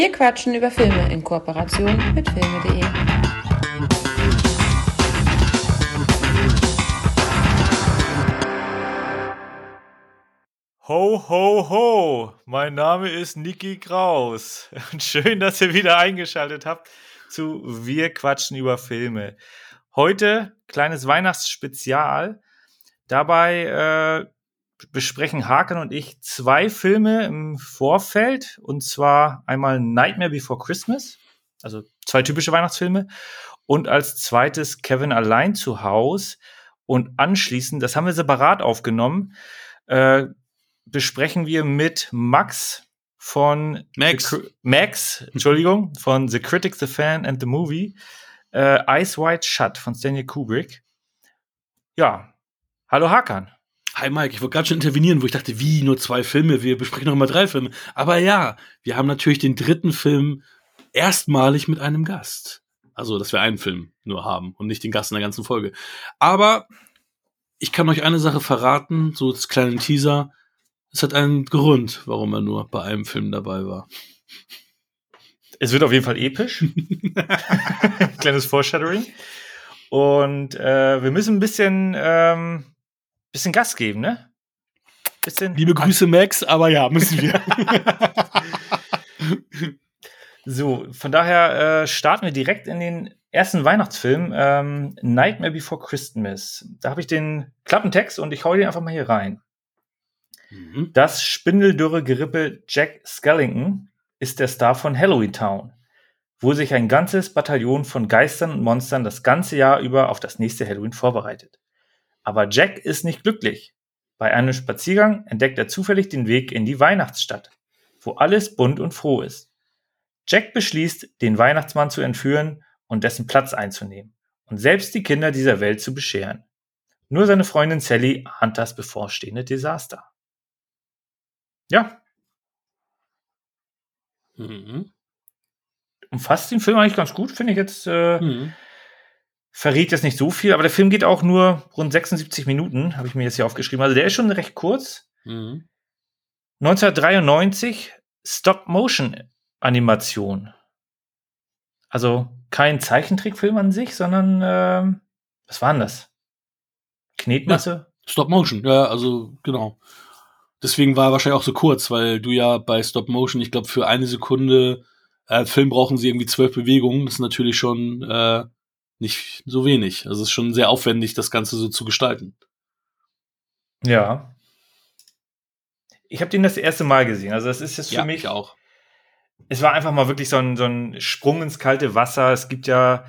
Wir quatschen über Filme in Kooperation mit filme.de. Ho, ho, ho! Mein Name ist Niki Kraus. Schön, dass ihr wieder eingeschaltet habt zu Wir quatschen über Filme. Heute kleines Weihnachtsspezial. Dabei äh, besprechen Haken und ich zwei Filme im Vorfeld. Und zwar einmal Nightmare Before Christmas, also zwei typische Weihnachtsfilme. Und als zweites Kevin allein zu Haus. Und anschließend, das haben wir separat aufgenommen, äh, besprechen wir mit Max von Max. The, Max, Entschuldigung, von The Critic, The Fan and The Movie. Äh, Eyes Wide Shut von Stanley Kubrick. Ja. Hallo Hakan. Hi Mike, ich wollte gerade schon intervenieren, wo ich dachte, wie, nur zwei Filme, wir besprechen noch mal drei Filme. Aber ja, wir haben natürlich den dritten Film erstmalig mit einem Gast. Also, dass wir einen Film nur haben und nicht den Gast in der ganzen Folge. Aber ich kann euch eine Sache verraten, so als kleinen Teaser. Es hat einen Grund, warum er nur bei einem Film dabei war. Es wird auf jeden Fall episch. Kleines Foreshadowing. Und äh, wir müssen ein bisschen ähm, bisschen Gas geben, ne? Bisschen Liebe Grüße, Max, aber ja, müssen wir. so, von daher äh, starten wir direkt in den ersten Weihnachtsfilm, ähm, Nightmare Before Christmas. Da habe ich den Klappentext und ich hau den einfach mal hier rein. Mhm. Das spindeldürre Gerippe Jack Skellington ist der Star von Halloween Town, wo sich ein ganzes Bataillon von Geistern und Monstern das ganze Jahr über auf das nächste Halloween vorbereitet. Aber Jack ist nicht glücklich. Bei einem Spaziergang entdeckt er zufällig den Weg in die Weihnachtsstadt, wo alles bunt und froh ist. Jack beschließt, den Weihnachtsmann zu entführen und dessen Platz einzunehmen und selbst die Kinder dieser Welt zu bescheren. Nur seine Freundin Sally ahnt das bevorstehende Desaster. Ja. Mhm. Umfasst den Film eigentlich ganz gut, finde ich jetzt. Äh, mhm verrät jetzt nicht so viel, aber der Film geht auch nur rund 76 Minuten, habe ich mir jetzt hier aufgeschrieben. Also der ist schon recht kurz. Mhm. 1993 Stop-Motion-Animation. Also kein Zeichentrickfilm an sich, sondern äh, was war denn das? Knetmasse? Ja, Stop-Motion, ja, also genau. Deswegen war er wahrscheinlich auch so kurz, weil du ja bei Stop-Motion, ich glaube, für eine Sekunde äh, Film brauchen sie irgendwie zwölf Bewegungen. Das ist natürlich schon äh, nicht so wenig. Also es ist schon sehr aufwendig, das Ganze so zu gestalten. Ja. Ich habe den das erste Mal gesehen. Also das ist jetzt für ja, mich auch. Es war einfach mal wirklich so ein, so ein Sprung ins kalte Wasser. Es gibt ja,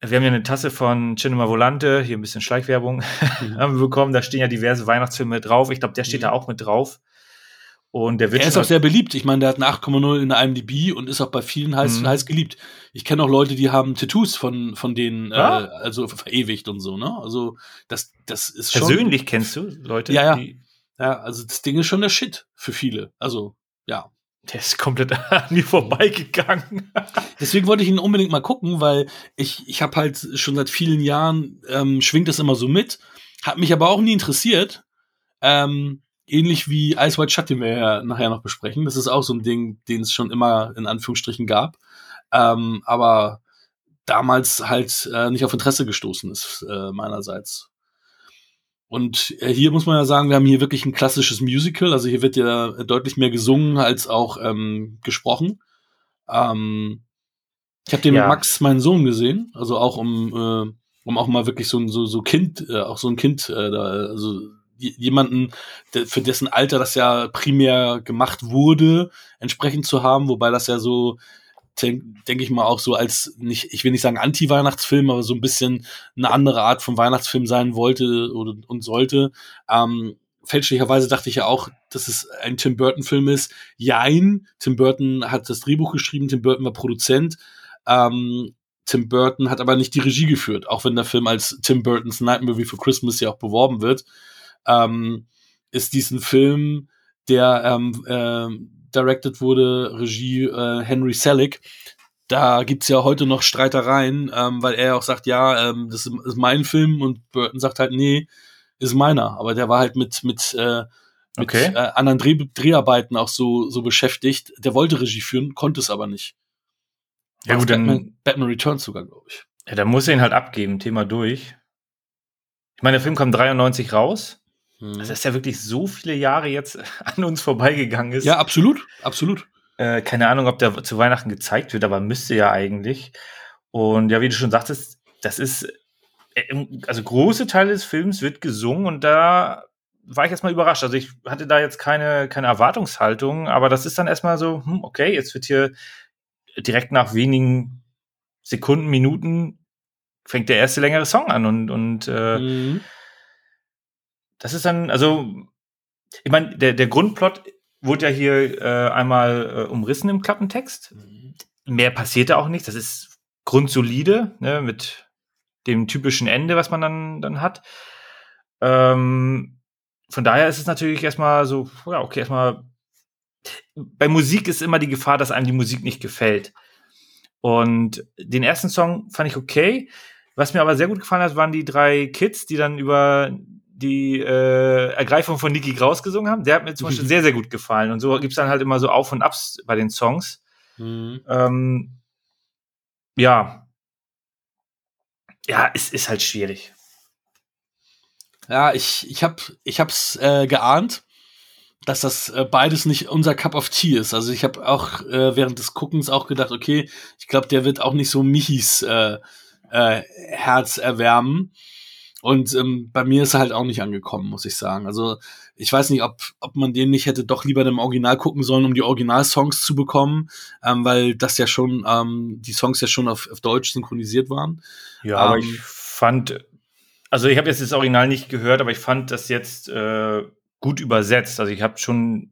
wir haben ja eine Tasse von Cinema Volante, hier ein bisschen Schleichwerbung, mhm. haben wir bekommen. Da stehen ja diverse Weihnachtsfilme drauf. Ich glaube, der steht mhm. da auch mit drauf. Und der wird er ist auch sehr beliebt. Ich meine, der hat eine 8,0 in der IMDb und ist auch bei vielen heiß, mhm. heiß geliebt. Ich kenne auch Leute, die haben Tattoos von, von denen, ja? äh, also verewigt und so, ne? Also, das, das ist schon. Persönlich kennst du Leute? Ja, ja. ja, also das Ding ist schon der Shit für viele. Also, ja. Der ist komplett an mir vorbeigegangen. Deswegen wollte ich ihn unbedingt mal gucken, weil ich, ich habe halt schon seit vielen Jahren, ähm, schwingt das immer so mit, hat mich aber auch nie interessiert. Ähm, ähnlich wie Ice White Shut, den wir ja nachher noch besprechen. Das ist auch so ein Ding, den es schon immer in Anführungsstrichen gab. Ähm, aber damals halt äh, nicht auf Interesse gestoßen ist, äh, meinerseits. Und äh, hier muss man ja sagen, wir haben hier wirklich ein klassisches Musical. Also hier wird ja deutlich mehr gesungen als auch ähm, gesprochen. Ähm, ich habe den ja. Max, meinen Sohn, gesehen. Also auch um, äh, um auch mal wirklich so ein so, so Kind, äh, auch so ein Kind äh, da, also jemanden, für dessen Alter das ja primär gemacht wurde, entsprechend zu haben, wobei das ja so, denke denk ich mal, auch so als nicht, ich will nicht sagen Anti-Weihnachtsfilm, aber so ein bisschen eine andere Art von Weihnachtsfilm sein wollte oder, und sollte. Ähm, fälschlicherweise dachte ich ja auch, dass es ein Tim Burton-Film ist. Jein, Tim Burton hat das Drehbuch geschrieben, Tim Burton war Produzent. Ähm, Tim Burton hat aber nicht die Regie geführt, auch wenn der Film als Tim Burton's Night Movie for Christmas ja auch beworben wird ähm, ist diesen Film, der ähm, äh, directed wurde, Regie äh, Henry Selick. Da gibt's ja heute noch Streitereien, ähm, weil er auch sagt, ja, ähm, das ist mein Film und Burton sagt halt, nee, ist meiner. Aber der war halt mit, mit, äh, mit Okay. äh, anderen Dreh Dreharbeiten auch so, so beschäftigt. Der wollte Regie führen, konnte es aber nicht. Ja, Auf gut, dann, Batman, Batman Returns sogar, glaube ich. ja, dann muss er ihn halt abgeben, Thema durch. Ich meine, der Film kam 93 raus. Mhm. Das ist ja wirklich so viele Jahre jetzt an uns vorbeigegangen ist. Ja, absolut, absolut. Äh, keine Ahnung, ob der zu Weihnachten gezeigt wird, aber müsste ja eigentlich. Und ja, wie du schon sagtest, das ist, äh, also große Teile des Films wird gesungen und da war ich erstmal überrascht. Also ich hatte da jetzt keine, keine Erwartungshaltung, aber das ist dann erstmal so, hm, okay, jetzt wird hier direkt nach wenigen Sekunden, Minuten fängt der erste längere Song an und, und äh, Mhm. Das ist dann, also, ich meine, der, der Grundplot wurde ja hier äh, einmal äh, umrissen im Klappentext. Mehr passierte auch nicht. Das ist grundsolide, ne, mit dem typischen Ende, was man dann, dann hat. Ähm, von daher ist es natürlich erstmal so, ja, okay, erstmal. Bei Musik ist immer die Gefahr, dass einem die Musik nicht gefällt. Und den ersten Song fand ich okay. Was mir aber sehr gut gefallen hat, waren die drei Kids, die dann über die äh, Ergreifung von Niki Graus gesungen haben. Der hat mir zum Beispiel sehr, sehr gut gefallen. Und so gibt's dann halt immer so Auf und Abs bei den Songs. Mhm. Ähm, ja. Ja, es ist halt schwierig. Ja, ich, ich hab, ich hab's äh, geahnt, dass das äh, beides nicht unser Cup of Tea ist. Also ich habe auch äh, während des Guckens auch gedacht, okay, ich glaube, der wird auch nicht so Michis äh, äh, Herz erwärmen. Und ähm, bei mir ist er halt auch nicht angekommen, muss ich sagen. Also ich weiß nicht, ob, ob man den nicht hätte doch lieber im Original gucken sollen, um die Originalsongs zu bekommen, ähm, weil das ja schon, ähm, die Songs ja schon auf, auf Deutsch synchronisiert waren. Ja, aber Ähm, ich fand, also ich habe jetzt das Original nicht gehört, aber ich fand das jetzt äh, gut übersetzt. Also ich habe schon,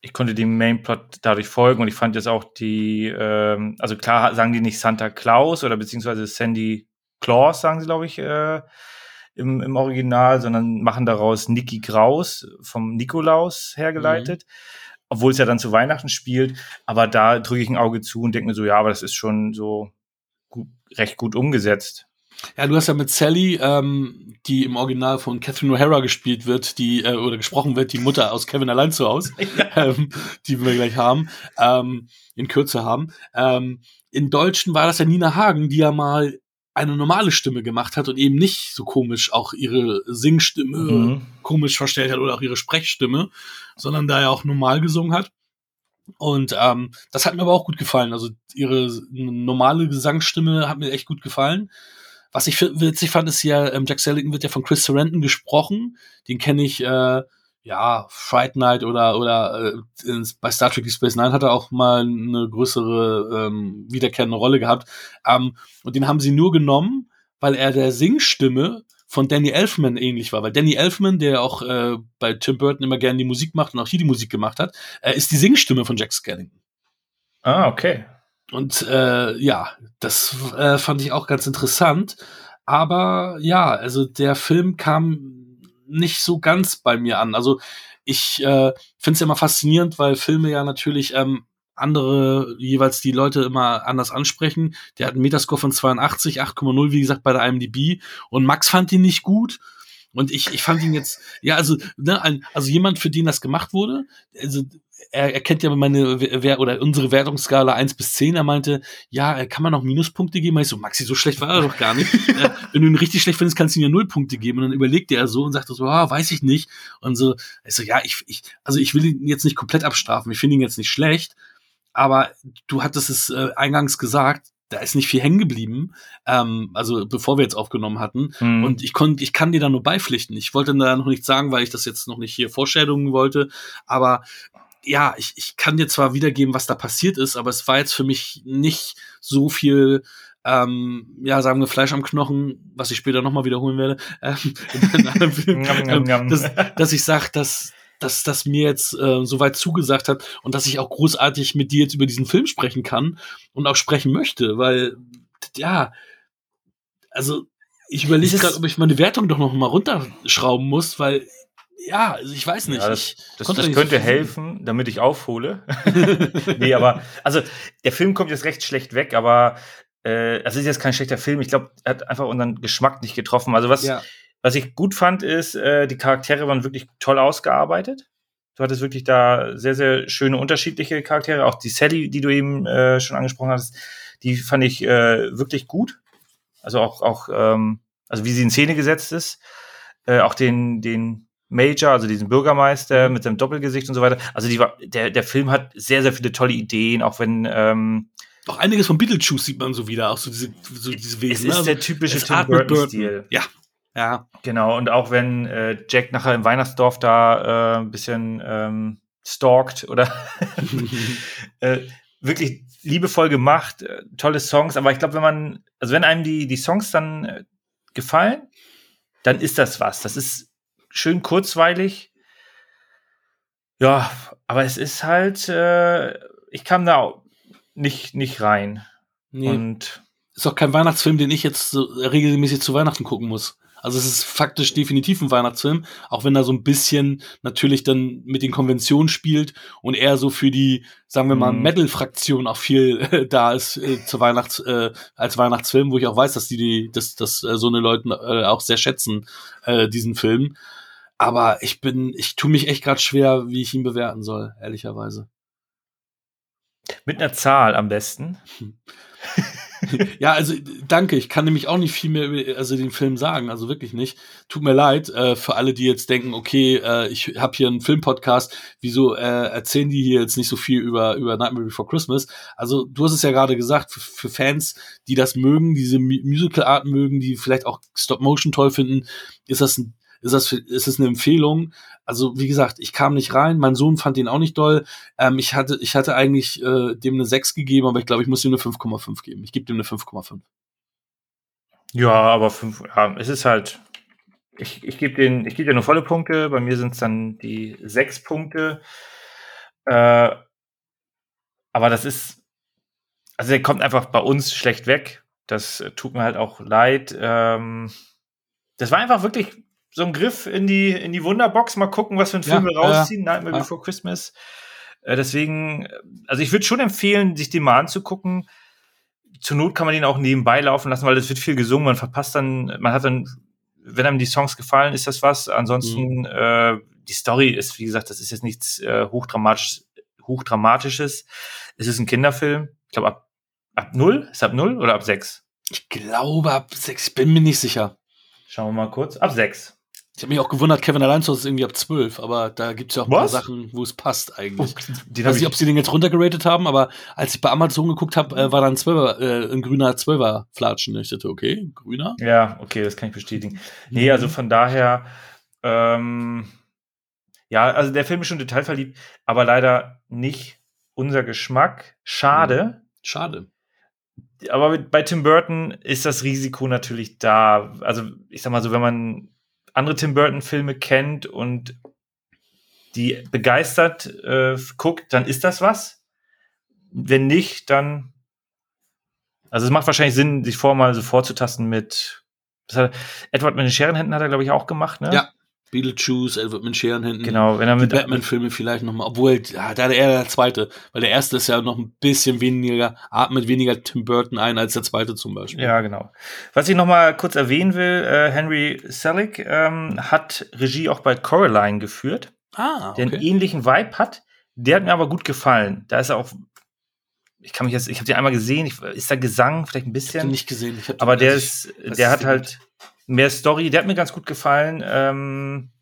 ich konnte dem Mainplot dadurch folgen und ich fand jetzt auch die, ähm, also klar sagen die nicht Santa Claus oder beziehungsweise Sandy Claus, sagen sie, glaube ich, äh, im, im Original, sondern machen daraus Niki Graus vom Nikolaus hergeleitet. Obwohl es ja dann zu Weihnachten spielt, aber da drücke ich ein Auge zu und denke mir so, ja, aber das ist schon so gut, recht gut umgesetzt. Ja, du hast ja mit Sally, ähm, die im Original von Catherine O'Hara gespielt wird, die äh, oder gesprochen wird, die Mutter aus Kevin allein zu Hause, ähm, die wir gleich haben, ähm, in Kürze haben. Ähm, in Deutschen war das ja Nina Hagen, die ja mal eine normale Stimme gemacht hat und eben nicht so komisch auch ihre Singstimme Mhm. komisch verstellt hat oder auch ihre Sprechstimme, sondern da ja auch normal gesungen hat. Und ähm, das hat mir aber auch gut gefallen. Also ihre normale Gesangsstimme hat mir echt gut gefallen. Was ich witzig fand, ist ja, ähm, Jack Sellington wird ja von Chris Sarandon gesprochen. Den kenne ich, äh, ja, Fright Night oder, oder äh, bei Star Trek Deep Space Nine hat er auch mal eine größere ähm, wiederkehrende Rolle gehabt. Ähm, und den haben sie nur genommen, weil er der Singstimme von Danny Elfman ähnlich war. Weil Danny Elfman, der auch äh, bei Tim Burton immer gerne die Musik macht und auch hier die Musik gemacht hat, äh, ist die Singstimme von Jack Skellington. Ah, okay. Und äh, ja, das äh, fand ich auch ganz interessant. Aber ja, also der Film kam nicht so ganz bei mir an. Also ich äh, finde es ja immer faszinierend, weil Filme ja natürlich ähm, andere jeweils die Leute immer anders ansprechen. Der hat einen Metascore von 82, 8,0, wie gesagt, bei der IMDb. Und Max fand ihn nicht gut. Und ich, ich fand ihn jetzt, ja, also, ne, ein, also jemand, für den das gemacht wurde, also er, er kennt ja meine Wer oder unsere Wertungsskala 1 bis 10. Er meinte, ja, äh, kann man noch Minuspunkte geben? Ich so, Maxi, so schlecht war er doch gar nicht. äh, wenn du ihn richtig schlecht findest, kannst du ihm ja null Punkte geben. Und dann überlegte er so und sagte so, ah, weiß ich nicht. Und so, ich so, ja, ich, ich, also ich will ihn jetzt nicht komplett abstrafen. Ich finde ihn jetzt nicht schlecht. Aber du hattest es äh, eingangs gesagt, da ist nicht viel hängen geblieben, ähm, also bevor wir jetzt aufgenommen hatten. Hm. Und ich konnte, ich kann dir da nur beipflichten. Ich wollte da noch nichts sagen, weil ich das jetzt noch nicht hier vorstellungen wollte. Aber ja, ich, ich kann dir zwar wiedergeben, was da passiert ist, aber es war jetzt für mich nicht so viel, ähm, ja, sagen wir Fleisch am Knochen, was ich später nochmal wiederholen werde, ähm, Film, ähm, dass, dass ich sage, dass dass das mir jetzt äh, soweit zugesagt hat und dass ich auch großartig mit dir jetzt über diesen Film sprechen kann und auch sprechen möchte, weil ja, also ich überlege gerade, ob ich meine Wertung doch noch mal runterschrauben muss, weil ja, also ich weiß nicht. Ja, ich Das, konnte das nicht so könnte viel- helfen, damit ich aufhole. nee, aber, also, der Film kommt jetzt recht schlecht weg, aber äh, es ist jetzt kein schlechter Film. Ich glaube, er hat einfach unseren Geschmack nicht getroffen. Also, was, Ja. was ich gut fand, ist, äh, die Charaktere waren wirklich toll ausgearbeitet. Du hattest wirklich da sehr, sehr schöne unterschiedliche Charaktere. Auch die Sally, die du eben äh, schon angesprochen hast, die fand ich äh, wirklich gut. Also auch, auch ähm, also wie sie in Szene gesetzt ist. Äh, auch den, den Major, also diesen Bürgermeister mit seinem Doppelgesicht und so weiter. Also die war, der, der Film hat sehr, sehr viele tolle Ideen, auch wenn ähm, auch einiges von Beetlejuice sieht man so wieder, auch so diese, so diese Wesen. Es ist ne? der typische Tim Burton-Stil. Ja, ja. Genau, und auch wenn äh, Jack nachher im Weihnachtsdorf da äh, ein bisschen ähm, stalkt oder äh, wirklich liebevoll gemacht, äh, tolle Songs, aber ich glaube, wenn man, also wenn einem die, die Songs dann äh, gefallen, dann ist das was. Das ist schön kurzweilig. Ja, aber es ist halt, äh, ich kam da auch nicht, nicht rein. Nee. Und ist auch kein Weihnachtsfilm, den ich jetzt so regelmäßig zu Weihnachten gucken muss. Also es ist faktisch definitiv ein Weihnachtsfilm, auch wenn er so ein bisschen natürlich dann mit den Konventionen spielt und eher so für die, sagen wir mal, Mhm. Metal-Fraktion auch viel äh, da ist äh, zur Weihnachts, äh, als Weihnachtsfilm, wo ich auch weiß, dass die, die dass, dass äh, so eine Leute äh, auch sehr schätzen, äh, diesen Film. Aber ich bin, ich tue mich echt gerade schwer, wie ich ihn bewerten soll, ehrlicherweise. mit einer Zahl am besten. Ja, also danke. Ich kann nämlich auch nicht viel mehr über also den Film sagen, also wirklich nicht. Tut mir leid äh, für alle, die jetzt denken, okay, äh, ich habe hier einen Filmpodcast, wieso äh, erzählen die hier jetzt nicht so viel über über Nightmare Before Christmas? Also du hast es ja gerade gesagt, für, für Fans, die das mögen, diese Mu- Musical-Art mögen, die vielleicht auch Stop Motion toll finden, ist das ein ist das, ist das eine Empfehlung? Also, wie gesagt, ich kam nicht rein, mein Sohn fand ihn auch nicht doll. Ähm, ich hatte, ich hatte eigentlich äh, dem eine 6 gegeben, aber ich glaube, ich muss ihm eine 5,5 geben. Ich gebe dem eine 5,5. Ja, aber fünf, ja, es ist halt. Ich, ich gebe den, ich gebe dir nur volle Punkte. Bei mir sind es dann die sechs Punkte. Äh, aber das ist, also der kommt einfach bei uns schlecht weg. Das äh, tut mir halt auch leid. Ähm, das war einfach wirklich so ein Griff in die, in die Wunderbox. Mal gucken, was für einen Ja, Film wir ja, rausziehen. Nightmare ja. Before Christmas. Äh, deswegen, äh, also ich würde schon empfehlen, sich den mal anzugucken. Zur Not kann man den auch nebenbei laufen lassen, weil es wird viel gesungen. Man verpasst dann, man hat dann, wenn einem die Songs gefallen, ist das was. Ansonsten, äh, die Story ist, wie gesagt, das ist jetzt nichts äh, hochdramatisches, hochdramatisches. Es ist ein Kinderfilm. Ich glaube, ab, ab null? Ist ab null oder ab sechs? Ich glaube ab 6, bin mir nicht sicher. Schauen wir mal kurz. Ab sechs. Ich habe mich auch gewundert, Kevin allein zu Hause ist irgendwie ab 12, aber da gibt's ja auch ein paar Was? Sachen, wo es passt eigentlich. Den Ich weiß nicht, ob sie den jetzt runtergeratet haben, aber als ich bei Amazon geguckt habe, äh, war da ein, 12er, äh, ein grüner 12er Flatschen. Ich dachte, okay, grüner. Ja, okay, das kann ich bestätigen. Nee, also von daher, ähm, ja, also der Film ist schon detailverliebt, aber leider nicht unser Geschmack. Schade. Schade. Aber bei Tim Burton ist das Risiko natürlich da. Also, ich sag mal so, wenn man andere Tim Burton-Filme kennt und die begeistert äh, guckt, dann ist das was. Wenn nicht, dann. Also, es macht wahrscheinlich Sinn, sich vorher mal so vorzutasten mit. Hat, Edward mit den Scherenhänden hat er, glaube ich, auch gemacht, ne? Ja. Beetlejuice, Edward mit Scheren hinten. Genau, wenn er Die mit. Batman-Filme vielleicht nochmal, obwohl, ja, da eher der zweite, weil der erste ist ja noch ein bisschen weniger, atmet weniger Tim Burton ein als der zweite zum Beispiel. Ja, genau. Was ich noch mal kurz erwähnen will, äh, Henry Selick ähm, hat Regie auch bei Coraline geführt. Ah, der einen okay. ähnlichen Vibe hat. Der hat mir aber gut gefallen. Da ist er auch, ich kann mich jetzt, ich habe den einmal gesehen, ich, ist da Gesang vielleicht ein Ich hab den bisschen, nicht gesehen. Ich hab den- aber der ist, der hat halt mehr Story. Der hat mir ganz gut gefallen. Ähm,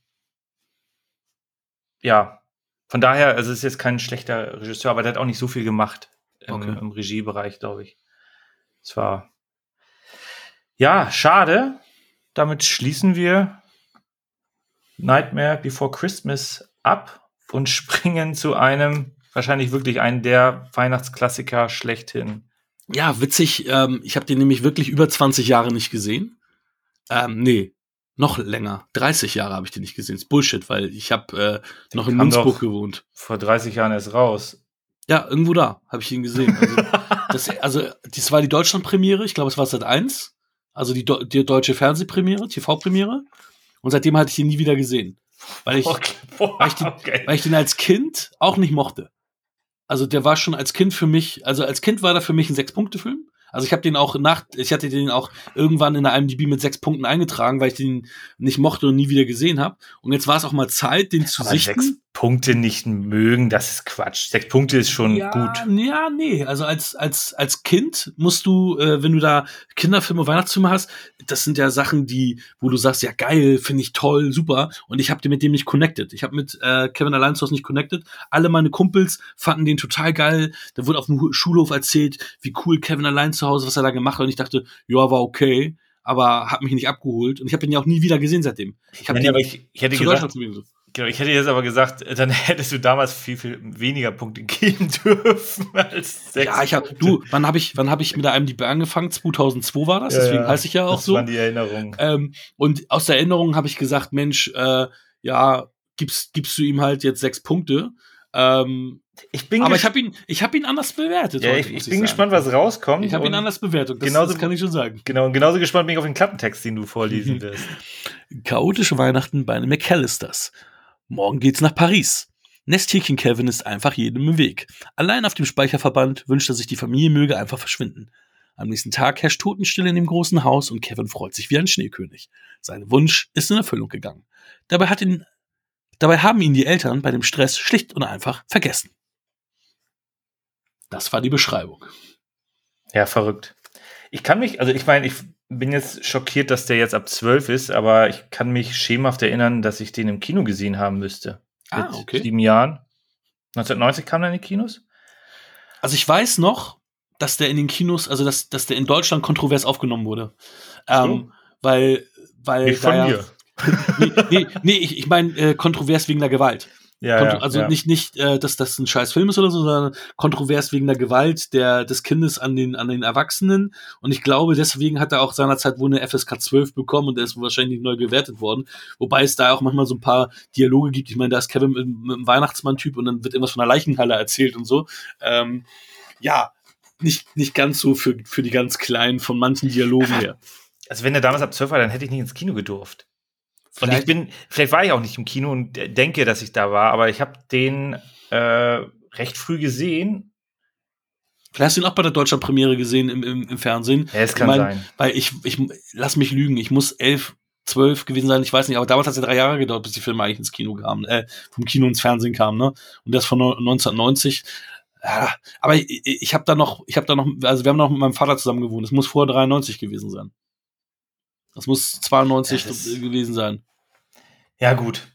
ja, von daher, also es ist jetzt kein schlechter Regisseur, aber der hat auch nicht so viel gemacht im, Okay. im Regiebereich, glaube ich. Es war ja schade. Damit schließen wir Nightmare Before Christmas ab und springen zu einem wahrscheinlich wirklich einen der Weihnachtsklassiker schlechthin. Ja, witzig. Ähm, ich habe den nämlich wirklich über 20 Jahre nicht gesehen. Ähm, nee, noch länger. 30 Jahre habe ich den nicht gesehen. ist Bullshit, weil ich habe äh, noch in Münzburg gewohnt. Vor 30 Jahren erst raus. Ja, irgendwo da habe ich ihn gesehen. Also, das, also, das war die Deutschlandpremiere. Ich glaube, es war seit eins. Also die, Do- die deutsche Fernsehpremiere, TV-Premiere. Und seitdem hatte ich ihn nie wieder gesehen. Weil ich, Okay. Weil ich die- okay. weil ich den als Kind auch nicht mochte. Also der war schon als Kind für mich, also als Kind war der für mich ein Sechs-Punkte-Film. Also ich habe den auch nach, ich hatte den auch irgendwann in der IMDb mit sechs Punkten eingetragen, weil ich den nicht mochte und nie wieder gesehen habe. Und jetzt war es auch mal Zeit, den zu Aber sechs sichten. Punkte nicht mögen, das ist Quatsch. Sechs Punkte ist schon ja, gut. Ja, nee. Also als, als, als Kind musst du, äh, wenn du da Kinderfilme, Weihnachtsfilme hast, das sind ja Sachen, die, wo du sagst, ja geil, finde ich toll, super. Und ich habe mit dem nicht connected. Ich habe mit äh, Kevin allein zu Hause nicht connected. Alle meine Kumpels fanden den total geil. Da wurde auf dem Schulhof erzählt, wie cool Kevin allein zu Hause, was er da gemacht hat. Und ich dachte, ja, war okay aber hat mich nicht abgeholt und ich habe ihn ja auch nie wieder gesehen seitdem. Ich, hab ja, ich, ich hätte gesagt, Genau, ich hätte jetzt aber gesagt, dann hättest du damals viel, viel weniger Punkte geben dürfen als sechs. Ja, ich habe du, wann habe ich, wann habe ich mit der IMDb angefangen? 2002 war das, ja, deswegen ja. heiße ich ja auch das so. Das waren die Erinnerungen. Ähm, und aus der Erinnerung habe ich gesagt, Mensch, äh, ja, gibst, gibst du ihm halt jetzt sechs Punkte. Ähm, ich bin aber ich habe ihn, ich habe ihn anders bewertet. Ja, heute, ich, ich bin sagen. gespannt, was rauskommt. Ich habe ihn anders bewertet. Das, genauso, das kann ich schon sagen. Genau, und genauso gespannt bin ich auf den Klappentext, den du vorlesen wirst. Chaotische Weihnachten bei den McAllisters. Morgen geht's nach Paris. Nesthäkchen Kevin ist einfach jedem im Weg. Allein auf dem Speicherverband wünscht er sich, die Familie möge einfach verschwinden. Am nächsten Tag herrscht Totenstille in dem großen Haus und Kevin freut sich wie ein Schneekönig. Sein Wunsch ist in Erfüllung gegangen. Dabei, hat ihn, dabei haben ihn die Eltern bei dem Stress schlicht und einfach vergessen. Das war die Beschreibung. Ja, verrückt. Ich kann mich, also ich meine, ich bin jetzt schockiert, dass der jetzt ab 12 ist, aber ich kann mich schemhaft erinnern, dass ich den im Kino gesehen haben müsste. Ah, okay. sieben Jahren. 1990 kam er in die Kinos? Also ich weiß noch, dass der in den Kinos, also dass, dass der in Deutschland kontrovers aufgenommen wurde. So. Ähm, weil, weil. Nicht von mir. nee, nee, nee, ich, ich meine äh, kontrovers wegen der Gewalt. Ja, ja, also ja. nicht, nicht, äh, dass das ein scheiß Film ist oder so, sondern kontrovers wegen der Gewalt der, des Kindes an den, an den Erwachsenen. Und ich glaube, deswegen hat er auch seinerzeit wohl eine FSK 12 bekommen und der ist wahrscheinlich neu gewertet worden. Wobei es da auch manchmal so ein paar Dialoge gibt. Ich meine, da ist Kevin mit, mit einem Weihnachtsmann-Typ und dann wird irgendwas von einer Leichenhalle erzählt und so. Ähm, ja, nicht, nicht ganz so für, für die ganz Kleinen von manchen Dialogen her. Also wenn er damals ab 12 war, dann hätte ich nicht ins Kino gedurft. Und ich bin, vielleicht war ich auch nicht im Kino und denke, dass ich da war, aber ich habe den äh, recht früh gesehen. Vielleicht hast du ihn auch bei der deutschen Premiere gesehen im, im, im Fernsehen. Ja, es kann ich mein, sein. Weil ich, ich lass mich lügen, ich muss elf, zwölf gewesen sein, ich weiß nicht, aber damals hat es ja drei Jahre gedauert, bis die Filme eigentlich ins Kino kamen, äh, vom Kino ins Fernsehen kamen, ne? Und das von 1990. Ja, aber ich, ich habe da noch, ich habe da noch, also wir haben noch mit meinem Vater zusammen gewohnt. Es muss vor 93 gewesen sein. Das muss 92 ja, das gewesen sein. Ja, gut.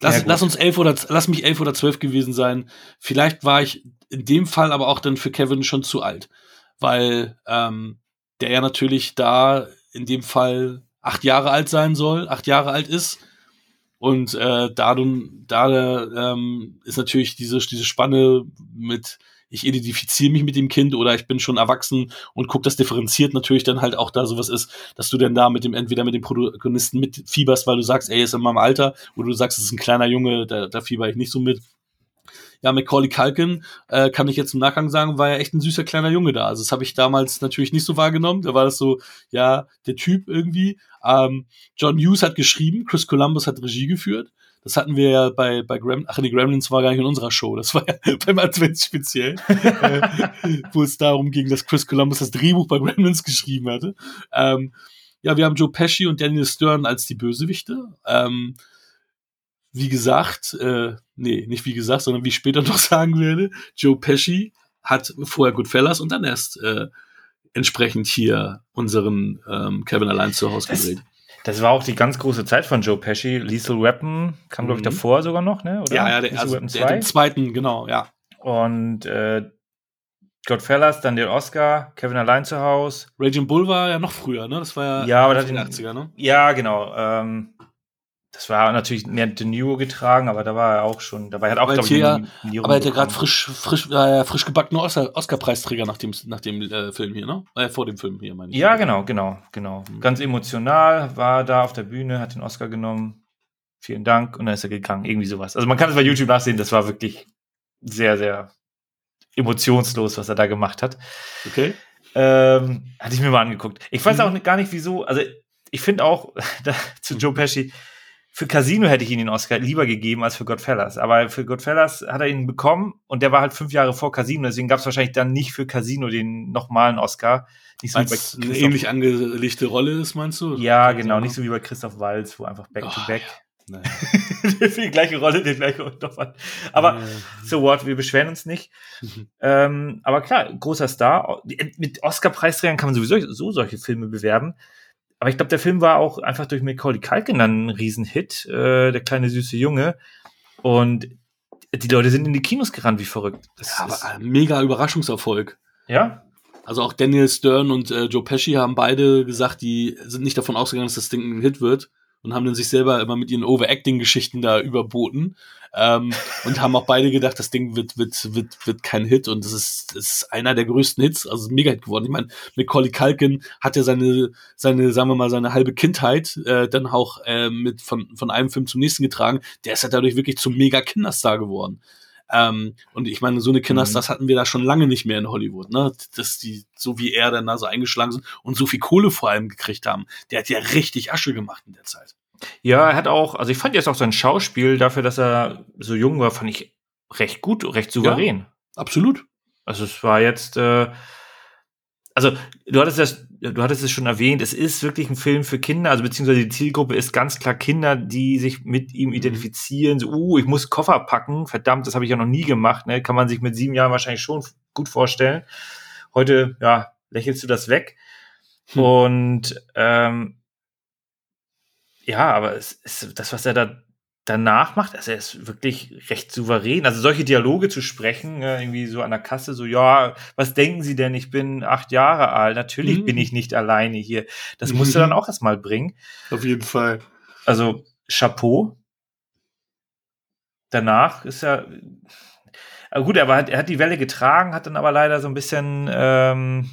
Lass, ja, gut. lass uns elf oder lass mich elf oder zwölf gewesen sein. Vielleicht war ich in dem Fall aber auch dann für Kevin schon zu alt. Weil ähm, der ja natürlich da in dem Fall acht Jahre alt sein soll, acht Jahre alt ist. Und äh, da, da ähm, ist natürlich diese, diese Spanne mit ich identifiziere mich mit dem Kind oder ich bin schon erwachsen und guck das differenziert natürlich dann halt auch da sowas ist, dass du denn da mit dem entweder mit dem Protagonisten mitfieberst, weil du sagst, ey, ist in meinem Alter, oder du sagst, es ist ein kleiner Junge, da, da fieber ich nicht so mit. Ja, Macaulay Culkin, äh, kann ich jetzt im Nachgang sagen, war ja echt ein süßer kleiner Junge da. Also das habe ich damals natürlich nicht so wahrgenommen. Da war das so, ja, der Typ irgendwie. Ähm, John Hughes hat geschrieben, Chris Columbus hat Regie geführt. Das hatten wir ja bei, bei Gremlins, ach, die Gremlins war gar nicht in unserer Show, das war ja beim Adventsspeziell, äh, wo es darum ging, dass Chris Columbus das Drehbuch bei Gremlins geschrieben hatte. Ähm, ja, wir haben Joe Pesci und Daniel Stern als die Bösewichte. Ähm, wie gesagt, äh, nee, nicht wie gesagt, sondern wie ich später noch sagen werde, Joe Pesci hat vorher Goodfellas und dann erst äh, entsprechend hier unseren ähm, Kevin allein zu Hause gedreht. Das war auch die ganz große Zeit von Joe Pesci. Lethal Weapon kam, glaube ich, mhm. davor sogar noch, ne? Oder? Ja, ja, der, also, der, den zweiten, genau, ja. Und äh, Godfellas, dann den Oscar, Kevin allein zu Hause. Raging Bull war ja noch früher, ne? Das war ja, ja aber in den 80er, ne? Ja, genau. Ähm, das war natürlich mehr De Niro getragen, aber da war er auch schon, dabei hat auch, glaube ich, ja, Aber er hat ja gerade frisch, frisch, äh, frisch gebackener Oscar-Preisträger nach dem, nach dem äh, Film hier, ne? Äh, vor dem Film hier, meine ich. Ja, genau, genau, genau. Mhm. Ganz emotional, war da auf der Bühne, hat den Oscar genommen. Vielen Dank und dann ist er gegangen, irgendwie sowas. Also man kann es bei YouTube nachsehen, das war wirklich sehr, sehr emotionslos, was er da gemacht hat. Okay. Ähm, hatte ich mir mal angeguckt. Ich weiß mhm. auch gar nicht, wieso, also ich finde auch, da, zu Joe Pesci, für Casino hätte ich ihn den Oscar lieber gegeben als für Godfellas. Aber für Godfellas hat er ihn bekommen und der war halt fünf Jahre vor Casino. Deswegen gab es wahrscheinlich dann nicht für Casino den nochmalen Oscar. Nicht so als wie bei eine ähnlich angelegte Rolle ist, meinst du? Ja, genau. Nicht so wie bei Christoph Walz, wo einfach Back-to-Back. Oh, Naja. für die gleiche Rolle, den gleichen Unterfall. Aber Ja. so what, wir beschweren uns nicht. Ähm, aber klar, großer Star. Mit Oscar-Preisträgern kann man sowieso so solche Filme bewerben. Aber ich glaube, der Film war auch einfach durch Macaulay Culkin dann ein Riesenhit, äh, der kleine süße Junge. Und die Leute sind in die Kinos gerannt wie verrückt. Das Ja, aber mega Überraschungserfolg. ja, Also auch Daniel Stern und äh, Joe Pesci haben beide gesagt, die sind nicht davon ausgegangen, dass das Ding ein Hit wird und haben dann sich selber immer mit ihren Overacting-Geschichten da überboten ähm, und haben auch beide gedacht, das Ding wird wird wird wird kein Hit und das ist, ist einer der größten Hits, also ein Mega-Hit geworden. Ich meine, Macaulay Culkin hat ja seine seine sagen wir mal seine halbe Kindheit äh, dann auch äh, mit von von einem Film zum nächsten getragen. Der ist ja dadurch wirklich zum Mega-Kinderstar geworden. Ähm, und ich meine, so eine Kinderstars hatten wir da schon lange nicht mehr in Hollywood, ne? Dass die, so wie er dann da so eingeschlagen sind und so viel Kohle vor allem gekriegt haben. Der hat ja richtig Asche gemacht in der Zeit. Ja, er hat auch, also ich fand jetzt auch sein Schauspiel dafür, dass er so jung war, fand ich recht gut, recht souverän. Absolut. Also es war jetzt, äh, also du hattest das, du hattest es schon erwähnt, es ist wirklich ein Film für Kinder, also beziehungsweise die Zielgruppe ist ganz klar Kinder, die sich mit ihm identifizieren. So, uh, ich muss Koffer packen, verdammt, das habe ich ja noch nie gemacht. Ne? Kann man sich mit sieben Jahren wahrscheinlich schon gut vorstellen. Heute, ja, lächelst du das weg. Hm. Und ähm, ja, aber es ist das, was er da danach macht, also er ist wirklich recht souverän. Also solche Dialoge zu sprechen, äh, irgendwie so an der Kasse, so, ja, was denken Sie denn? Ich bin acht Jahre alt. Natürlich Mhm. bin ich nicht alleine hier. Das musst du dann auch erstmal bringen. Auf jeden Fall. Also Chapeau. Danach ist er. Aber gut, aber hat, er hat die Welle getragen, hat dann aber leider so ein bisschen, ähm,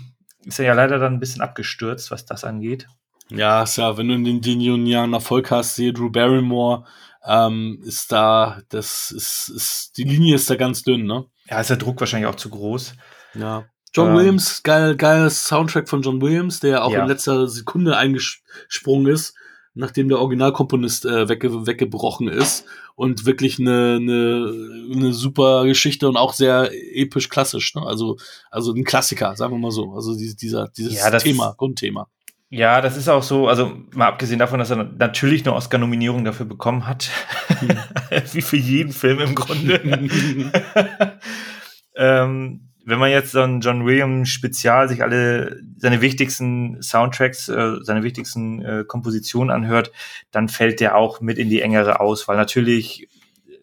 ist er ja leider dann ein bisschen abgestürzt, was das angeht. Ja, ist ja, wenn du in den, den jungen Jahren Erfolg hast, sehe Drew Barrymore, ähm, ist da, das ist, ist, die Linie ist da ganz dünn, ne? Ja, ist der Druck wahrscheinlich auch zu groß. Ja. John Ähm. Williams, geil, geiles Soundtrack von John Williams, der auch Ja. in letzter Sekunde eingesprungen ist, nachdem der Originalkomponist äh, wegge weggebrochen ist und wirklich eine, eine, eine super Geschichte und auch sehr episch klassisch, ne? Also, also ein Klassiker, sagen wir mal so. Also die- dieser, dieses Ja, Thema, Grundthema. Ja, das ist auch so, also mal abgesehen davon, dass er natürlich eine Oscar-Nominierung dafür bekommen hat. Wie für jeden Film im Grunde. ähm, wenn man jetzt so ein John Williams Spezial sich alle seine wichtigsten Soundtracks, äh, seine wichtigsten äh, Kompositionen anhört, dann fällt der auch mit in die engere Auswahl. Natürlich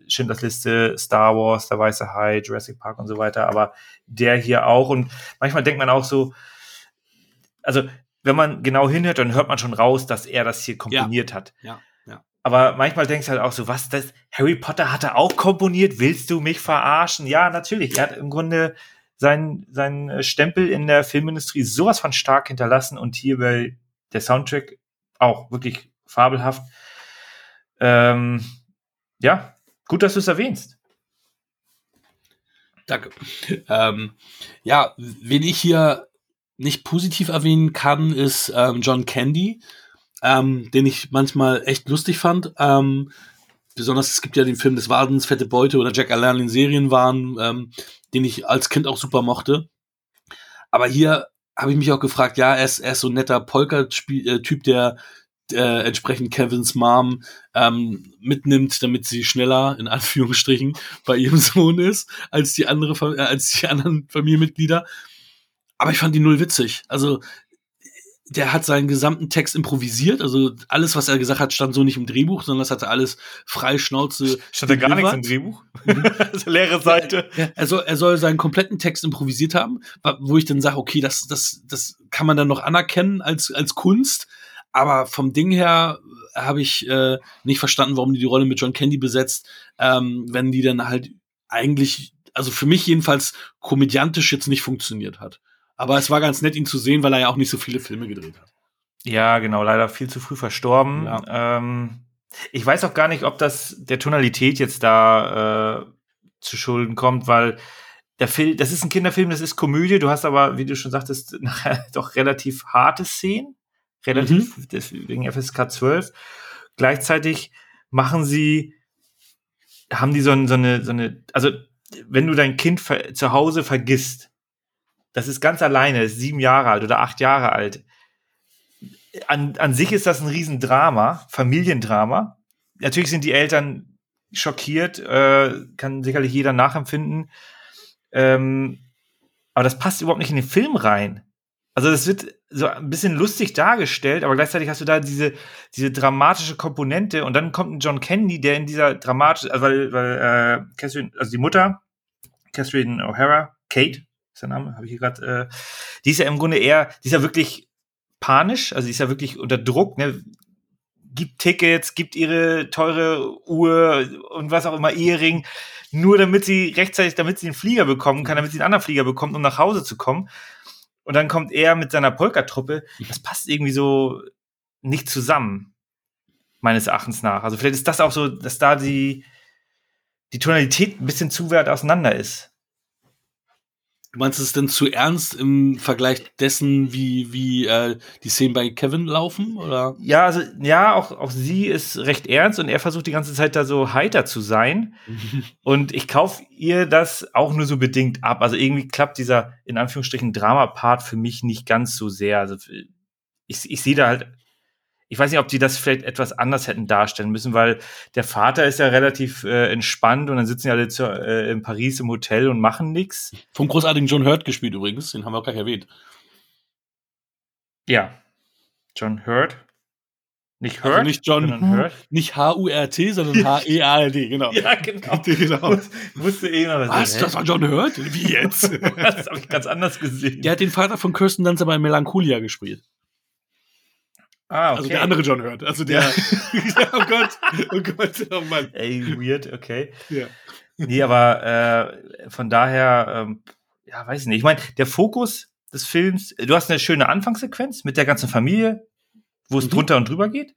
Schindlers Liste, Star Wars, Der Weiße Hai, Jurassic Park und so weiter, aber der hier auch. Und manchmal denkt man auch so, also wenn man genau hinhört, dann hört man schon raus, dass er das hier komponiert hat. Ja, ja. Aber manchmal denkst du halt auch so, was, das, Harry Potter hat er auch komponiert? Willst du mich verarschen? Ja, natürlich. Er hat im Grunde seinen, seinen Stempel in der Filmindustrie sowas von stark hinterlassen und hier bei der Soundtrack auch wirklich fabelhaft. Ähm, ja, gut, dass du es erwähnst. Danke. Ähm, ja, wen ich hier nicht positiv erwähnen kann, ist ähm, John Candy, ähm, den ich manchmal echt lustig fand. Ähm, besonders es gibt ja den Film des Wadens, Fette Beute oder Jack Allen in Serien waren, ähm, den ich als Kind auch super mochte. Aber hier habe ich mich auch gefragt, ja, er ist, er ist so ein netter Polka-Typ, der äh, entsprechend Kevins Mom ähm, mitnimmt, damit sie schneller in Anführungsstrichen bei ihrem Sohn ist als die andere äh, als die anderen Familienmitglieder. Aber ich fand die null witzig. Also der hat seinen gesamten Text improvisiert. Also alles, was er gesagt hat, stand so nicht im Drehbuch, sondern das hatte alles frei Schnauze. Stand da gar nichts im. Drehbuch? also leere Seite. Er, soll, er soll seinen kompletten Text improvisiert haben, wo ich dann sage, okay, das, das, das kann man dann noch anerkennen als, als Kunst. Aber vom Ding her habe ich äh, nicht verstanden, warum die die Rolle mit John Candy besetzt, ähm, wenn die dann halt eigentlich, also für mich jedenfalls komödiantisch jetzt nicht funktioniert hat. Aber es war ganz nett, ihn zu sehen, weil er ja auch nicht so viele Filme gedreht hat. Ja, genau, leider viel zu früh verstorben. Ja. Ähm, ich weiß auch gar nicht, ob das der Tonalität jetzt da äh, zu Schulden kommt, weil der Film, das ist ein Kinderfilm, das ist Komödie, du hast aber, wie du schon sagtest, nachher doch relativ harte Szenen, relativ, deswegen FSK 12. Gleichzeitig machen sie, haben die so, so eine, so eine, also wenn du dein Kind zu Hause vergisst, das ist ganz alleine, ist sieben Jahre alt oder acht Jahre alt. An, an sich ist das ein Riesendrama, Familiendrama. natürlich sind die Eltern schockiert, äh, kann sicherlich jeder nachempfinden. Ähm, aber das passt überhaupt nicht in den Film rein. Also das wird so ein bisschen lustig dargestellt, aber gleichzeitig hast du da diese, diese dramatische Komponente und dann kommt ein John Candy, der in dieser dramatischen, also weil, weil äh, Catherine, also die Mutter, Catherine O'Hara, Kate, ist der Name, habe ich hier gerade, äh, die ist ja im Grunde eher, die ist ja wirklich panisch, also die ist ja wirklich unter Druck, ne? gibt Tickets, gibt ihre teure Uhr und was auch immer, Ehering, nur damit sie rechtzeitig, damit sie einen Flieger bekommen kann, damit sie einen anderen Flieger bekommt, um nach Hause zu kommen. Und dann kommt er mit seiner Polka-Truppe. Das passt irgendwie so nicht zusammen, meines Erachtens nach. Also vielleicht ist das auch so, dass da die, die Tonalität ein bisschen zu weit auseinander ist. Du meinst, es ist denn zu ernst im Vergleich dessen, wie, wie äh, die Szenen bei Kevin laufen? Oder? Ja, also ja, auch, auch sie ist recht ernst und er versucht die ganze Zeit da so heiter zu sein. und ich kaufe ihr das auch nur so bedingt ab. Also irgendwie klappt dieser in Anführungsstrichen Drama-Part für mich nicht ganz so sehr. Also ich, ich sehe da halt ich weiß nicht, ob die das vielleicht etwas anders hätten darstellen müssen, weil der Vater ist ja relativ äh, entspannt und dann sitzen die alle zu, äh, in Paris im Hotel und machen nichts. Vom großartigen John Hurt gespielt übrigens, den haben wir auch gleich erwähnt. Ja, John Hurt. Nicht Hurt, also nicht John, sondern Hurt. Nicht H-U-R-T, sondern H-E-A-L-D, genau. ja, genau. genau. Musste eh noch was Was? Das war John Hurt? Wie jetzt? das habe ich ganz anders gesehen. Der hat den Vater von Kirsten Dunst aber in Melancholia gespielt. Ah, okay. Also der andere John hört. Also der. Ja. oh Gott, oh Gott, oh Mann. Ey, weird, okay. Ja. Nee, aber äh, von daher, ähm, ja, weiß ich nicht. Ich meine, der Fokus des Films, du hast eine schöne Anfangssequenz mit der ganzen Familie, wo es mhm. drunter und drüber geht.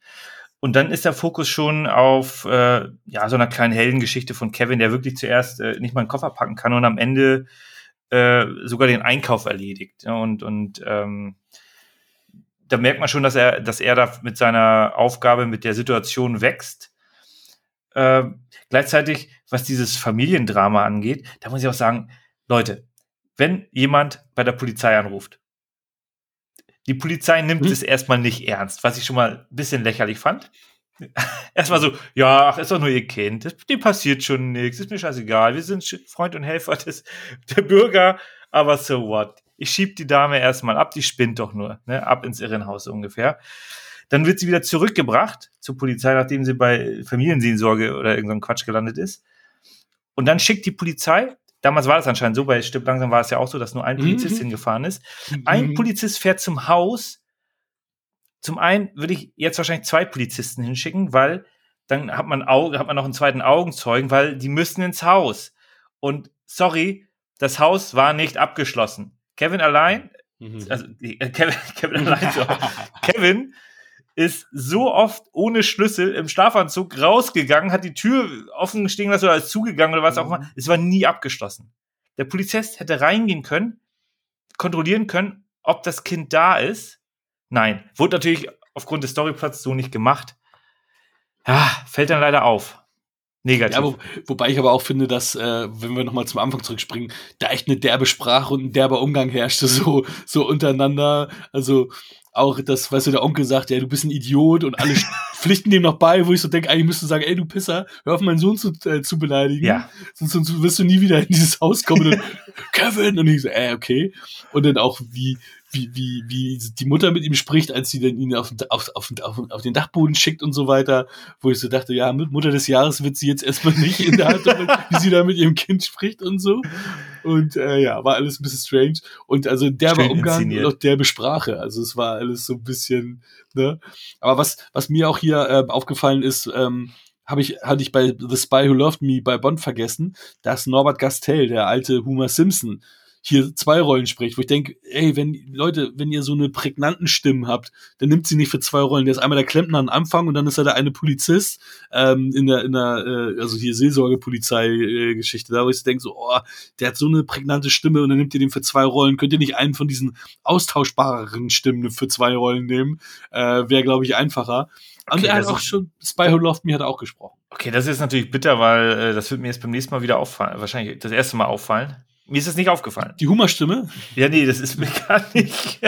Und dann ist der Fokus schon auf äh, ja so einer kleinen Heldengeschichte von Kevin, der wirklich zuerst äh, nicht mal einen Koffer packen kann und am Ende äh, sogar den Einkauf erledigt. Und und ähm, da merkt man schon, dass er, dass er da mit seiner Aufgabe, mit der Situation wächst. Äh, gleichzeitig, was dieses Familiendrama angeht, da muss ich auch sagen, Leute, wenn jemand bei der Polizei anruft, die Polizei nimmt hm. es erstmal nicht ernst, was ich schon mal ein bisschen lächerlich fand. Erstmal so, ja, ach, ist doch nur ihr Kind, dem passiert schon nichts, ist mir scheißegal, wir sind Freund und Helfer des, der Bürger, aber so what ich schieb die Dame erstmal ab, die spinnt doch nur, ne? ab ins Irrenhaus ungefähr. Dann wird sie wieder zurückgebracht zur Polizei, nachdem sie bei Familienseelsorge oder irgendeinem Quatsch gelandet ist. Und dann schickt die Polizei, damals war das anscheinend so, bei Stipp langsam war es ja auch so, dass nur ein Polizist mhm. hingefahren ist. Ein mhm. Polizist fährt zum Haus. Zum einen würde ich jetzt wahrscheinlich zwei Polizisten hinschicken, weil dann hat man, Auge, hat man noch einen zweiten Augenzeugen, weil die müssen ins Haus. Und sorry, das Haus war nicht abgeschlossen. Kevin allein, mhm. also äh, Kevin, Kevin allein, so. Kevin ist so oft ohne Schlüssel im Schlafanzug rausgegangen, hat die Tür offen stehen lassen oder ist zugegangen oder was auch immer. Mhm. Es war nie abgeschlossen. Der Polizist hätte reingehen können, kontrollieren können, ob das Kind da ist. Nein, wurde natürlich aufgrund des Storyplots so nicht gemacht. Ja, fällt dann leider auf. Negativ. Ja, wo, wobei ich aber auch finde, dass, äh, wenn wir nochmal zum Anfang zurückspringen, da echt eine derbe Sprache und ein derber Umgang herrschte, so, so untereinander. Also auch das, weißt du, der Onkel sagt, ja, du bist ein Idiot und alle pflichten dem noch bei, wo ich so denke, eigentlich müsste sagen, ey, du Pisser, hör auf, meinen Sohn zu, äh, zu beleidigen. Ja. Sonst, sonst wirst du nie wieder in dieses Haus kommen. Und, Kevin! Und ich so, äh, okay. Und dann auch, wie, wie, wie, wie die Mutter mit ihm spricht, als sie dann ihn auf, auf, auf, auf, auf den Dachboden schickt und so weiter, wo ich so dachte, ja, mit Mutter des Jahres wird sie jetzt erstmal nicht in der Hand, wie sie da mit ihrem Kind spricht und so. Und äh, ja, war alles ein bisschen strange. Und also derbe Umgang inszeniert. und auch derbe Sprache. Also es war alles so ein bisschen, ne? Aber was, was mir auch hier äh, aufgefallen ist, ähm, habe ich, hatte ich bei The Spy Who Loved Me bei Bond vergessen, dass Norbert Gastel, der alte Homer Simpson, hier zwei Rollen spricht, wo ich denke, ey, wenn, Leute, wenn ihr so eine prägnanten Stimmen habt, dann nimmt sie nicht für zwei Rollen. Der ist einmal der Klempner am Anfang und dann ist er der eine Polizist ähm, in der, in der, äh, also hier Seelsorgepolizei-Geschichte, da wo ich denke so, oh, der hat so eine prägnante Stimme und dann nimmt ihr den für zwei Rollen. Könnt ihr nicht einen von diesen austauschbareren Stimmen für zwei Rollen nehmen? Äh, Wäre, glaube ich, einfacher. Okay, und er hat auch schon, Spy Who Loved Me hat er auch gesprochen. Okay, das ist natürlich bitter, weil äh, das wird mir jetzt beim nächsten Mal wieder auffallen, wahrscheinlich das erste Mal auffallen. Mir ist das nicht aufgefallen. Die Hummerstimme? Ja, nee, das ist mir gar nicht.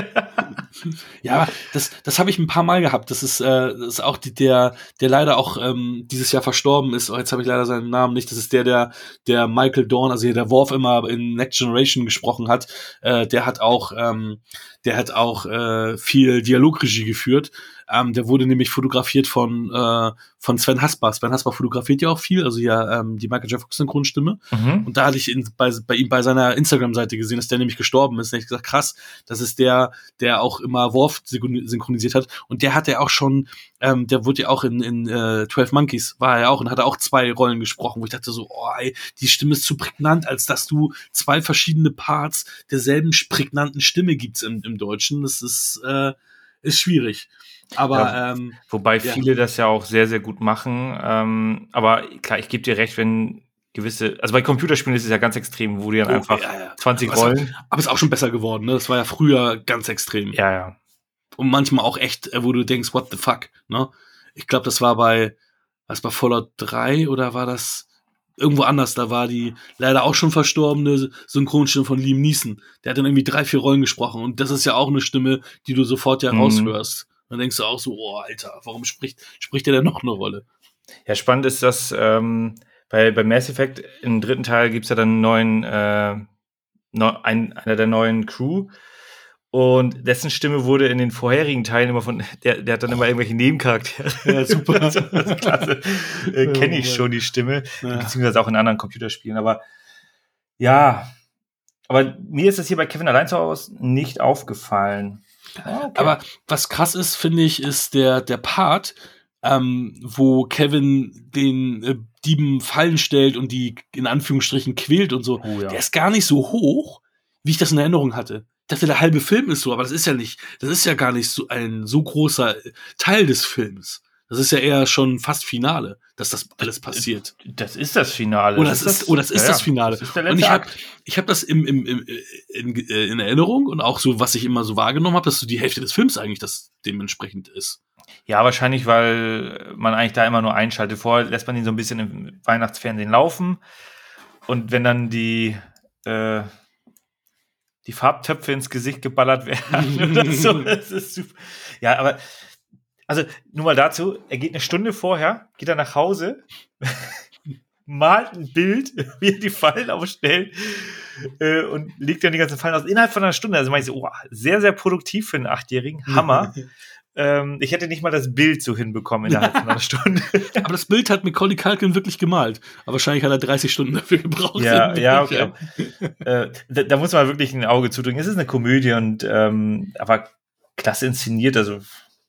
Ja, das, das habe ich ein paar Mal gehabt. Das ist, äh, das ist auch die, der, der leider auch ähm, dieses Jahr verstorben ist. Oh, jetzt habe ich leider seinen Namen nicht. Das ist der, der, der Michael Dorn, also der Worf immer in Next Generation gesprochen hat. Äh, der hat auch, ähm, der hat auch äh, viel Dialogregie geführt. Ähm, der wurde nämlich fotografiert von, äh, von Sven Hasbach. Sven Hasbach fotografiert ja auch viel, also ja ähm, die Michael J. Fox Synchronstimme. Mhm. Und da hatte ich in, bei, bei ihm bei seiner Instagram-Seite gesehen, dass der nämlich gestorben ist. Da hab ich gesagt, krass, das ist der, der auch immer Worf synchronisiert hat. Und der hat ja auch schon, ähm, der wurde ja auch in, in äh, 12 Monkeys, war er ja auch und hat auch zwei Rollen gesprochen, wo ich dachte so, oh ey, die Stimme ist zu prägnant, als dass du zwei verschiedene Parts derselben prägnanten Stimme gibt's im, im Deutschen. Das ist, äh, ist schwierig. Aber Ja, ähm, Wobei Ja. viele das ja auch sehr, sehr gut machen. Ähm, aber klar, ich gebe dir recht, wenn gewisse, also bei Computerspielen ist es ja ganz extrem, wo die dann Oh, einfach ja, ja. 20 Aber es- Rollen. aber ist auch schon besser geworden, ne? Das war ja früher ganz extrem. Ja, ja. Und manchmal auch echt, äh, wo du denkst, what the fuck, ne? Ich glaube, das war bei, was bei Fallout 3 oder war das irgendwo anders? Da war die leider auch schon verstorbene Synchronstimme von Liam Neeson. Der hat dann irgendwie drei, vier Rollen gesprochen. Und das ist ja auch eine Stimme, die du sofort ja Mhm. Dann denkst du auch so, oh, Alter, warum spricht, spricht der denn noch eine Rolle? Ja, spannend ist, dass ähm, bei, bei Mass Effect im dritten Teil gibt's ja dann einen neuen, äh, neu, ein, einer der neuen Crew. Und dessen Stimme wurde in den vorherigen Teilen immer von, der, der hat dann immer irgendwelche Nebencharaktere. Ja, super. das ist klasse. Äh, Kenne ich schon die Stimme. Ja. beziehungsweise auch in anderen Computerspielen. Aber ja, aber mir ist das hier bei Kevin allein zu Hause nicht aufgefallen. Ah, okay. Aber was krass ist, finde ich, ist der, der Part, ähm, wo Kevin den äh, Dieben Fallen stellt und die in Anführungsstrichen quält und so. oh, ja. Der ist gar nicht so hoch, wie ich das in Erinnerung hatte. Ich dachte, der halbe Film ist so, aber das ist ja nicht, das ist ja gar nicht so ein so großer Teil des Films. Das ist ja eher schon fast Finale, dass das alles passiert. das ist das Finale. Oder das ist, oder das ist ja, das Finale. Das ist Und ich habe ich hab das im, im, im, in, äh, in Erinnerung und auch so, was ich immer so wahrgenommen habe, dass so die Hälfte des Films eigentlich das dementsprechend ist. Ja, wahrscheinlich, weil man eigentlich da immer nur einschaltet. Vorher lässt man ihn so ein bisschen im Weihnachtsfernsehen laufen. Und wenn dann die, äh, die Farbtöpfe ins Gesicht geballert werden oder so, das ist super. Ja, aber, also nur mal dazu, er geht eine Stunde vorher, geht er nach Hause, malt ein Bild, wie er die Fallen aufstellt äh, und legt dann die ganzen Fallen aus. Innerhalb von einer Stunde, also meine ich so, oh, sehr, sehr produktiv für einen Achtjährigen, Hammer. ähm, ich hätte nicht mal das Bild so hinbekommen innerhalb von einer Stunde. Aber das Bild hat Macaulay Culkin wirklich gemalt. Aber wahrscheinlich hat er 30 Stunden dafür gebraucht. ja, ja, okay. äh, da, da muss man wirklich ein Auge zudrücken. Es ist eine Komödie und ähm, aber klasse inszeniert, also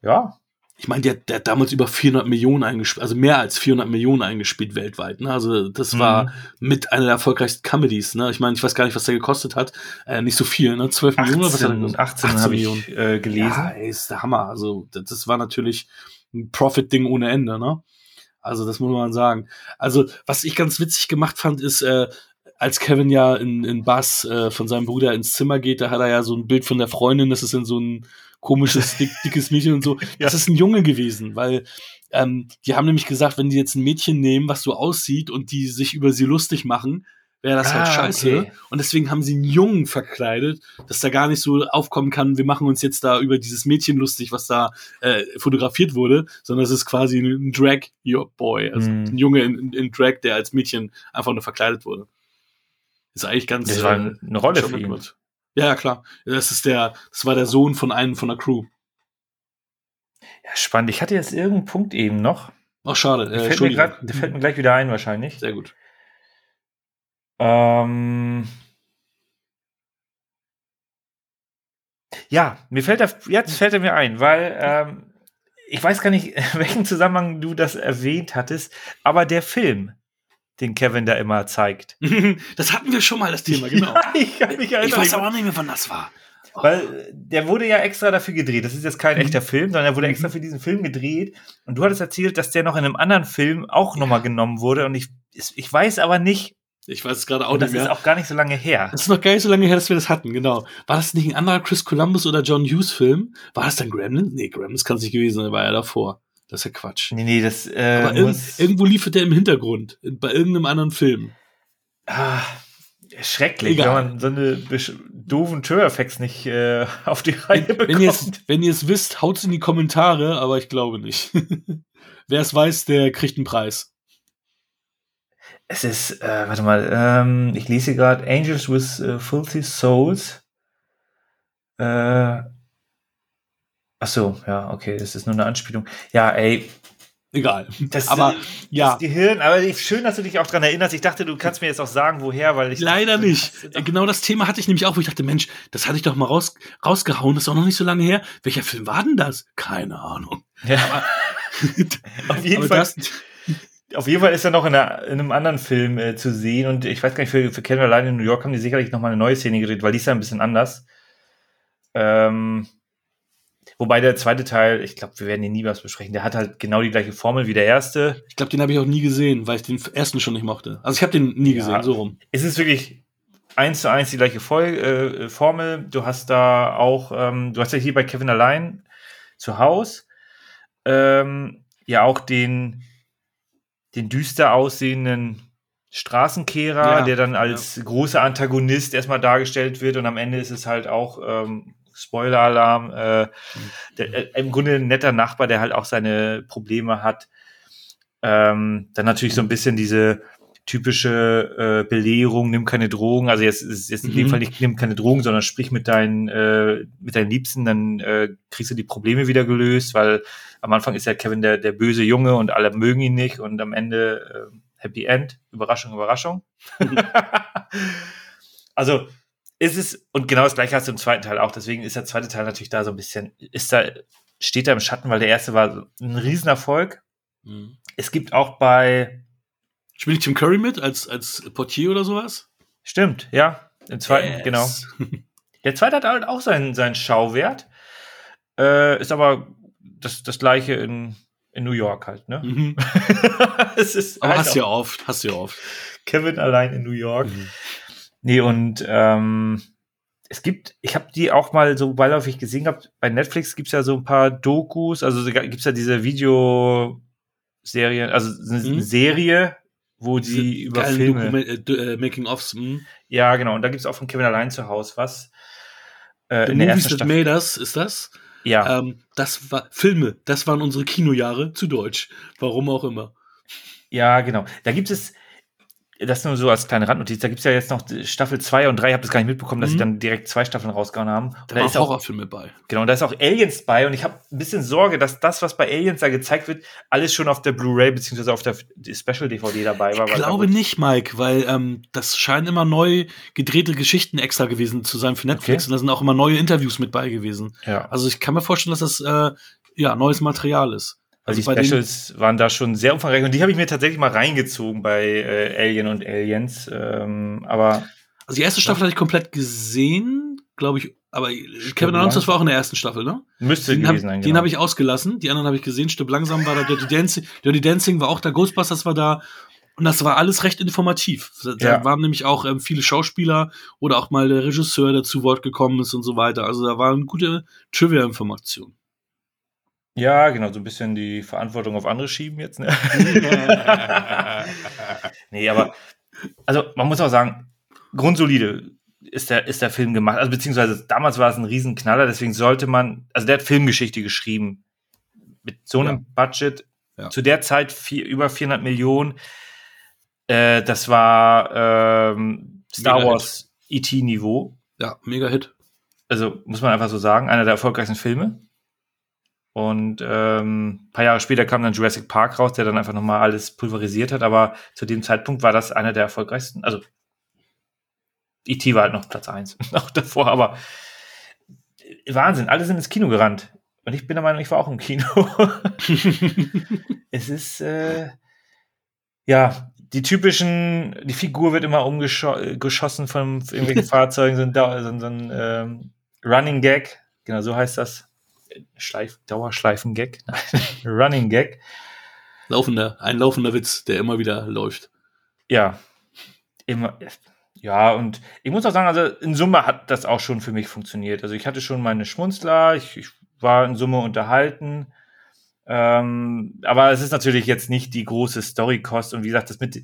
ja. Ich meine, der, der hat damals über 400 Millionen eingespielt, also mehr als 400 Millionen eingespielt weltweit. Ne? Also das war Mhm. mit einer der erfolgreichsten Comedies. Ne? Ich meine, ich weiß gar nicht, was der gekostet hat. Äh, nicht so viel, ne? 12 Millionen oder was hat er 18, gekostet? 18, habe ich äh, gelesen. Ja, ey, ist der Hammer. Also, das, das war natürlich ein Profit-Ding ohne Ende, ne? Also, das muss man sagen. Also, was ich ganz witzig gemacht fand, ist, äh, als Kevin ja in, in Bass äh, von seinem Bruder ins Zimmer geht, da hat er ja so ein Bild von der Freundin, das ist in so ein komisches, dick, dickes Mädchen und so. Das ist ein Junge gewesen, weil ähm, die haben nämlich gesagt, wenn die jetzt ein Mädchen nehmen, was so aussieht und die sich über sie lustig machen, wäre das halt Ah, scheiße. okay. Und deswegen haben sie einen Jungen verkleidet, dass da gar nicht so aufkommen kann, wir machen uns jetzt da über dieses Mädchen lustig, was da äh, fotografiert wurde, sondern es ist quasi ein Drag Your Boy, also Mhm. ein Junge in, in, Drag, der als Mädchen einfach nur verkleidet wurde. Ist eigentlich ganz Das war äh, eine Rolle für ihn. mitgemacht. Ja, ja, klar. Das ist der, das war der Sohn von einem von der Crew. Ja, spannend. Ich hatte jetzt irgendeinen Punkt eben noch. Ach, schade. Der, Äh, fällt, mir grad, der fällt mir gleich wieder ein, wahrscheinlich. Sehr gut. Ähm, ja, mir fällt er, jetzt fällt er mir ein, weil ähm, ich weiß gar nicht, in welchem Zusammenhang du das erwähnt hattest, aber der Film, den Kevin da immer zeigt. das hatten wir schon mal, das Thema, genau. Ja, ich ich erinnern. weiß aber auch nicht mehr, wann das war. Weil der wurde ja extra dafür gedreht. Das ist jetzt kein Mhm. echter Film, sondern er wurde extra für diesen Film gedreht. Und du hattest erzählt, dass der noch in einem anderen Film auch nochmal genommen wurde. Und ich, ich weiß aber nicht, Ich weiß es gerade auch und das nicht ist mehr. auch gar nicht so lange her. Das ist noch gar nicht so lange her, dass wir das hatten, genau. War das nicht ein anderer Chris Columbus oder John Hughes Film? War das dann Gremlins? Nee, Gremlins kann es nicht gewesen sein, war ja davor. Das ist ja Quatsch. Nee, nee, das äh, Aber irg muss, irgendwo lief der im Hintergrund, in- bei irgendeinem anderen Film. ah, schrecklich, Egal. wenn man so eine doofen Tür-Effekts nicht äh, auf die Reihe Wenn, bekommt. ihr es, wenn ihr es wisst, haut's in die Kommentare, aber ich glaube nicht. Wer es weiß, der kriegt einen Preis. Es ist, äh, warte mal, ähm, ich lese gerade Angels with äh, Filthy Souls. Äh, ach so, ja, okay, das ist nur eine Anspielung. Ja, ey, Egal. das Aber, äh, ja. das Gehirn, aber schön, dass du dich auch dran erinnerst. Ich dachte, du kannst mir jetzt auch sagen, woher, weil ich Leider nicht. Das ist doch- Genau das Thema hatte ich nämlich auch, wo ich dachte, Mensch, das hatte ich doch mal raus, rausgehauen, das ist auch noch nicht so lange her. Welcher Film war denn das? Keine Ahnung. Ja, auf jeden Aber Fall. das, Auf jeden Fall ist er noch in, einer, in einem anderen Film äh, zu sehen und ich weiß gar nicht, für, für Kevin allein in New York haben die sicherlich noch mal eine neue Szene gedreht, weil die ist ja ein bisschen anders. Ähm, wobei der zweite Teil, ich glaube, wir werden ihn nie was besprechen, der hat halt genau die gleiche Formel wie der erste. ich glaube, den habe ich auch nie gesehen, weil ich den ersten schon nicht mochte. Also ich habe den nie Ja. gesehen, so rum. Es ist wirklich eins zu eins die gleiche Fol äh, Formel. Du hast da auch, ähm, du hast ja hier bei Kevin allein zu Haus ähm, ja auch den, den düster aussehenden Straßenkehrer, Ja, der dann als großer Antagonist erstmal dargestellt wird und am Ende ist es halt auch ähm, Spoiler-Alarm, äh, der, äh, im Grunde ein netter Nachbar, der halt auch seine Probleme hat. Ähm, dann natürlich so ein bisschen diese typische äh, Belehrung, nimm keine Drogen, also jetzt ist jetzt in dem Mhm. Fall nicht nimm keine Drogen, sondern sprich mit deinen äh, mit deinen Liebsten, dann äh, kriegst du die Probleme wieder gelöst, weil am Anfang ist ja Kevin der der böse Junge und alle mögen ihn nicht und am Ende äh, Happy End, Überraschung, Überraschung. also ist es und genau das gleiche hast du im zweiten Teil auch, deswegen ist der zweite Teil natürlich da so ein bisschen ist da steht da im Schatten, weil der erste war ein Riesenerfolg. Mhm. Es gibt auch bei Spielt Tim Curry mit als, als Portier oder sowas? Stimmt, ja. Im zweiten, Yes. genau. Der zweite hat halt auch seinen, seinen Schauwert. Äh, ist aber das, das gleiche in, in New York halt, ne? Mhm. es ist Aber halt hast du ja oft, hast du ja oft. Kevin allein in New York. Mhm. Nee, und ähm, es gibt, ich habe die auch mal so beiläufig gesehen gehabt, bei Netflix gibt's ja so ein paar Dokus, also so gibt's ja diese Videoserien, also eine Mhm. Serie, wo die über Filme. Äh, äh, Making-ofs. mhm. Ja, genau. Und da gibt's auch von Kevin allein zu Hause was. Äh, The in Movies That. Made Us, ist das? Ja, Ähm, das war Filme, das waren unsere Kinojahre zu Deutsch. Warum auch immer. ja, genau. Da gibt es, das nur so als kleine Randnotiz, da gibt's ja jetzt noch Staffel 2 und 3, ich habe das gar nicht mitbekommen, dass Mhm. sie dann direkt zwei Staffeln rausgehauen haben. Da da ist auch, Horrorfilme bei. genau, und da ist auch Aliens bei und ich habe ein bisschen Sorge, dass das, was bei Aliens da gezeigt wird, alles schon auf der Blu-ray beziehungsweise auf der Special-DVD dabei war. Ich glaube nicht, Mike, weil ähm, das scheinen immer neu gedrehte Geschichten extra gewesen zu sein für Netflix Okay. und da sind auch immer neue Interviews mit bei gewesen. Ja, Also ich kann mir vorstellen, dass das äh, ja neues Material ist. Also die bei den- Specials waren da schon sehr umfangreich und die habe ich mir tatsächlich mal reingezogen bei äh, Alien und Aliens. Ähm, aber Also die erste Staffel hatte ich komplett gesehen, glaube ich, aber Kevin langsam. Alonso, war auch in der ersten Staffel, ne? müsste Den habe gewesen sein. den genau. hab ich ausgelassen, die anderen habe ich gesehen. Stimmt, langsam war da Dirty Dancing, Dirty Dancing war auch da, Ghostbusters war da. Und das war alles recht informativ. Da Ja. waren nämlich auch ähm, viele Schauspieler oder auch mal der Regisseur, der zu Wort gekommen ist und so weiter. Also da waren gute Trivia-Informationen. Ja, genau, so ein bisschen die Verantwortung auf andere schieben jetzt. Ne? nee, aber also man muss auch sagen, grundsolide ist der, ist der Film gemacht. Also beziehungsweise damals war es ein Riesenknaller, deswegen sollte man, also der hat Filmgeschichte geschrieben. Mit so einem Budget, Ja. zu der Zeit vier, über 400 Millionen. Äh, das war ähm, Star Mega Wars ET-Niveau. Ja, mega Hit. also muss man einfach so sagen, einer der erfolgreichsten Filme. Und ähm, ein paar Jahre später kam dann Jurassic Park raus, der dann einfach nochmal alles pulverisiert hat, aber zu dem Zeitpunkt war das einer der erfolgreichsten. Also E.T. war halt noch Platz eins, noch davor, aber Wahnsinn, alle sind ins Kino gerannt. Und ich bin der Meinung, ich war auch im Kino. es ist, äh, ja, die typischen, die Figur wird immer umgeschossen von irgendwelchen Fahrzeugen, so ein, so ein, so ein ähm, Running Gag, genau so heißt das. Schleif, Dauerschleifen-Gag, Nein, Running Gag. Laufender, ein laufender Witz, der immer wieder läuft. Ja, immer, ja, und ich muss auch sagen, also in Summe hat das auch schon für mich funktioniert. Also ich hatte schon meine Schmunzler, ich, ich war in Summe unterhalten. Ähm, aber es ist natürlich jetzt nicht die große Storykost. Und wie gesagt, das mit,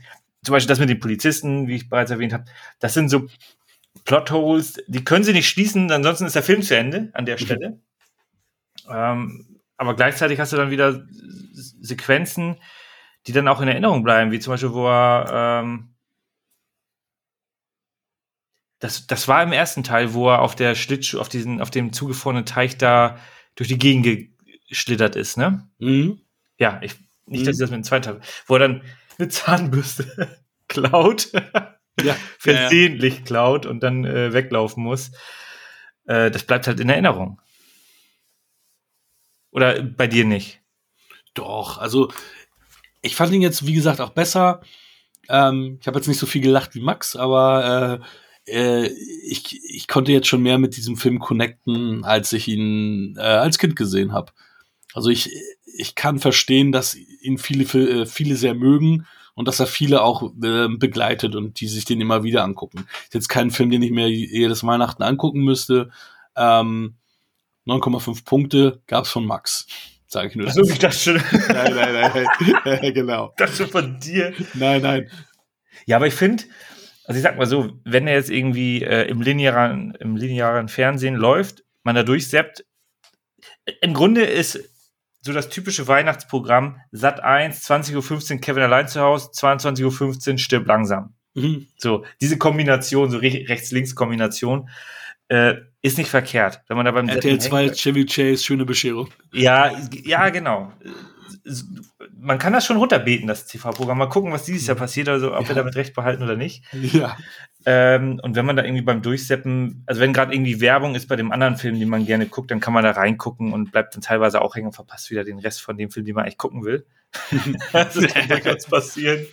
zum Beispiel das mit den Polizisten, wie ich bereits erwähnt habe, das sind so Plotholes, die können sie nicht schließen, ansonsten ist der Film zu Ende an der Stelle. Ähm, aber gleichzeitig hast du dann wieder Sequenzen, die dann auch in Erinnerung bleiben, wie zum Beispiel, wo er ähm, das, das war im ersten Teil, wo er auf der Schlittschuh, auf diesen, auf dem zugefrorenen Teich da durch die Gegend geschlittert ist, ne? Mhm. Ja, ich, nicht, Mhm. dass ich das mit dem zweiten Teil, wo er dann eine Zahnbürste klaut, Ja, versehentlich klaut und dann äh, weglaufen muss. Äh, das bleibt halt in Erinnerung. Oder bei dir nicht? Doch, also ich fand ihn jetzt, wie gesagt, auch besser. Ähm, ich habe jetzt nicht so viel gelacht wie Max, aber äh, äh, ich, ich konnte jetzt schon mehr mit diesem Film connecten, als ich ihn äh, als Kind gesehen habe. Also ich, ich kann verstehen, dass ihn viele, äh, viele sehr mögen und dass er viele auch äh, begleitet und die sich den immer wieder angucken. Ist jetzt kein Film, den ich mir jedes Weihnachten angucken müsste. Ähm, 9,5 Punkte gab's von Max. Sage ich nur. So wie das schon, Nein, nein, nein. genau. das schon von dir. Nein, nein. Ja, aber ich finde, also ich sag mal so, wenn er jetzt irgendwie äh, im linearen, im linearen Fernsehen läuft, man da durchseppt, im Grunde ist so das typische Weihnachtsprogramm Sat 1, 20.15 Uhr Kevin allein zu Hause, 22.15 Uhr stirb langsam. Mhm. So, diese Kombination, so Re Rechts-Links-Kombination, äh, ist nicht verkehrt. Wenn man da beim RTL Seppen 2, hängt. Chevy Chase, schöne Bescherung. Ja, ja, genau. Man kann das schon runterbeten, das TV-Programm. Mal gucken, was dieses Jahr passiert, also ob Ja. wir damit recht behalten oder nicht. Ja. Ähm, und wenn man da irgendwie beim Durchseppen, also wenn gerade irgendwie Werbung ist bei dem anderen Film, den man gerne guckt, dann kann man da reingucken und bleibt dann teilweise auch hängen und verpasst wieder den Rest von dem Film, den man eigentlich gucken will. das kann durchaus passieren.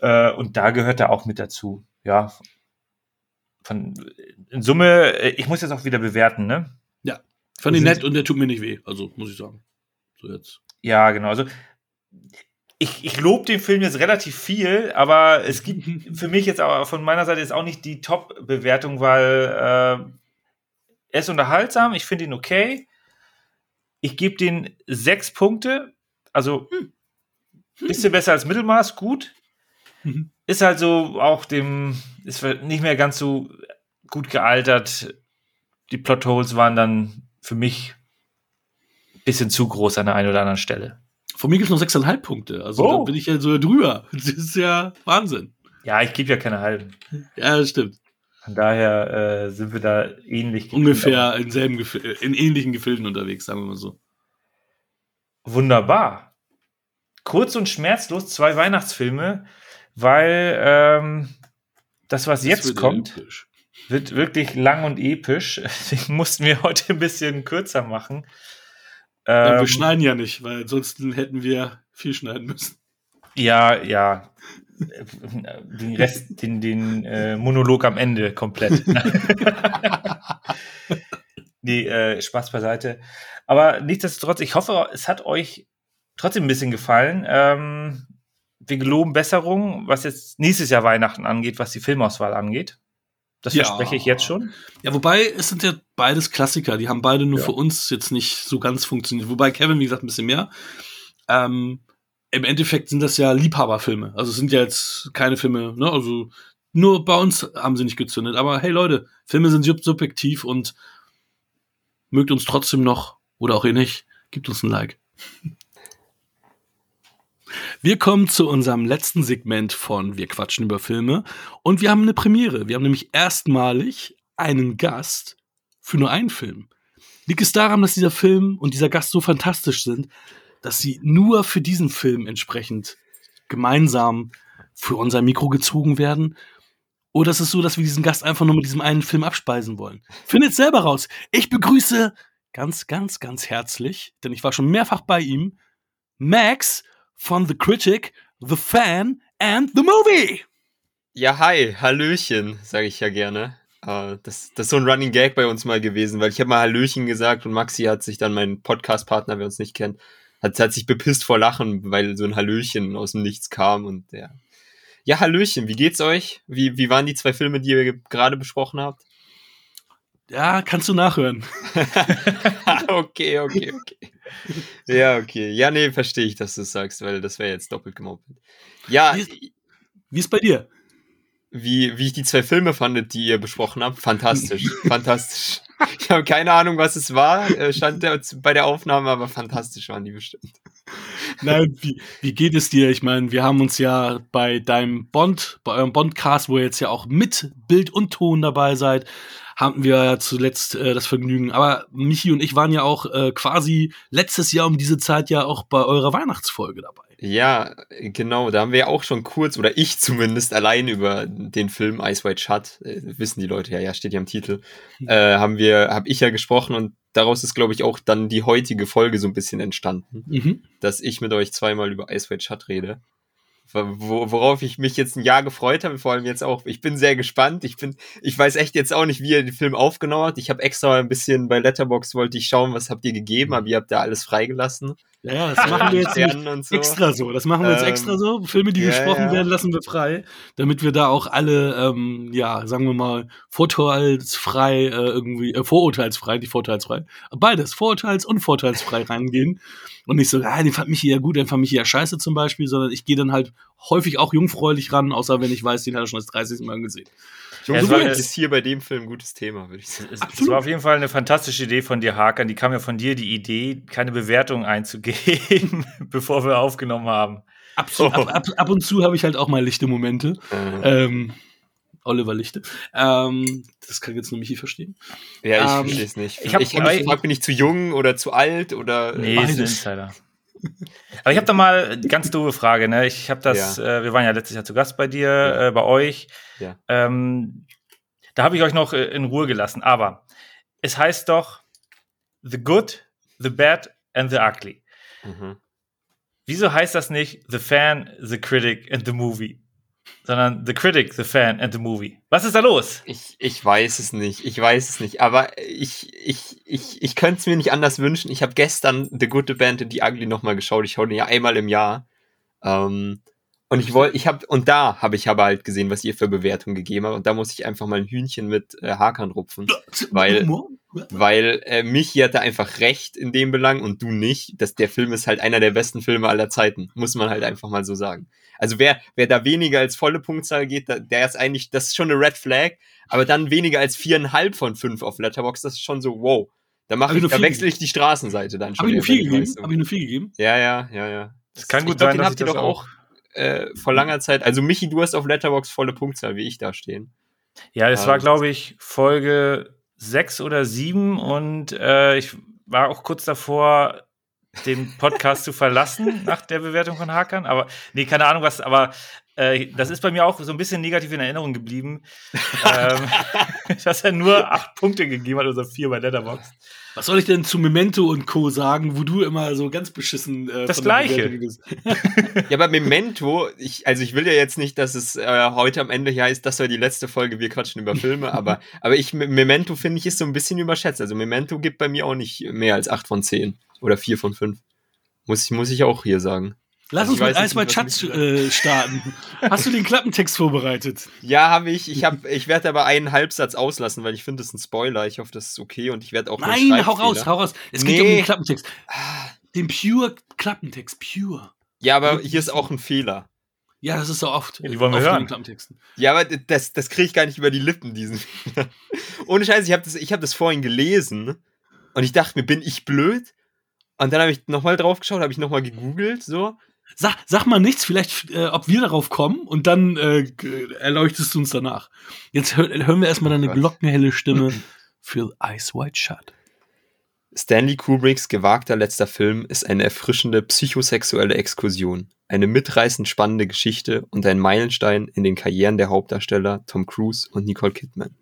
Äh, und da gehört er auch mit dazu. Ja. Von, in Summe, äh, ich muss jetzt auch wieder bewerten, ne? Fand ihn nett und der tut mir nicht weh. Also, muss ich sagen. So jetzt. Ja, genau. Also ich, ich lobe den Film jetzt relativ viel, aber es gibt für mich jetzt auch von meiner Seite jetzt auch nicht die Top-Bewertung, weil äh, er ist unterhaltsam, ich finde ihn okay. Ich gebe den sechs Punkte, also bisschen besser als Mittelmaß, gut. Mhm. Ist halt so auch dem, ist nicht mehr ganz so gut gealtert. Die Plotholes waren dann für mich ein bisschen zu groß an der einen oder anderen Stelle. Von mir gibt's noch 6,5 Punkte. Also, Oh. da bin ich ja so drüber. Das ist ja Wahnsinn. Ja, ich gebe ja keine halben. Ja, das stimmt. Von daher äh, sind wir da ähnlich. Ungefähr in, selben Gef in ähnlichen Gefilden unterwegs, sagen wir mal so. Wunderbar. Kurz und schmerzlos zwei Weihnachtsfilme, weil ähm, das, was Das jetzt kommt, episch. wird wirklich lang und episch. Deswegen mussten wir heute ein bisschen kürzer machen. Ähm, wir schneiden ja nicht, weil ansonsten hätten wir viel schneiden müssen. ja, ja. Den Rest, den, den äh, Monolog am Ende komplett. nee, äh, Spaß beiseite. Aber nichtsdestotrotz, ich hoffe, es hat euch trotzdem ein bisschen gefallen. Ähm, wir geloben Besserung, was jetzt nächstes Jahr Weihnachten angeht, was die Filmauswahl angeht. Das Ja. verspreche ich jetzt schon. Ja, wobei, es sind ja beides Klassiker. Die haben beide nur Ja. für uns jetzt nicht so ganz funktioniert. Wobei Kevin, wie gesagt, ein bisschen mehr. Ähm, Im Endeffekt sind das ja Liebhaberfilme. Also es sind ja jetzt keine Filme, ne? Also nur bei uns haben sie nicht gezündet. Aber hey Leute, Filme sind sub subjektiv und mögt uns trotzdem noch oder auch ihr nicht, gebt uns ein Like. Wir kommen zu unserem letzten Segment von Wir quatschen über Filme und wir haben eine Premiere. Wir haben nämlich erstmalig einen Gast für nur einen Film. Liegt es daran, dass dieser Film und dieser Gast so fantastisch sind, dass sie nur für diesen Film entsprechend gemeinsam für unser Mikro gezogen werden? Oder ist es so, dass wir diesen Gast einfach nur mit diesem einen Film abspeisen wollen? Findet selber raus. Ich begrüße ganz, ganz, ganz herzlich, denn ich war schon mehrfach bei ihm, Max von The Critic, The Fan and The Movie. Ja, hi, Hallöchen, sage ich ja gerne. Äh, das, das ist so ein Running Gag bei uns mal gewesen, weil ich habe mal Hallöchen gesagt und Maxi hat sich dann, mein Podcast-Partner, wer uns nicht kennt, hat, hat sich bepisst vor Lachen, weil so ein Hallöchen aus dem Nichts kam und ja. Ja, Hallöchen, wie geht's euch? Wie, wie waren die zwei Filme, die ihr gerade besprochen habt? Ja, kannst du nachhören. okay, okay, okay. Ja, okay. Ja, nee, verstehe ich, dass du es sagst, weil das wäre jetzt doppelt gemoppelt. Ja, Wie ist- Wie ist bei dir? wie, wie ich die zwei Filme fandet, die ihr besprochen habt. Fantastisch, fantastisch. Ich habe keine Ahnung, was es war, äh, stand bei der Aufnahme, aber fantastisch waren die bestimmt. Nein, wie, wie geht es dir? Ich meine, wir haben uns ja bei deinem Bond, bei eurem Bondcast, wo ihr jetzt ja auch mit Bild und Ton dabei seid, hatten wir ja zuletzt äh, das Vergnügen. Aber Michi und ich waren ja auch äh, quasi letztes Jahr um diese Zeit ja auch bei eurer Weihnachtsfolge dabei. Ja, genau, da haben wir ja auch schon kurz, oder ich zumindest, allein über den Film Ice White Shut, äh, wissen die Leute ja, ja, steht ja im Titel, äh, haben wir, habe ich ja gesprochen und daraus ist, glaube ich, auch dann die heutige Folge so ein bisschen entstanden, Mhm. dass ich mit euch zweimal über Ice White Shut rede. Wo, worauf ich mich jetzt ein Jahr gefreut habe, vor allem jetzt auch. Ich bin sehr gespannt. Ich bin, ich weiß echt jetzt auch nicht, wie ihr den Film aufgenommen habt. Ich habe extra ein bisschen bei Letterbox wollte ich schauen, was habt ihr gegeben, aber ihr habt da alles freigelassen. Ja, das machen wir jetzt nicht so. extra so. Das machen wir jetzt Ähm, extra so. Filme, die ja, gesprochen ja. werden, lassen wir frei, damit wir da auch alle, ähm, ja, sagen wir mal, vorteilsfrei äh, irgendwie, äh, vorurteilsfrei, nicht vorteilsfrei, beides, vorurteils- und vorteilsfrei reingehen. Und nicht so, ah, den fand mich ja gut, den fand mich ja scheiße zum Beispiel, sondern ich gehe dann halt häufig auch jungfräulich ran, außer wenn ich weiß, den hat er schon das 30. Mal gesehen. Ja, es so war- ist hier bei dem Film ein gutes Thema, würde ich sagen. Es, es war auf jeden Fall eine fantastische Idee von dir, Hakan. Die kam ja von dir, die Idee, keine Bewertung einzugeben, bevor wir aufgenommen haben. Absolut, ab, ab, ab und zu habe ich halt auch mal lichte Momente. Äh, Ähm, Oliver Lichte. Ähm, das kann jetzt nur Michi verstehen. ja, ich ähm, verstehe es nicht. ich ich habe mich gefragt, bin ich zu jung oder zu alt oder. Nee, äh, ist ein. Insider. Aber ich habe da mal eine ganz doofe Frage. Ne? Ich habe das, äh, wir waren ja letztes Jahr zu Gast bei dir, Ja. äh, bei euch. Ja. Ähm, da habe ich euch noch äh, in Ruhe gelassen. Aber es heißt doch The Good, The Bad and The Ugly. Mhm. Wieso heißt das nicht The Fan, The Critic and The Movie? Sondern The Critic, The Fan and The Movie. Was ist da los? Ich, ich weiß es nicht, ich weiß es nicht, aber ich, ich, ich, ich könnte es mir nicht anders wünschen. Ich habe gestern The Good, The Band and The Ugly nochmal geschaut. Ich schaue den ja einmal im Jahr. Ähm, und ich wollte, ich habe, und da habe ich aber halt gesehen, was ihr für Bewertungen gegeben habt. Und da muss ich einfach mal ein Hühnchen mit äh, Hakan rupfen. Weil-? Weil äh, Michi hatte einfach recht in dem Belang und du nicht. dass der Film ist halt einer der besten Filme aller Zeiten. Muss man halt einfach mal so sagen. Also wer, wer da weniger als volle Punktzahl geht, der ist eigentlich, das ist schon eine Red Flag, aber dann weniger als viereinhalb von fünf auf Letterbox, das ist schon so, wow. Da Hab mache ich da wechsle ich die Straßenseite dann schon. Habe ich nur vier ich gegeben? Habe ich nur vier gegeben? Ja, ja, ja, ja. Es kann Ich gut glaub, sein, den dass habt ihr das doch auch äh, vor langer Zeit. Also Michi, du hast auf Letterbox volle Punktzahl, wie ich da stehen. Ja, es Ja, war, das- glaube ich, Folge sechs oder sieben und äh, ich war auch kurz davor, den Podcast zu verlassen nach der Bewertung von Hakan. Aber nee, keine Ahnung was, aber äh, das ist bei mir auch so ein bisschen negativ in Erinnerung geblieben, ähm, dass er nur acht Punkte gegeben hat, oder vier bei Letterboxd. Was soll ich denn zu Memento und Co. sagen, wo du immer so ganz beschissen äh, Das Gleiche. Ja, aber Memento, ich, also ich will ja jetzt nicht, dass es äh, heute am Ende hier heißt, das war die letzte Folge, wir quatschen über Filme, aber, aber ich, Memento finde ich ist so ein bisschen überschätzt. Also Memento gibt bei mir auch nicht mehr als 8 von 10 oder 4 von 5. Muss ich, muss ich auch hier sagen. Lass Also uns mit weiß Eis jetzt bei nicht, was Chat mich- äh, starten. Hast du den Klappentext vorbereitet? Ja, habe ich. Ich, hab, ich werde aber einen Halbsatz auslassen, weil ich finde, das ist ein Spoiler. Ich hoffe, das ist okay und ich werde auch. Nein, hau raus, hau raus. Es geht Nee. um den Klappentext. Den pure Klappentext, pure. Ja, aber hier ist auch ein Fehler. Ja, das ist so oft. Ja, die wollen wir oft hören. den Klappentexten. Ja, aber das, das kriege ich gar nicht über die Lippen, diesen Fehler. Ohne Scheiß, ich habe das, ich hab das vorhin gelesen und ich dachte mir, bin ich blöd? Und dann habe ich nochmal drauf geschaut, habe ich nochmal gegoogelt, so. Sag, sag mal nichts, vielleicht, äh, ob wir darauf kommen und dann äh, erleuchtest du uns danach. Jetzt hör, hören wir erstmal deine Gott. glockenhelle Stimme für Ice White Shut. Stanley Kubricks gewagter letzter Film ist eine erfrischende psychosexuelle Exkursion, eine mitreißend spannende Geschichte und ein Meilenstein in den Karrieren der Hauptdarsteller Tom Cruise und Nicole Kidman.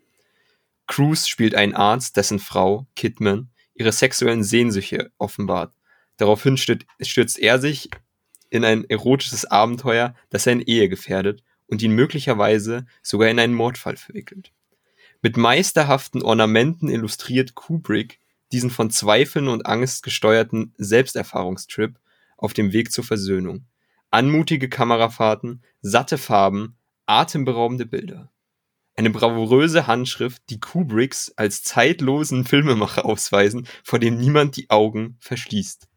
Cruise spielt einen Arzt, dessen Frau, Kidman, ihre sexuellen Sehnsüchte offenbart. Daraufhin stürzt er sich in ein erotisches Abenteuer, das seine Ehe gefährdet und ihn möglicherweise sogar in einen Mordfall verwickelt. Mit meisterhaften Ornamenten illustriert Kubrick diesen von Zweifeln und Angst gesteuerten Selbsterfahrungstrip auf dem Weg zur Versöhnung. Anmutige Kamerafahrten, satte Farben, atemberaubende Bilder. Eine bravouröse Handschrift, die Kubricks als zeitlosen Filmemacher ausweisen, vor dem niemand die Augen verschließt.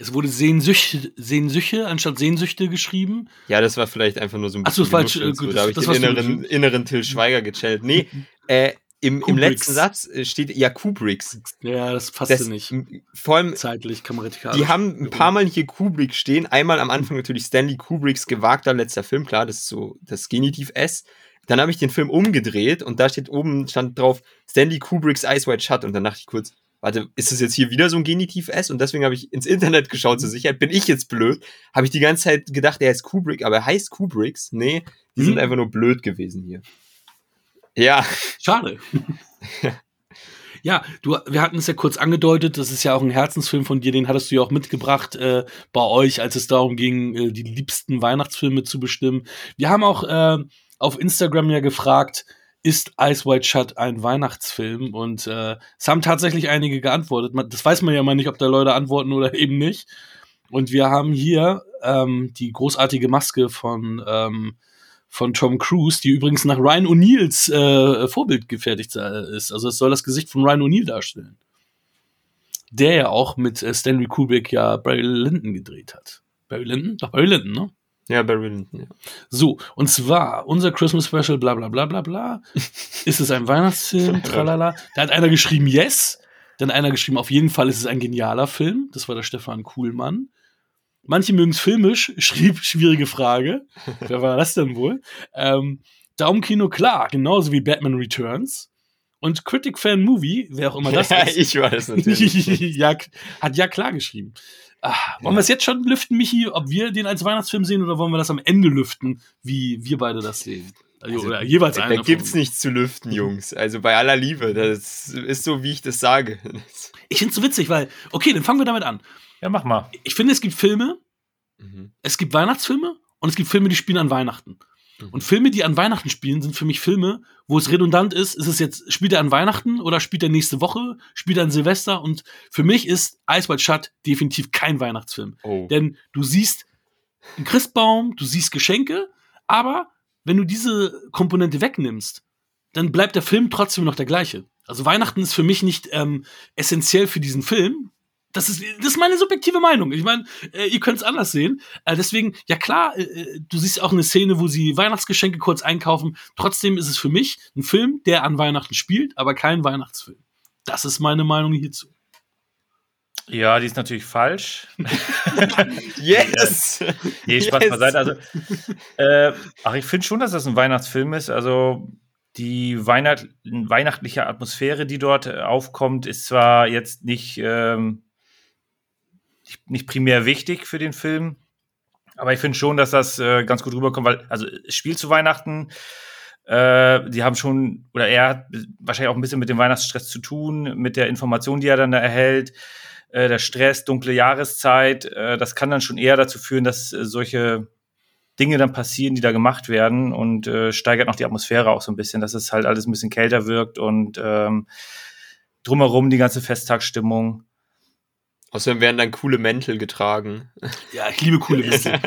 Es wurde Sehnsüchte, Sehnsüche anstatt Sehnsüchte geschrieben. Ja, das war vielleicht einfach nur so ein bisschen. falsch, genuschelt, äh, gut, so. Da habe ich das den inneren, inneren Till Schweiger gechillt. Nee, äh, im, im letzten Satz äh, steht ja Kubricks. Ja, das passte Das, nicht. Vor allem, Zeitlich, kameratikalisch. die haben ein paar Mal hier Kubrick stehen. Einmal am Anfang natürlich Stanley Kubricks gewagter letzter Film, klar, das ist so das Genitiv S. Dann habe ich den Film umgedreht und da steht oben, stand drauf Stanley Kubricks Eyes Wide Shut und dann dachte ich kurz, warte, ist das jetzt hier wieder so ein Genitiv S? Und deswegen habe ich ins Internet geschaut zur Sicherheit. Bin ich jetzt blöd? Habe ich die ganze Zeit gedacht, er heißt Kubrick, aber er heißt Kubricks? Nee, die sind Mhm. einfach nur blöd gewesen hier. Ja, Schade. ja, du, wir hatten es ja kurz angedeutet, das ist ja auch ein Herzensfilm von dir, den hattest du ja auch mitgebracht äh, bei euch, als es darum ging, äh, die liebsten Weihnachtsfilme zu bestimmen. Wir haben auch äh, auf Instagram ja gefragt, ist Ice White Shut ein Weihnachtsfilm? Und äh, es haben tatsächlich einige geantwortet. Das weiß man ja mal nicht, ob da Leute antworten oder eben nicht. Und wir haben hier ähm, die großartige Maske von ähm, von Tom Cruise, die übrigens nach Ryan O'Neills äh, Vorbild gefertigt äh, ist. Also es soll das Gesicht von Ryan O'Neill darstellen. Der ja auch mit äh, Stanley Kubrick ja Barry Lyndon gedreht hat. Barry Lyndon? Doch, Barry Lyndon, ne? Ja, Barry Lyndon, ja. So, und zwar unser Christmas Special, bla bla bla bla bla. ist es ein Weihnachtsfilm? Tralala. Da hat einer geschrieben, yes. Dann einer geschrieben, auf jeden Fall ist es ein genialer Film. Das war der Stefan Kuhlmann. Manche mögen es filmisch, schrieb schwierige Frage. Wer war das denn wohl? Ähm, Daumenkino, klar, genauso wie Batman Returns. Und Critic Fan Movie, wer auch immer das ja, ist, ich war das natürlich. ja, hat ja klar geschrieben. Ah, wollen wir es jetzt schon lüften, Michi, ob wir den als Weihnachtsfilm sehen oder wollen wir das am Ende lüften, wie wir beide das sehen? Also, Also, oder jeweils Da, einer. da gibt's von- nichts zu lüften, Jungs. Also bei aller Liebe, das ist so, wie ich das sage. Ich finde es so witzig, weil, okay, dann fangen wir damit an. Ja, mach mal. Ich finde, es gibt Filme, Mhm. es gibt Weihnachtsfilme und es gibt Filme, die spielen an Weihnachten. Mhm. Und Filme, die an Weihnachten spielen, sind für mich Filme, wo es redundant ist, ist es jetzt, spielt er an Weihnachten oder spielt er nächste Woche, spielt er an Silvester und für mich ist Ice White Shut definitiv kein Weihnachtsfilm. Oh. Denn du siehst einen Christbaum, du siehst Geschenke, aber wenn du diese Komponente wegnimmst, dann bleibt der Film trotzdem noch der gleiche. Also Weihnachten ist für mich nicht ähm, essentiell für diesen Film. Das ist, das ist meine subjektive Meinung. Ich meine, äh, ihr könnt es anders sehen. Äh, deswegen, ja klar, äh, äh, du siehst auch eine Szene, wo sie Weihnachtsgeschenke kurz einkaufen. Trotzdem ist es für mich ein Film, der an Weihnachten spielt, aber kein Weihnachtsfilm. Das ist meine Meinung hierzu. Ja, die ist natürlich falsch. Yes! Nee, Spaß Yes. beiseite. Also, äh, ach, ich finde schon, dass das ein Weihnachtsfilm ist. Also, die Weihnacht weihnachtliche Atmosphäre, die dort äh, aufkommt, ist zwar jetzt nicht, ähm, nicht, primär wichtig für den Film, aber ich finde schon, dass das äh, ganz gut rüberkommt, weil, also, es spielt zu Weihnachten. Äh, die haben schon, oder er hat wahrscheinlich auch ein bisschen mit dem Weihnachtsstress zu tun, mit der Information, die er dann da erhält äh, der Stress, dunkle Jahreszeit, äh, das kann dann schon eher dazu führen, dass äh, solche Dinge dann passieren, die da gemacht werden und äh, steigert noch die Atmosphäre auch so ein bisschen, dass es halt alles ein bisschen kälter wirkt und ähm, drumherum die ganze Festtagsstimmung. Außerdem werden dann coole Mäntel getragen. Ja, ich liebe coole Witze.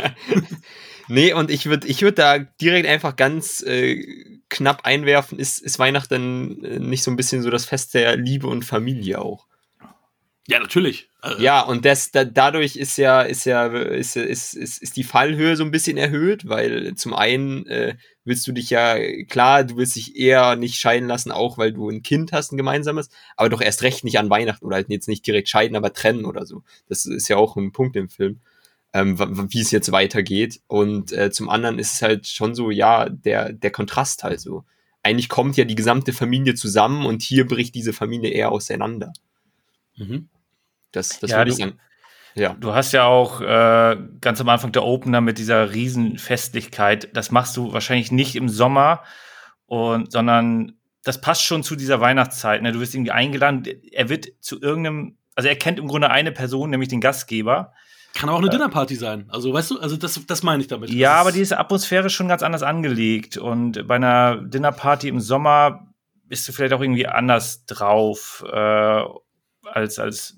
nee, und ich würde ich würd da direkt einfach ganz äh, knapp einwerfen, ist, ist Weihnachten äh, nicht so ein bisschen so das Fest der Liebe und Familie auch? Ja, natürlich. Äh, Ja, und das, da, dadurch ist ja, ist ja, ist, ist, ist, ist die Fallhöhe so ein bisschen erhöht, weil zum einen äh, willst du dich ja, klar, du willst dich eher nicht scheiden lassen, auch weil du ein Kind hast, ein gemeinsames, aber doch erst recht nicht an Weihnachten oder halt jetzt nicht direkt scheiden, aber trennen oder so. Das ist ja auch ein Punkt im Film, ähm, wie es jetzt weitergeht. Und äh, zum anderen ist es halt schon so, ja, der, der Kontrast halt so. Eigentlich kommt ja die gesamte Familie zusammen und hier bricht diese Familie eher auseinander. Mhm. Das, das Ja, würde ich sagen. Ja. Du hast ja auch äh, ganz am Anfang der Opener mit dieser Riesenfestlichkeit. Das machst du wahrscheinlich nicht im Sommer, und, sondern das passt schon zu dieser Weihnachtszeit. Ne? Du wirst irgendwie eingeladen. Er wird zu irgendeinem, also er kennt im Grunde eine Person, nämlich den Gastgeber. Kann auch eine Dinnerparty sein. Also, weißt du, also das, das meine ich damit. Ja, Das aber die ist atmosphärisch schon ganz anders angelegt. Und bei einer Dinnerparty im Sommer bist du vielleicht auch irgendwie anders drauf äh, als, als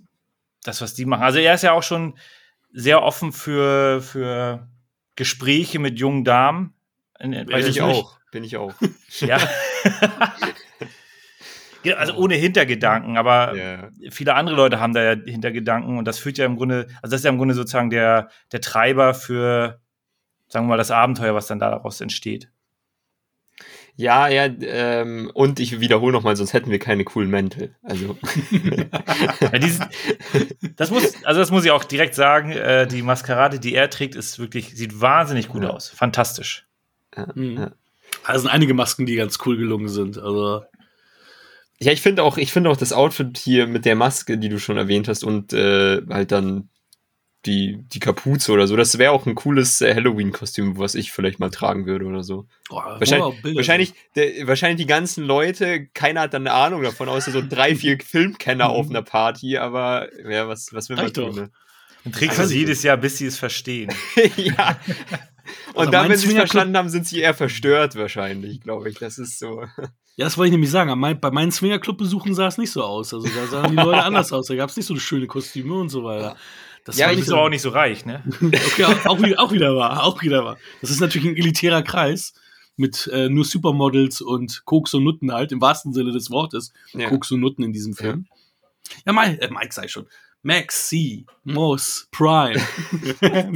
das, was die machen. Also er ist ja auch schon sehr offen für, für Gespräche mit jungen Damen. In, Bin ich auch. Bin ich auch. Ja. Also ohne Hintergedanken, aber Ja. viele andere Leute haben da ja Hintergedanken und das führt ja im Grunde, also das ist ja im Grunde sozusagen der, der Treiber für, sagen wir mal, das Abenteuer, was dann daraus entsteht. Ja, ja, ähm, und ich wiederhole nochmal, sonst hätten wir keine coolen Mäntel. Also, Ja, dieses, das muss, also das muss ich auch direkt sagen, äh, die Maskerade, die er trägt, ist wirklich, sieht wahnsinnig gut Ja. aus. Fantastisch. Mhm. Ja. Also sind einige Masken, die ganz cool gelungen sind. Also, ja, ich finde auch, ich finde auch das Outfit hier mit der Maske, die du schon erwähnt hast, und äh, halt dann die, die Kapuze oder so, das wäre auch ein cooles äh, Halloween-Kostüm, was ich vielleicht mal tragen würde oder so. boah, Wahrscheinlich- Bilder Wahrscheinlich, der, wahrscheinlich die ganzen Leute, keiner hat dann eine Ahnung davon, außer so drei, vier Filmkenner auf einer Party, aber ja, was, was will man Reicht tun? Ne? Dann trägst du Also- sie jedes Jahr, bis sie es verstehen. ja. Und Also dann, wenn sie es verstanden haben, sind sie eher verstört wahrscheinlich, glaube ich. Das ist so. Ja, das wollte ich nämlich sagen. Mein- Bei meinen Swingerclub-Besuchen sah es nicht so aus. Also da sahen die Leute anders aus. Da gab es nicht so schöne Kostüme und so weiter. Das Ja, du auch nicht so reich, ne? Okay, auch, auch, wieder, wahr, auch wieder wahr. Das ist natürlich ein elitärer Kreis mit äh, nur Supermodels und Koks und Nutten halt, im wahrsten Sinne des Wortes. Ja. Koks und Nutten in diesem Film. Ja, Mike, äh, Mike sei schon. Max, C, Moss, Prime.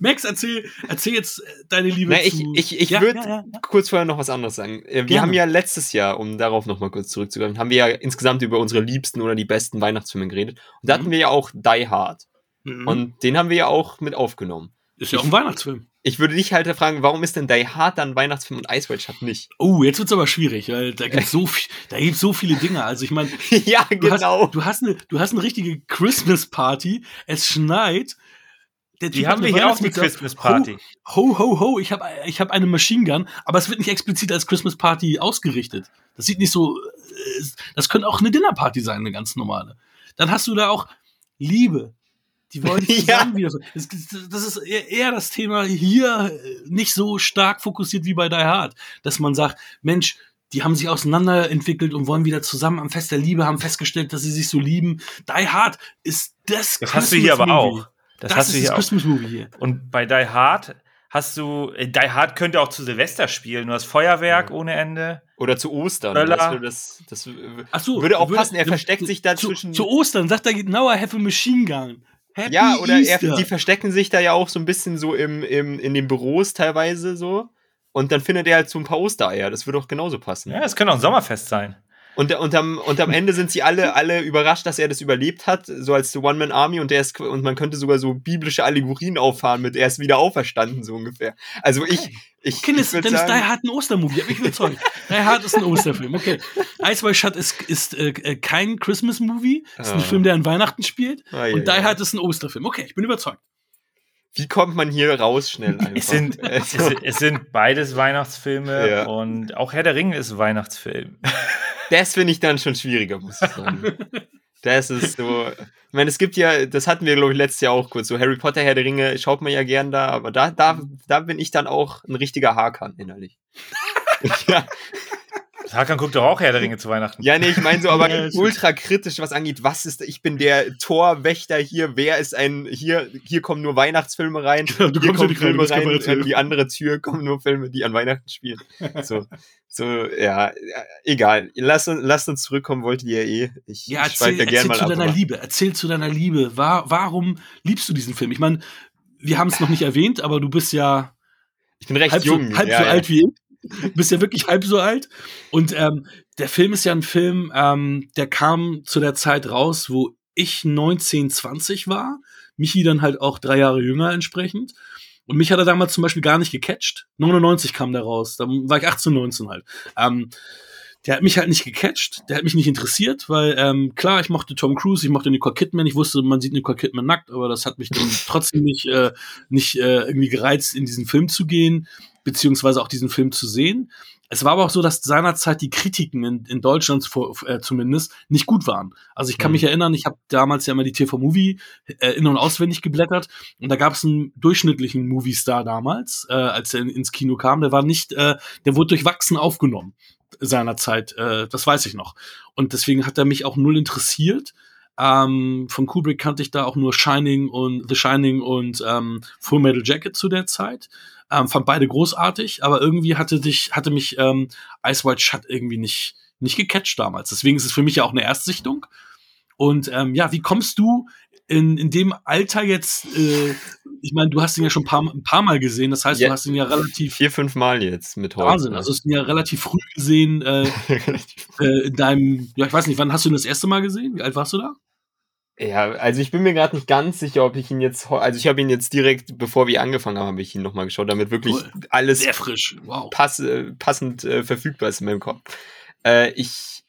Max, erzähl, erzähl jetzt äh, deine Liebe Na, ich zu... ich, ich Ja, würde ja, ja, ja. kurz vorher noch was anderes sagen. Äh, Wir Gerne. haben ja letztes Jahr, um darauf noch mal kurz zurückzugreifen, haben wir ja insgesamt über unsere liebsten oder die besten Weihnachtsfilme geredet. Und da Mhm. hatten wir ja auch Die Hard. Mhm. Und den haben wir ja auch mit aufgenommen. ist ja auch ein Weihnachtsfilm. Ich würde dich halt fragen, warum ist denn Die Hard dann Weihnachtsfilm und Ice White Shut nicht? Oh, jetzt wird's aber schwierig, weil da gibt's so viel, da gibt's so viele Dinge. Also ich meine, ja, du genau. hast, du hast eine, du hast eine richtige Christmas Party. Es schneit. Der Die Typ haben wir hier auch die. Christmas Party. Ho, ho, ho, ich habe ich hab eine Machine Gun, aber es wird nicht explizit als Christmas Party ausgerichtet. Das sieht nicht so, äh, das könnte auch eine Dinnerparty sein, eine ganz normale. Dann hast du da auch Liebe. Die wollen sich Ja. zusammen wieder. Das, das ist eher das Thema hier äh, nicht so stark fokussiert wie bei Die Hard, dass man sagt, Mensch, die haben sich auseinanderentwickelt und wollen wieder zusammen am Fest der Liebe, haben festgestellt, dass sie sich so lieben. Die Hard ist das Das hast du hier aber Christmas-Movie. auch. Das, Das, hast ist du hier das auch. Christmas Movie hier. Und bei Die Hard hast du, äh, Die Hard könnte auch zu Silvester spielen. Du hast Feuerwerk Ja. ohne Ende. Oder zu Ostern. Böller. Das, das, Ach so, würde auch passen. Er versteckt sich da zu, zwischen. Zu Ostern sagt er, now I have a machine gun. Happy ja, oder er, die verstecken sich da ja auch so ein bisschen so im, im, in den Büros teilweise so. Und dann findet er halt so ein paar Ostereier. Das würde auch genauso passen. Ja, es könnte auch ein Sommerfest sein. Und, und, am, und am Ende sind sie alle, alle überrascht, dass er das überlebt hat, so als One-Man-Army und der ist, und man könnte sogar so biblische Allegorien auffahren mit, er ist wieder auferstanden, so ungefähr. Also ich, ich, Okay, ich das, würd dann ist Die Hard ein Ostermovie, hab ich überzeugt. Die Hard ist ein Osterfilm, okay. Ice White Shut ist, ist äh, äh, kein Christmas-Movie, ist ein Ah. Film, der an Weihnachten spielt. Ah, ja, und Die ja. Hard ist ein Osterfilm. Okay, ich bin überzeugt. wie kommt man hier raus schnell einfach? Es sind, es, es sind beides Weihnachtsfilme Ja. und auch Herr der Ringe ist ein Weihnachtsfilm. Das finde ich dann schon schwieriger, muss ich sagen. Das ist so. Ich meine, es gibt ja, das hatten wir, glaube ich, letztes Jahr auch kurz. So Harry Potter, Herr der Ringe, schaut man ja gern da, aber da, da, da bin ich dann auch ein richtiger Hakan innerlich. ja, Hakan guckt doch auch Herr der Ringe zu Weihnachten. ja, nee, ich meine so, aber ultra kritisch, was angeht, was ist, ich bin der Torwächter hier, wer ist ein, hier, hier kommen nur Weihnachtsfilme rein, Du hier kommst ja kommen Filme man rein, an die andere Tür kommen nur Filme, die an Weihnachten spielen. So, so, ja, egal. Lasst uns, lasst uns zurückkommen, wolltet ihr eh. Ich, Ja, erzähl, da gern erzähl mal zu ab. deiner aber- Liebe. Erzähl zu deiner Liebe. War, warum liebst du diesen Film? Ich meine, wir haben es noch nicht erwähnt, aber du bist ja Ich bin recht halb, jung. so, halb ja, so ja. alt wie ich. Du bist ja wirklich halb so alt. Und ähm, der Film ist ja ein Film, ähm, der kam zu der Zeit raus, wo ich 19, 20 war. Michi dann halt auch drei Jahre jünger entsprechend. Und mich hat er damals zum Beispiel gar nicht gecatcht. 99 kam der raus. Da war ich 18, 19 halt. Ähm, der hat mich halt nicht gecatcht, der hat mich nicht interessiert, weil ähm, klar, ich mochte Tom Cruise, ich mochte Nicole Kidman, ich wusste, man sieht Nicole Kidman nackt, aber das hat mich dann trotzdem nicht, äh, nicht äh, irgendwie gereizt, in diesen Film zu gehen, beziehungsweise auch diesen Film zu sehen. Es war aber auch so, dass seinerzeit die Kritiken in, in Deutschland vor, äh, zumindest nicht gut waren. Also ich kann Mhm. mich erinnern, ich habe damals ja immer die TV-Movie äh, in- und auswendig geblättert und da gab es einen durchschnittlichen Movie-Star damals, äh, als er in, ins Kino kam. Der war nicht, äh, der wurde durchwachsen aufgenommen seinerzeit. Äh, das weiß ich noch. Und deswegen hat er mich auch null interessiert. Ähm, von Kubrick kannte ich da auch nur Shining und The Shining und ähm, Full Metal Jacket zu der Zeit. Ähm, fand beide großartig, aber irgendwie hatte dich, hatte mich ähm, Ice White Shut irgendwie nicht, nicht gecatcht damals. Deswegen ist es für mich ja auch eine Erstsichtung. Und ähm, ja, wie kommst du in, in dem Alter jetzt, äh, ich meine, du hast ihn ja schon ein paar, ein paar Mal gesehen, das heißt, Ja. du hast ihn ja relativ Vier, fünf Mal jetzt mit heute. Wahnsinn, also hast ihn ja relativ früh gesehen, äh, äh, in deinem, ja, ich weiß nicht, wann hast du ihn das erste Mal gesehen? Wie alt warst du da? Ja, also ich bin mir gerade nicht ganz sicher, ob ich ihn jetzt, also ich habe ihn jetzt direkt, bevor wir angefangen haben, habe ich ihn nochmal geschaut, damit wirklich Cool. alles Sehr frisch, wow. pass, äh, passend äh, verfügbar ist in meinem Kopf. Äh, ich,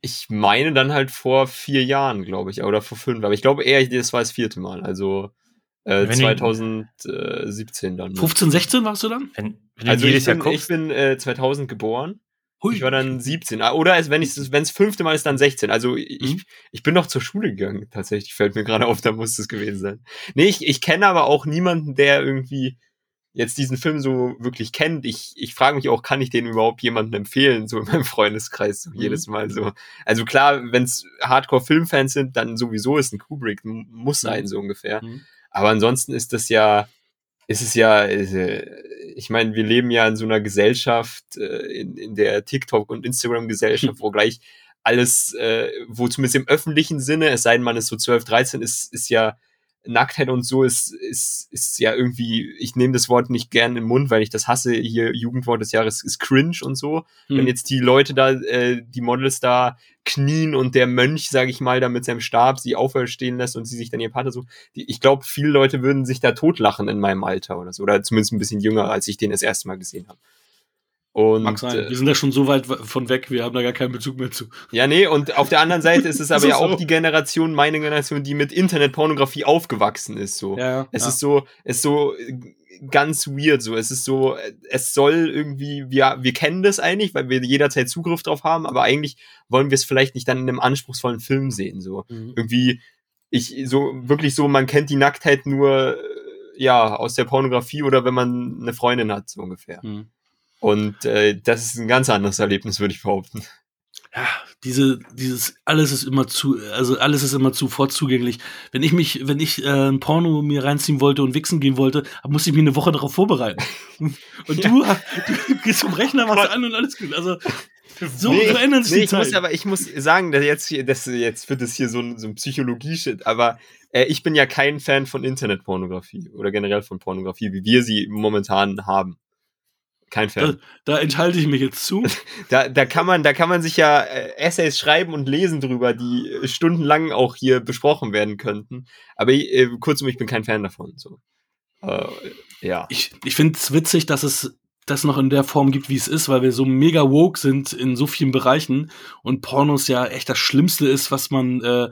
ich meine dann halt vor vier Jahren, glaube ich, oder vor fünf, aber ich glaube eher, das war das vierte Mal, also äh, Wenn du- 2017 dann. ne? 15, 16 warst du dann? Wenn, wenn Also jedes ich Jahr bin, ich bin äh, 2000 geboren. Hui. Ich war dann 17. Ah, Oder als wenn es fünfte Mal ist, dann 16. Also ich, Mhm. ich bin noch zur Schule gegangen, tatsächlich. Fällt mir gerade auf, da muss es gewesen sein. Nee, ich, ich kenne aber auch niemanden, der irgendwie jetzt diesen Film so wirklich kennt. Ich, ich frage mich auch, kann ich den überhaupt jemandem empfehlen, so in meinem Freundeskreis, so Mhm. jedes Mal so. Also klar, wenn es Hardcore-Filmfans sind, dann sowieso ist ein Kubrick, muss sein, so ungefähr. Mhm. Aber ansonsten ist das ja, ist es ja, äh, ich meine, wir leben ja in so einer Gesellschaft, äh, in, in der TikTok- und Instagram-Gesellschaft, wo gleich alles, äh, wo zumindest im öffentlichen Sinne, es sei denn, man ist so 12, 13, ist, ist ja Nacktheit und so ist, ist, ist ja irgendwie, ich nehme das Wort nicht gern den Mund, weil ich das hasse, hier Jugendwort des Jahres ist cringe und so. Wenn Hm. jetzt die Leute da, äh, die Models da knien und der Mönch, sage ich mal, da mit seinem Stab sie auferstehen lässt und sie sich dann ihr Partner sucht, die, ich glaube, viele Leute würden sich da totlachen in meinem Alter oder so. Oder zumindest ein bisschen jünger, als ich den das erste Mal gesehen habe. Und Mag sein. äh, Wir sind da schon so weit von weg, wir haben da gar keinen Bezug mehr zu. ja, nee, und auf der anderen Seite ist es aber ist ja auch so. die Generation, meine Generation, die mit Internetpornografie aufgewachsen ist, so. Ja, Es ja. ist so, es ist so äh, ganz weird, so. Es ist so, äh, es soll irgendwie, wir, wir kennen das eigentlich, weil wir jederzeit Zugriff drauf haben, aber eigentlich wollen wir es vielleicht nicht dann in einem anspruchsvollen Film sehen, so. Mhm. Irgendwie, ich, so, wirklich so, man kennt die Nacktheit nur, ja, aus der Pornografie oder wenn man eine Freundin hat, so ungefähr. Mhm. Und äh, das ist ein ganz anderes Erlebnis, würde ich behaupten. ja, diese, dieses, alles ist immer zu, also alles ist immer sofort zugänglich. Wenn ich mich, wenn ich äh, ein Porno mir reinziehen wollte und wichsen gehen wollte, musste ich mich eine Woche darauf vorbereiten. Und du, du gehst zum Rechner, machst an und alles gut. Also, so, Nee, so ändern sich nee, die ich muss aber ich muss sagen, dass jetzt hier- das jetzt wird es hier so ein, so ein Psychologie-Shit, aber äh, ich bin ja kein Fan von Internetpornografie oder generell von Pornografie, wie wir sie momentan haben. Kein Fan. Da enthalte ich mich jetzt zu. Da, da kann man, da kann man sich ja äh, Essays schreiben und lesen drüber, die äh, stundenlang auch hier besprochen werden könnten. Aber äh, kurzum, ich bin kein Fan davon. So. Äh, ja. Ich, ich finde es witzig, dass es das noch in der Form gibt, wie es ist, weil wir so mega woke sind in so vielen Bereichen und Pornos ja echt das Schlimmste ist, was man, äh,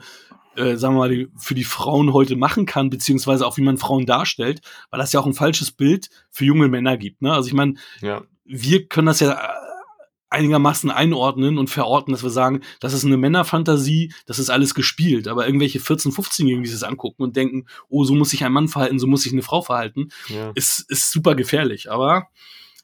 äh, sagen wir mal, die- für die Frauen heute machen kann, beziehungsweise auch wie man Frauen darstellt, weil das ja auch ein falsches Bild für junge Männer gibt. Ne? Also ich meine, ja. wir können das ja äh, einigermaßen einordnen und verorten, dass wir sagen, das ist eine Männerfantasie, das ist alles gespielt. Aber irgendwelche 14-, 15-Jährigen, die sich das angucken und denken, oh, so muss sich ein Mann verhalten, so muss sich eine Frau verhalten, ja. ist, ist super gefährlich. Aber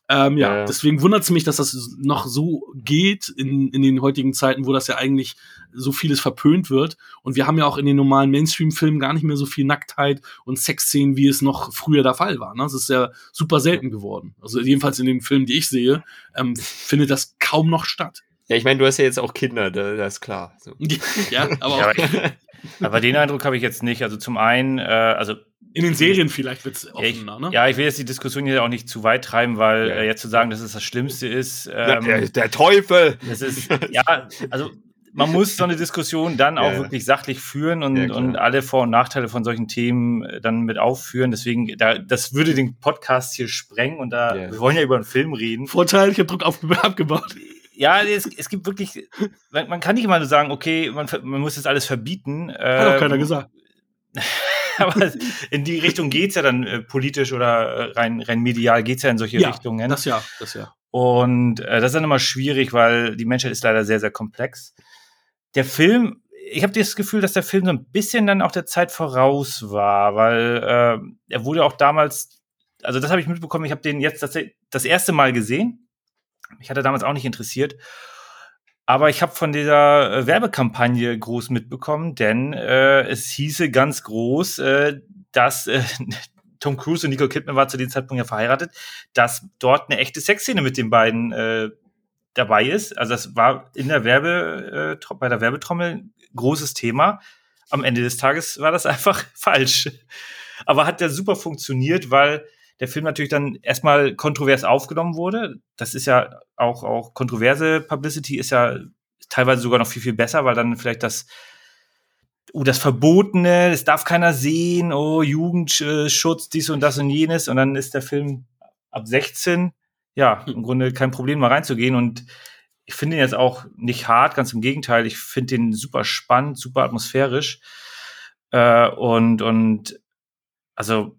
ähm, ja, Ja, ja. deswegen wundert es mich, dass das noch so geht in, in den heutigen Zeiten, wo das ja eigentlich so vieles verpönt wird. Und wir haben ja auch in den normalen Mainstream-Filmen gar nicht mehr so viel Nacktheit und Sexszenen, wie es noch früher der Fall war. Ne? Das ist ja super selten geworden. Also jedenfalls in den Filmen, die ich sehe, ähm, findet das kaum noch statt. Ja, ich meine, du hast ja jetzt auch Kinder, da, das ist klar. So. ja, aber Ja, auch aber, aber den Eindruck habe ich jetzt nicht. Also zum einen, äh, also in den Serien vielleicht wird es ja, ich, offener. Ne? ja, ich will jetzt die Diskussion hier auch nicht zu weit treiben, weil Ja. äh, jetzt zu sagen, dass es das Schlimmste ist, Ja, ähm, der, der Teufel! das ist, ja, also man muss so eine Diskussion dann auch Ja. wirklich sachlich führen und, Ja, und alle Vor- und Nachteile von solchen Themen äh, dann mit aufführen. Deswegen, da, das würde den Podcast hier sprengen und da, Ja. wir wollen ja über einen Film reden. Vorteil, ich habe Druck auf, abgebaut. Ja, es, es gibt wirklich, man, man kann nicht immer nur sagen, okay, man, man muss das alles verbieten. Hat auch ähm, keiner gesagt. Aber in die Richtung geht's ja dann äh, politisch oder äh, rein, rein medial geht's ja in solche Ja, Richtungen. Das ja, das ja. Und äh, das ist dann immer schwierig, weil die Menschheit ist leider sehr, sehr komplex. Der Film, ich habe das Gefühl, dass der Film so ein bisschen dann auch der Zeit voraus war, weil äh, er wurde auch damals, also das habe ich mitbekommen, ich habe den jetzt das, das erste Mal gesehen. Mich hat er damals auch nicht interessiert. Aber ich habe von dieser äh, Werbekampagne groß mitbekommen, denn äh, es hieße ganz groß, äh, dass äh, Tom Cruise und Nicole Kidman war zu dem Zeitpunkt ja verheiratet, dass dort eine echte Sexszene mit den beiden äh, dabei ist. Also das war in der Werbe, äh, bei der Werbetrommel großes Thema. Am Ende des Tages war das einfach falsch. Aber hat der super funktioniert, weil der Film natürlich dann erstmal kontrovers aufgenommen wurde. Das ist ja auch, auch kontroverse Publicity ist ja teilweise sogar noch viel, viel besser, weil dann vielleicht das, oh, das Verbotene, das darf keiner sehen, oh, Jugendschutz, dies und das und jenes. Und dann ist der Film ab 16, ja, im Grunde kein Problem, mal reinzugehen. Und ich finde ihn jetzt auch nicht hart, ganz im Gegenteil. Ich finde ihn super spannend, super atmosphärisch. Äh, und, und also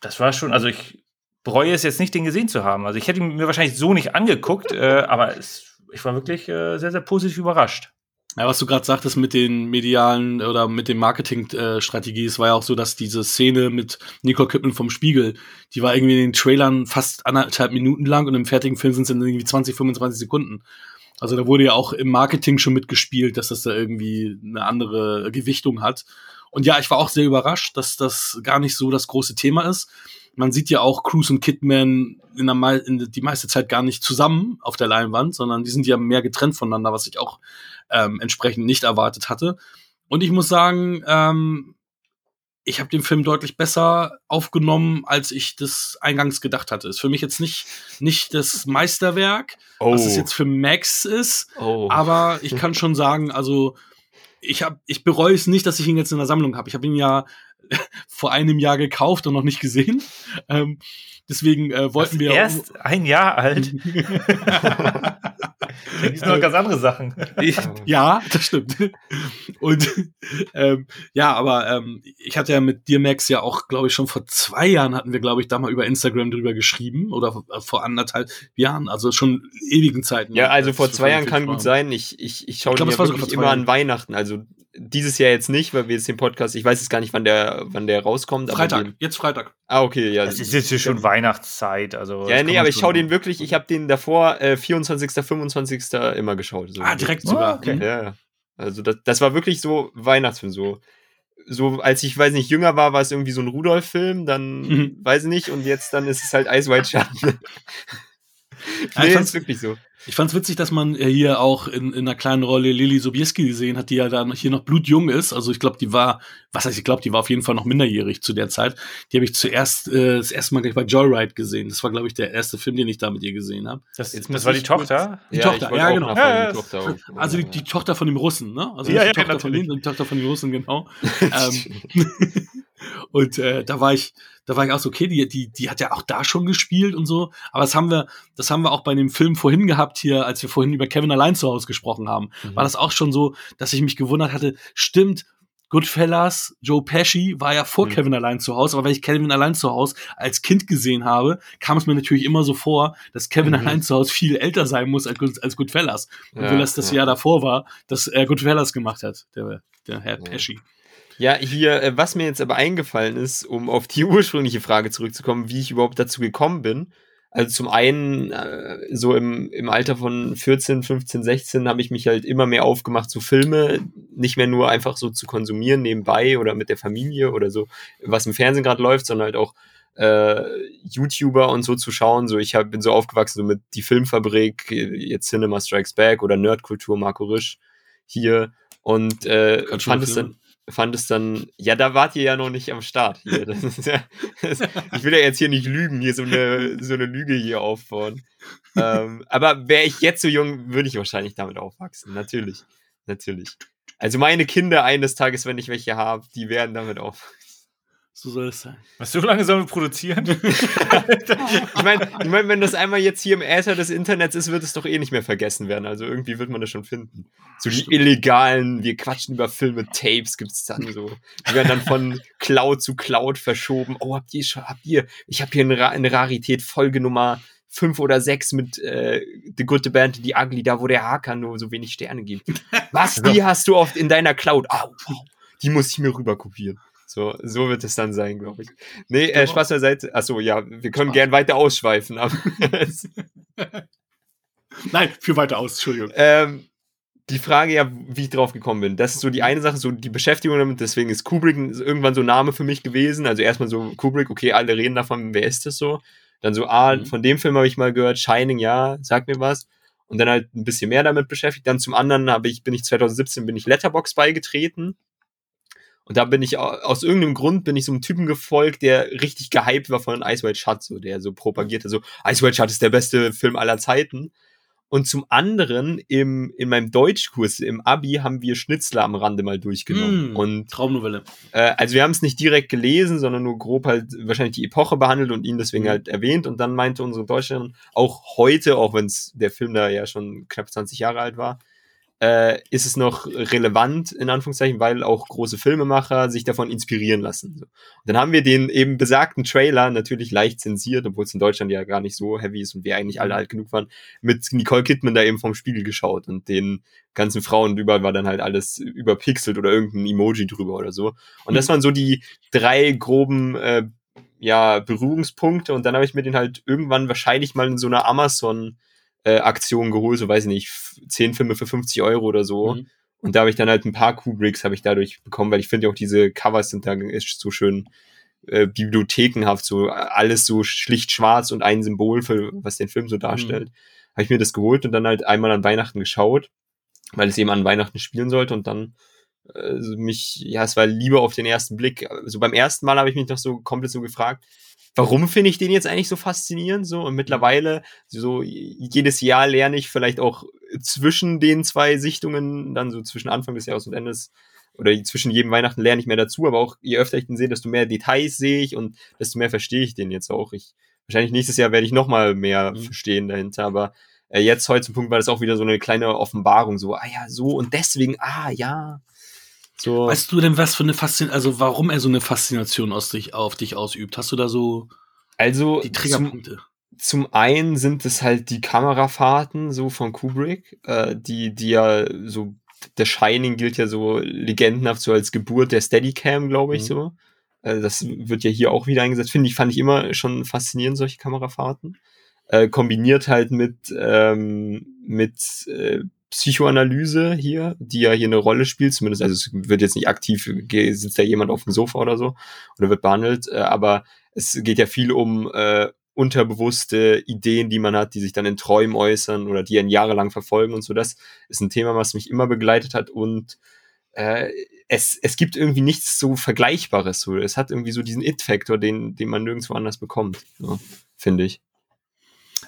das war schon, also ich bereue es jetzt nicht, den gesehen zu haben. Also ich hätte ihn mir wahrscheinlich so nicht angeguckt, äh, aber es, ich war wirklich äh, sehr, sehr positiv überrascht. Ja, was du gerade sagtest mit den medialen oder mit dem Marketingstrategie, es war ja auch so, dass diese Szene mit Nicole Kidman vom Spiegel, die war irgendwie in den Trailern fast anderthalb Minuten lang und im fertigen Film sind es dann irgendwie 20, 25 Sekunden. Also da wurde ja auch im Marketing schon mitgespielt, dass das da irgendwie eine andere Gewichtung hat. Und ja, ich war auch sehr überrascht, dass das gar nicht so das große Thema ist. Man sieht ja auch Cruz und Kidman in der Me in die meiste Zeit gar nicht zusammen auf der Leinwand, sondern die sind ja mehr getrennt voneinander, was ich auch ähm, entsprechend nicht erwartet hatte. Und ich muss sagen, ähm, ich habe den Film deutlich besser aufgenommen, als ich das eingangs gedacht hatte. Ist für mich jetzt nicht, nicht das Meisterwerk, oh. was es jetzt für Max ist, oh. aber ich kann schon sagen, also ich habe, ich bereue es nicht, dass ich ihn jetzt in der Sammlung habe. Ich habe ihn ja vor einem Jahr gekauft und noch nicht gesehen. Ähm, deswegen äh, wollten wir erst ein Jahr alt. da gibt noch ganz andere Sachen. ja, das stimmt. Und ähm, ja, aber ähm, ich hatte ja mit dir, Max, ja auch, glaube ich, schon vor zwei Jahren hatten wir, glaube ich, da mal über Instagram drüber geschrieben oder vor anderthalb Jahren, also schon ewigen Zeiten. Ja, also vor zwei Jahren kann gut sein. Ich, ich, ich schaue mir wirklich immer an Weihnachten. Also dieses Jahr jetzt nicht, weil wir jetzt den Podcast, ich weiß jetzt gar nicht, wann der, wann der rauskommt. Freitag, den, jetzt Freitag. Ah, okay, ja. Es ist jetzt hier schon Weihnachtszeit, also. Ja, nee, aber ich schaue den wirklich, ich habe den davor, äh, 24., 25. immer geschaut. So ah, direkt sogar. Oh, okay. Ja, also das, das war wirklich so Weihnachtsfilm, so. So, als ich, weiß nicht, jünger war, war es irgendwie so ein Rudolf-Film, dann, mhm. weiß ich nicht, und jetzt dann ist es halt Ice White Schatten. nee, ja, ist wirklich so. Ich fand's witzig, dass man hier auch in, in einer kleinen Rolle Lili Sobieski gesehen hat, die ja dann hier noch blutjung ist. Also ich glaube, die war, was heißt ich glaube, die war auf jeden Fall noch minderjährig zu der Zeit. Die habe ich zuerst äh, das erste Mal gleich bei Joyride gesehen. Das war, glaube ich, der erste Film, den ich da mit ihr gesehen habe. Das, das, das war die Tochter? Die ja, Tochter, ja, genau. Ja, die Tochter also die, die, Tochter von dem Russen, ne? Also ja, die, Tochter von den, die Tochter von den Russen, genau. ähm, und äh, da war ich, da war ich auch so, okay, die, die, die hat ja auch da schon gespielt und so. Aber das haben wir, das haben wir auch bei dem Film vorhin gehabt hier, als wir vorhin über Kevin allein zu Hause gesprochen haben. Mhm. War das auch schon so, dass ich mich gewundert hatte, stimmt, Goodfellas, Joe Pesci war ja vor mhm. Kevin allein zu Hause, aber wenn ich Kevin allein zu Hause als Kind gesehen habe, kam es mir natürlich immer so vor, dass Kevin mhm. allein zu Hause viel älter sein muss als, als Goodfellas. Obwohl ja, das das ja. Jahr davor war, dass er Goodfellas gemacht hat, der, der Herr ja. Pesci. Ja, hier, äh, was mir jetzt aber eingefallen ist, um auf die ursprüngliche Frage zurückzukommen, wie ich überhaupt dazu gekommen bin. Also zum einen, äh, so im, im Alter von 14, 15, 16 habe ich mich halt immer mehr aufgemacht, so Filme nicht mehr nur einfach so zu konsumieren nebenbei oder mit der Familie oder so, was im Fernsehen gerade läuft, sondern halt auch äh, YouTuber und so zu schauen. So, ich hab, bin so aufgewachsen so mit Die Filmfabrik, jetzt Cinema Strikes Back oder Nerdkultur Marco Risch hier und äh, fand es dann fand es dann, ja, da wart ihr ja noch nicht am Start hier. Ja, das, ich will ja jetzt hier nicht lügen, hier so eine, so eine Lüge hier aufbauen. ähm, aber wäre ich jetzt so jung, würde ich wahrscheinlich damit aufwachsen. Natürlich. Natürlich. Also meine Kinder eines Tages, wenn ich welche habe, die werden damit aufwachsen. So soll es sein. Was, so lange sollen wir produzieren? ich meine, ich mein, wenn das einmal jetzt hier im Äther des Internets ist, wird es doch eh nicht mehr vergessen werden. Also irgendwie wird man das schon finden. So die illegalen, wir quatschen über Filme, Tapes gibt es dann so. Die werden dann von Cloud zu Cloud verschoben. Oh, habt ihr schon, habt ihr, ich habe hier eine, eine Rarität, Folge Nummer fünf oder sechs mit äh, The Good, The Band, The Ugly, da wo der Hacker nur so wenig Sterne gibt. Was, die hast du oft in deiner Cloud? Au, wow, die muss ich mir rüber kopieren. So, so wird es dann sein, glaube ich. Nee, äh, Spaß beiseite. Achso, ja, wir können Spaß. gern weiter ausschweifen. Nein, für weiter aus, Entschuldigung. Ähm, die Frage ja, wie ich drauf gekommen bin. Das ist so die eine Sache, so die Beschäftigung damit. Deswegen ist Kubrick irgendwann so ein Name für mich gewesen. Also erstmal so Kubrick, okay, alle reden davon, wer ist das so? Dann so, ah, mhm. von dem Film habe ich mal gehört, Shining, ja, sag mir was. und dann halt ein bisschen mehr damit beschäftigt. Dann zum anderen habe ich, bin ich 2017 bin ich Letterbox beigetreten. Und da bin ich aus irgendeinem Grund bin ich so einem Typen gefolgt, der richtig gehypt war von Ice White Shut, so der so propagierte, so Ice White Shut ist der beste Film aller Zeiten. Und zum anderen im, in meinem Deutschkurs im Abi haben wir Schnitzler am Rande mal durchgenommen. Mm, und Traumnovelle. äh, also wir haben es nicht direkt gelesen, sondern nur grob halt wahrscheinlich die Epoche behandelt und ihn deswegen Mhm. halt erwähnt. Und dann meinte unsere Deutscherin auch heute, auch wenn es der Film da ja schon knapp 20 Jahre alt war, äh, ist es noch relevant, in Anführungszeichen, weil auch große Filmemacher sich davon inspirieren lassen. Und dann haben wir den eben besagten Trailer, natürlich leicht zensiert, obwohl es in Deutschland ja gar nicht so heavy ist und wir eigentlich alle alt genug waren, mit Nicole Kidman da eben vom Spiegel geschaut und den ganzen Frauen überall war dann halt alles überpixelt oder irgendein Emoji drüber oder so. Und das waren so die drei groben äh, ja, Berührungspunkte und dann habe ich mir den halt irgendwann wahrscheinlich mal in so einer Amazon äh, Aktion geholt, so weiß ich nicht, zehn Filme für 50 Euro oder so. Mhm. Und da habe ich dann halt ein paar Kubricks habe ich dadurch bekommen, weil ich finde auch diese Covers sind da so schön äh, bibliothekenhaft, so alles so schlicht schwarz und ein Symbol für was den Film so darstellt. Habe ich mir das geholt und dann halt einmal an Weihnachten geschaut, weil es eben an Weihnachten spielen sollte und dann äh, so mich, ja, es war Liebe auf den ersten Blick. So beim ersten Mal habe ich mich noch so komplett so gefragt, warum finde ich den jetzt eigentlich so faszinierend so und mittlerweile so jedes Jahr lerne ich vielleicht auch zwischen den zwei Sichtungen dann so zwischen Anfang des Jahres und Ende des oder zwischen jedem Weihnachten lerne ich mehr dazu, aber auch je öfter ich den sehe, desto mehr Details sehe ich und desto mehr verstehe ich den jetzt auch. Ich wahrscheinlich nächstes Jahr werde ich noch mal mehr Mhm. verstehen dahinter, aber äh, jetzt heute zum Punkt war das auch wieder so eine kleine Offenbarung, so ah ja so und deswegen ah ja so Weißt du denn, was für eine Faszination, also warum er so eine Faszination aus dich, auf dich ausübt? Hast du da so also die zum, Triggerpunkte? zum einen sind es halt die Kamerafahrten so von Kubrick, äh, die, die ja so, der Shining gilt ja so legendenhaft so als Geburt der Steadicam, glaube ich Mhm. so. Äh, das wird ja hier auch wieder eingesetzt. Finde ich, fand ich immer schon faszinierend, solche Kamerafahrten. Äh, kombiniert halt mit, ähm, mit äh, Psychoanalyse hier, die ja hier eine Rolle spielt, zumindest, also es wird jetzt nicht aktiv, sitzt da jemand auf dem Sofa oder so oder wird behandelt, äh, aber es geht ja viel um äh, unterbewusste Ideen, die man hat, die sich dann in Träumen äußern oder die einen jahrelang verfolgen und so. Das ist ein Thema, was mich immer begleitet hat und äh, es, es gibt irgendwie nichts so Vergleichbares. So. Es hat irgendwie so diesen It-Faktor, den, den man nirgendwo anders bekommt, so, finde ich.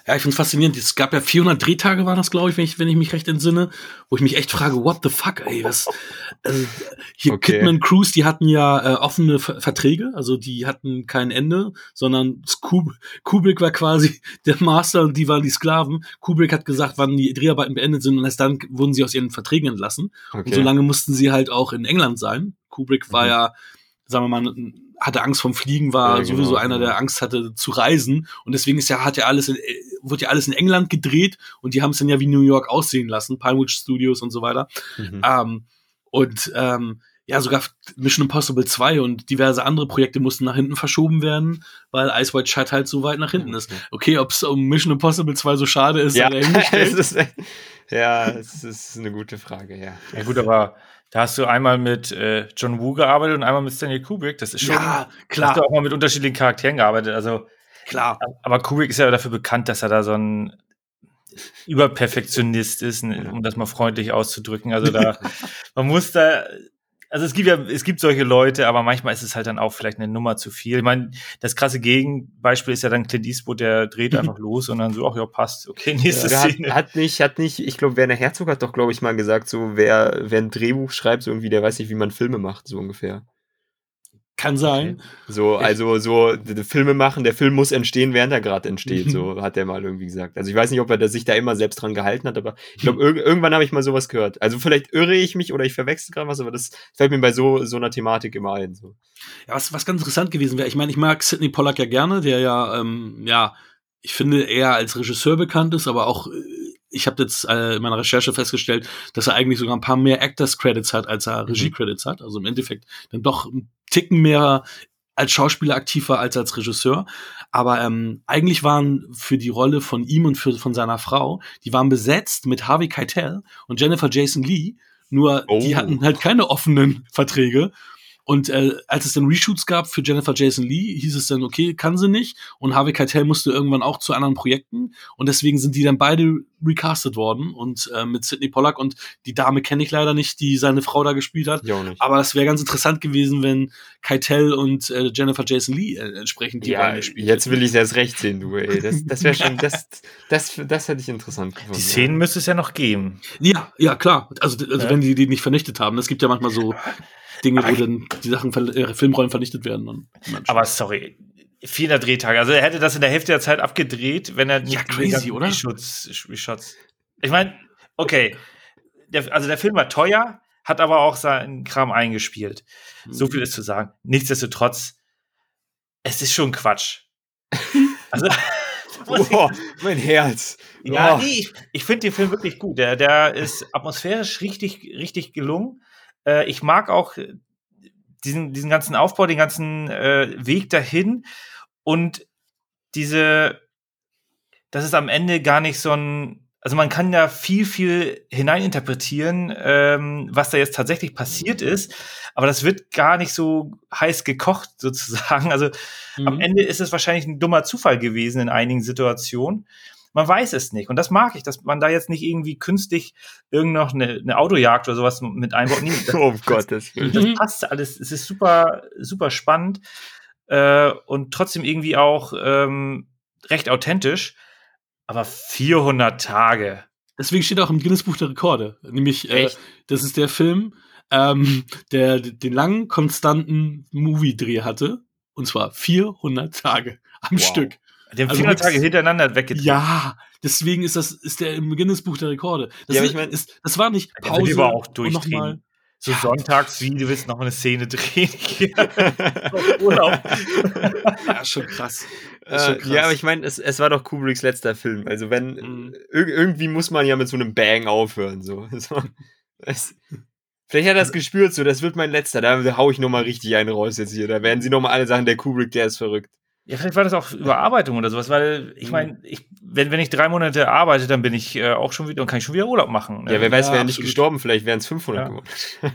Ja, ich finde faszinierend. Es gab ja 400 Drehtage, war das, glaube ich wenn, ich, wenn ich mich recht entsinne, wo ich mich echt frage, what the fuck, ey, was, also, hier Okay. Kidman Cruise, die hatten ja äh, offene Ver Verträge, also die hatten kein Ende, sondern Kub Kubrick war quasi der Master und die waren die Sklaven. Kubrick hat gesagt, wann die Dreharbeiten beendet sind und erst dann wurden sie aus ihren Verträgen entlassen. Okay. Und so lange mussten sie halt auch in England sein. Kubrick war Mhm. ja, sagen wir mal, hatte Angst vom Fliegen, war Ja, genau, sowieso einer, genau. der Angst hatte zu reisen. Und deswegen ist ja, hat ja alles in, äh, wurde ja alles in England gedreht und die haben es dann ja wie New York aussehen lassen, Pinewood Studios und so weiter. Mhm. Ähm, und ähm, ja, sogar Mission Impossible 2 und diverse andere Projekte mussten nach hinten verschoben werden, weil Ice White Shut halt so weit nach hinten ist. Okay, ob es um Mission Impossible 2 so schade ist, Ja, dahingestellt. es ist, ja, es ist eine gute Frage, ja. Ja gut, aber da hast du einmal mit äh, John Woo gearbeitet und einmal mit Stanley Kubrick. Das ist schon. ja, Hast klar, du auch mal mit unterschiedlichen Charakteren gearbeitet. Also, klar. aber Kubrick ist ja dafür bekannt, dass er da so ein Überperfektionist ist, ne, um das mal freundlich auszudrücken. Also da, man muss da, also es gibt ja, es gibt solche Leute, aber manchmal ist es halt dann auch vielleicht eine Nummer zu viel. Ich meine, das krasse Gegenbeispiel ist ja dann Clint Eastwood, der dreht einfach los und dann so, ach ja, passt, okay, nächste Ja, hat, Szene. hat nicht, hat nicht, ich glaube, Werner Herzog hat doch, glaube ich, mal gesagt, so, wer, wer ein Drehbuch schreibt, so irgendwie, der weiß nicht, wie man Filme macht, so ungefähr. Kann sein. So, also, so, Filme machen, der Film muss entstehen, während er gerade entsteht, so hat er mal irgendwie gesagt. Also, ich weiß nicht, ob er sich da immer selbst dran gehalten hat, aber ich glaube, irg irgendwann habe ich mal sowas gehört. Also, vielleicht irre ich mich oder ich verwechsel gerade was, aber das fällt mir bei so, so einer Thematik immer ein, so. Ja, was, was ganz interessant gewesen wäre, ich meine, ich mag Sidney Pollack ja gerne, der ja, ähm, ja, ich finde, eher als Regisseur bekannt ist, aber auch, äh, ich habe jetzt äh, in meiner Recherche festgestellt, dass er eigentlich sogar ein paar mehr Actors-Credits hat, als er Regie-Credits hat. Also im Endeffekt dann doch ein Ticken mehr als Schauspieler aktiv war als als Regisseur. Aber ähm, eigentlich waren für die Rolle von ihm und für, von seiner Frau, die waren besetzt mit Harvey Keitel und Jennifer Jason Lee, nur die Oh. hatten halt keine offenen Verträge. Und äh, als es dann Reshoots gab für Jennifer Jason Lee, hieß es dann, okay, kann sie nicht. Und Harvey Keitel musste irgendwann auch zu anderen Projekten. Und deswegen sind die dann beide recastet worden. Und äh, mit Sidney Pollack und die Dame kenne ich leider nicht, die seine Frau da gespielt hat. Ich auch nicht. Aber das wäre ganz interessant gewesen, wenn Keitel und äh, Jennifer Jason Lee äh, entsprechend die ja, Rollen gespielt jetzt will ich erst recht sehen, du, ey. Das, das wäre schon, das, das, das hätte ich interessant gefunden. Die Szenen müsste es ja noch geben. Ja, ja, klar. Also, also Ja. wenn die die nicht vernichtet haben. Es gibt ja manchmal so Dinge, wo dann die Sachen, äh, Filmrollen vernichtet werden. Und Aber sorry, 400 Drehtage. Also er hätte das in der Hälfte der Zeit abgedreht, wenn er nicht Ja, crazy, oder? Reshots, Reshots. Ich meine, okay, der, also der Film war teuer, hat aber auch seinen Kram eingespielt. So viel ist zu sagen. Nichtsdestotrotz, es ist schon Quatsch. Also, Boah, mein Herz. ja, Oh. nee, ich, ich finde den Film wirklich gut. Der, der ist atmosphärisch richtig, richtig gelungen. Äh, ich mag auch äh, diesen, diesen ganzen Aufbau, den ganzen äh, Weg dahin und diese, das ist am Ende gar nicht so ein, also man kann da viel, viel hineininterpretieren, ähm, was da jetzt tatsächlich passiert ist, aber das wird gar nicht so heiß gekocht sozusagen. Also am Mhm. Ende ist es wahrscheinlich ein dummer Zufall gewesen in einigen Situationen. Man weiß es nicht. Und das mag ich, dass man da jetzt nicht irgendwie künstlich irgend noch eine, eine Autojagd oder sowas mit einbaut. Nee, das, Oh, Gottes Willen. das Mhm. passt alles. Es ist super, super spannend äh, und trotzdem irgendwie auch ähm, recht authentisch. Aber 400 Tage. Deswegen steht auch im Guinness Buch der Rekorde. Nämlich, äh, das ist der Film, ähm, der den langen, konstanten Movie-Dreh hatte. Und zwar 400 Tage am Wow. Stück. Den Also 400 Tage hintereinander weggedreht. Ja, deswegen ist das, ist der im Guinness Buch der Rekorde. Das, Ja, ist, ich mein- ist, das war nicht Der Pause. aber auch und noch durchdrehen. mal- So Ja. sonntags, wie du willst noch mal eine Szene drehen. Urlaub. Ja, schon krass. Äh, ja, aber ich meine, es, es war doch Kubricks letzter Film. Also wenn Mhm. ir irgendwie muss man ja mit so einem Bang aufhören. So. So, es, vielleicht hat er das gespürt, so das wird mein letzter. Da hau ich noch mal richtig eine raus jetzt hier. Da werden sie noch mal alle sagen, der Kubrick, der ist verrückt. Ja, vielleicht war das auch Überarbeitung oder sowas, weil ich meine, ich, wenn, wenn ich drei Monate arbeite, dann bin ich äh, auch schon wieder und kann ich schon wieder Urlaub machen. ne? Ja, wer weiß, Ja, wäre nicht gestorben. Vielleicht wären es 500 Ja. geworden.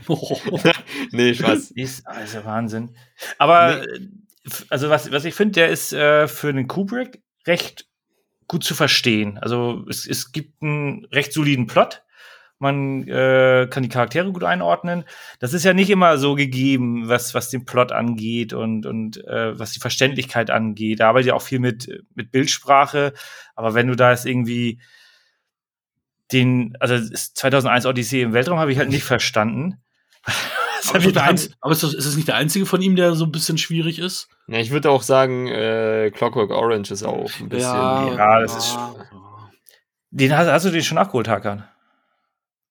Oh. nee, Spaß. Ist also Wahnsinn. Aber äh, f- also was, was ich finde, der ist äh, für den Kubrick recht gut zu verstehen. Also es, es gibt einen recht soliden Plot. Man äh, kann die Charaktere gut einordnen. Das ist ja nicht immer so gegeben, was, was den Plot angeht und, und äh, was die Verständlichkeit angeht. Da arbeitet ja auch viel mit, mit Bildsprache. Aber wenn du da jetzt irgendwie den, also es- 2001 Odyssee im Weltraum habe ich halt nicht verstanden. Aber, ist, die das der da- einz- aber ist, das, ist das nicht der einzige von ihm, der so ein bisschen schwierig ist? Ja, ich würde auch sagen, äh, Clockwork Orange ist auch ein bisschen. ja, das ist Den hast, hast du den schon nachgeholt, Hakan?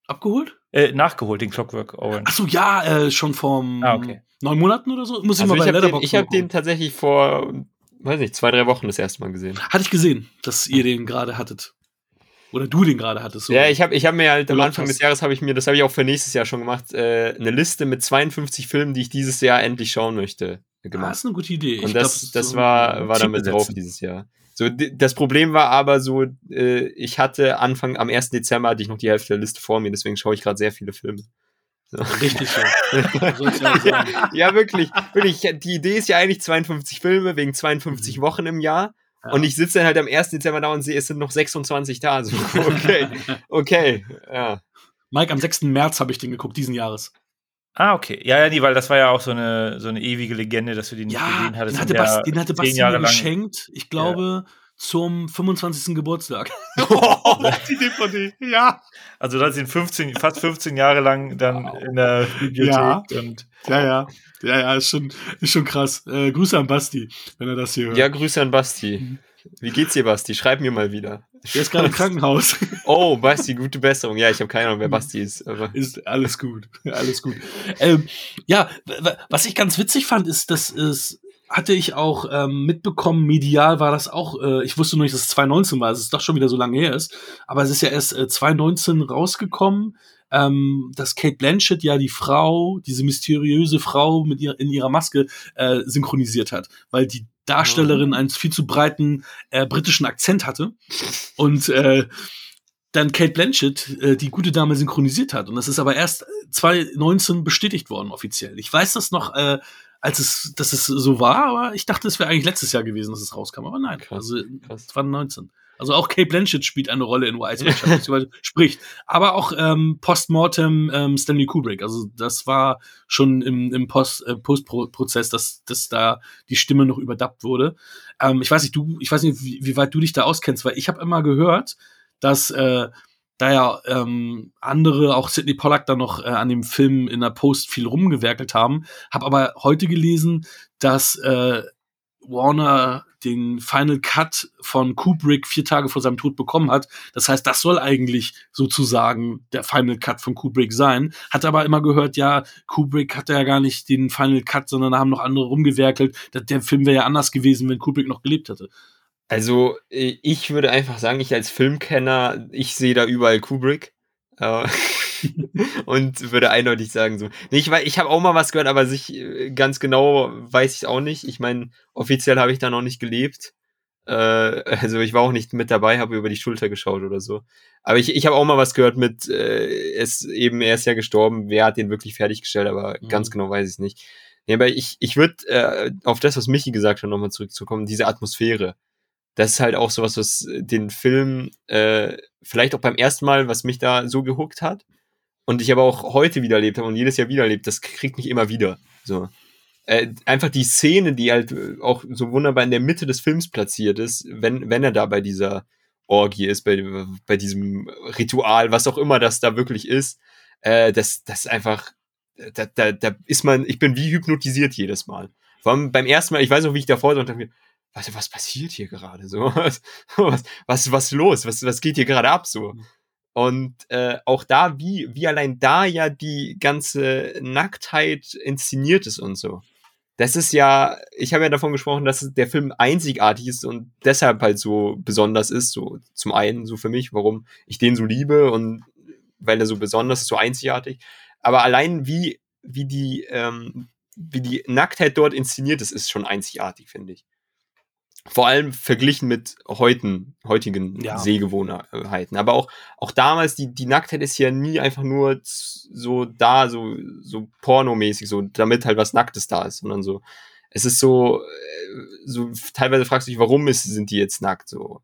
Abgeholt? Äh, nachgeholt, den Clockwork Orange. Ach so, ja, äh, schon vor Ah, okay. neun Monaten oder so. Muss ich Also mal ich bei habe den, Letterboxd ich hab mal gucken. den tatsächlich vor, weiß nicht, zwei, drei Wochen das erste Mal gesehen. Hatte ich gesehen, dass ihr den gerade hattet. Oder du den gerade hattest. so. Ja, ich habe ich hab mir halt am Anfang hast. des Jahres habe ich mir, das habe ich auch für nächstes Jahr schon gemacht, äh, eine Liste mit 52 Filmen, die ich dieses Jahr endlich schauen möchte, ah, gemacht. ist eine gute Idee. Und Ich das, glaub, das so- war, war damit drauf dieses Jahr. So, das Problem war aber so, äh, ich hatte Anfang, am 1. Dezember hatte ich noch die Hälfte der Liste vor mir, deswegen schaue ich gerade sehr viele Filme. So. Richtig. Soll's ja wirklich, wirklich. Die Idee ist ja eigentlich 52 Filme wegen 52 Wochen im Jahr. Mhm. Ja. Und ich sitze dann halt am 1. Dezember da und sehe, es sind noch 26 da. So, okay, okay, ja. Mike, am 6. März habe ich den geguckt, diesen Jahres. Ah, okay. Ja, ja, nee, weil das war ja auch so eine, so eine ewige Legende, dass du den nicht Ja, gesehen hattest. den hatte, Basti, den hatte Basti mir geschenkt, ich glaube, zum 25. Geburtstag. die DVD, ja. Also das sind 15, fast 15 Jahre lang dann in der Bibliothek. Ja. Und Ja, ja. Ja, ja, ist schon, ist schon krass. Äh, Grüße an Basti, wenn er das hier hört. Ja, Grüße an Basti. Wie geht's dir, Basti? Schreib mir mal wieder. Der ist gerade im Krankenhaus. Oh, Basti, gute Besserung. Ja, ich habe keine Ahnung, wer Basti ist. Aber Ist alles gut. Alles gut. Ähm, ja, was ich ganz witzig fand, ist, dass es hatte ich auch ähm, mitbekommen, medial war das auch, äh, ich wusste nur nicht, dass es 2019 war, es doch schon wieder so lange her ist, aber es ist ja erst äh, 2019 rausgekommen, ähm, dass Kate Blanchett ja die Frau, diese mysteriöse Frau mit ihr, in ihrer Maske äh, synchronisiert hat, weil die Darstellerin einen viel zu breiten äh, britischen Akzent hatte und äh, dann Kate Blanchett äh, die gute Dame synchronisiert hat. Und das ist aber erst 2019 bestätigt worden offiziell. Ich weiß das noch, äh, als es, dass es so war, aber ich dachte, es wäre eigentlich letztes Jahr gewesen, dass es rauskam. Aber nein, Krass, also krass. 2019. Also auch Kate Blanchett spielt eine Rolle in Shut, beziehungsweise spricht. Aber auch ähm, Postmortem ähm, Stanley Kubrick. Also das war schon im, im Post, äh, Postprozess, dass, dass da die Stimme noch überdappt wurde. Ähm, ich weiß nicht, du, ich weiß nicht, wie, wie weit du dich da auskennst, weil ich habe immer gehört, dass äh, da ja ähm, andere, auch Sidney Pollack, da noch äh, an dem Film in der Post viel rumgewerkelt haben. Hab aber heute gelesen, dass äh, Warner den Final Cut von Kubrick vier Tage vor seinem Tod bekommen hat. Das heißt, das soll eigentlich sozusagen der Final Cut von Kubrick sein. Hat aber immer gehört, ja, Kubrick hatte ja gar nicht den Final Cut, sondern da haben noch andere rumgewerkelt. Der Film wäre ja anders gewesen, wenn Kubrick noch gelebt hätte. Also, äh, ich würde einfach sagen, ich als Filmkenner, ich sehe da überall Kubrick. Äh, und würde eindeutig sagen so. Nee, ich, ich habe auch mal was gehört, aber sich äh, ganz genau weiß ich auch nicht. Ich meine, offiziell habe ich da noch nicht gelebt. Äh, also ich war auch nicht mit dabei, habe über die Schulter geschaut oder so. Aber ich, ich habe auch mal was gehört mit, äh, es eben, er ist ja gestorben, wer hat den wirklich fertiggestellt, aber Mhm. ganz genau weiß ich es nicht. Nee, aber ich, ich würde äh, auf das, was Michi gesagt hat, nochmal zurückzukommen, diese Atmosphäre. Das ist halt auch sowas, was den Film äh, vielleicht auch beim ersten Mal, was mich da so gehuckt hat und ich aber auch heute wieder erlebt habe und jedes Jahr wieder erlebt, das kriegt mich immer wieder. So. Äh, einfach die Szene, die halt äh, auch so wunderbar in der Mitte des Films platziert ist, wenn, wenn er da bei dieser Orgie ist, bei, bei diesem Ritual, was auch immer das da wirklich ist, äh, das, das einfach, da, da, da ist man, ich bin wie hypnotisiert jedes Mal. Vor allem beim ersten Mal, ich weiß noch, wie ich davor so und dachte mir, was, was passiert hier gerade so? Was, was, was, was los? Was, was geht hier gerade ab so? Und äh, auch da, wie, wie allein da ja die ganze Nacktheit inszeniert ist und so. Das ist ja, ich habe ja davon gesprochen, dass der Film einzigartig ist und deshalb halt so besonders ist. So zum einen so für mich, warum ich den so liebe und weil er so besonders ist, so einzigartig. Aber allein wie, wie die, ähm, wie die Nacktheit dort inszeniert ist, ist schon einzigartig, finde ich. Vor allem verglichen mit heutigen, heutigen Ja. Sehgewohnheiten. Aber auch, auch damals, die, die Nacktheit ist ja nie einfach nur so da, so, so pornomäßig, so, damit halt was Nacktes da ist, sondern so, es ist so, äh, so, teilweise fragst du dich, warum ist, sind die jetzt nackt, so.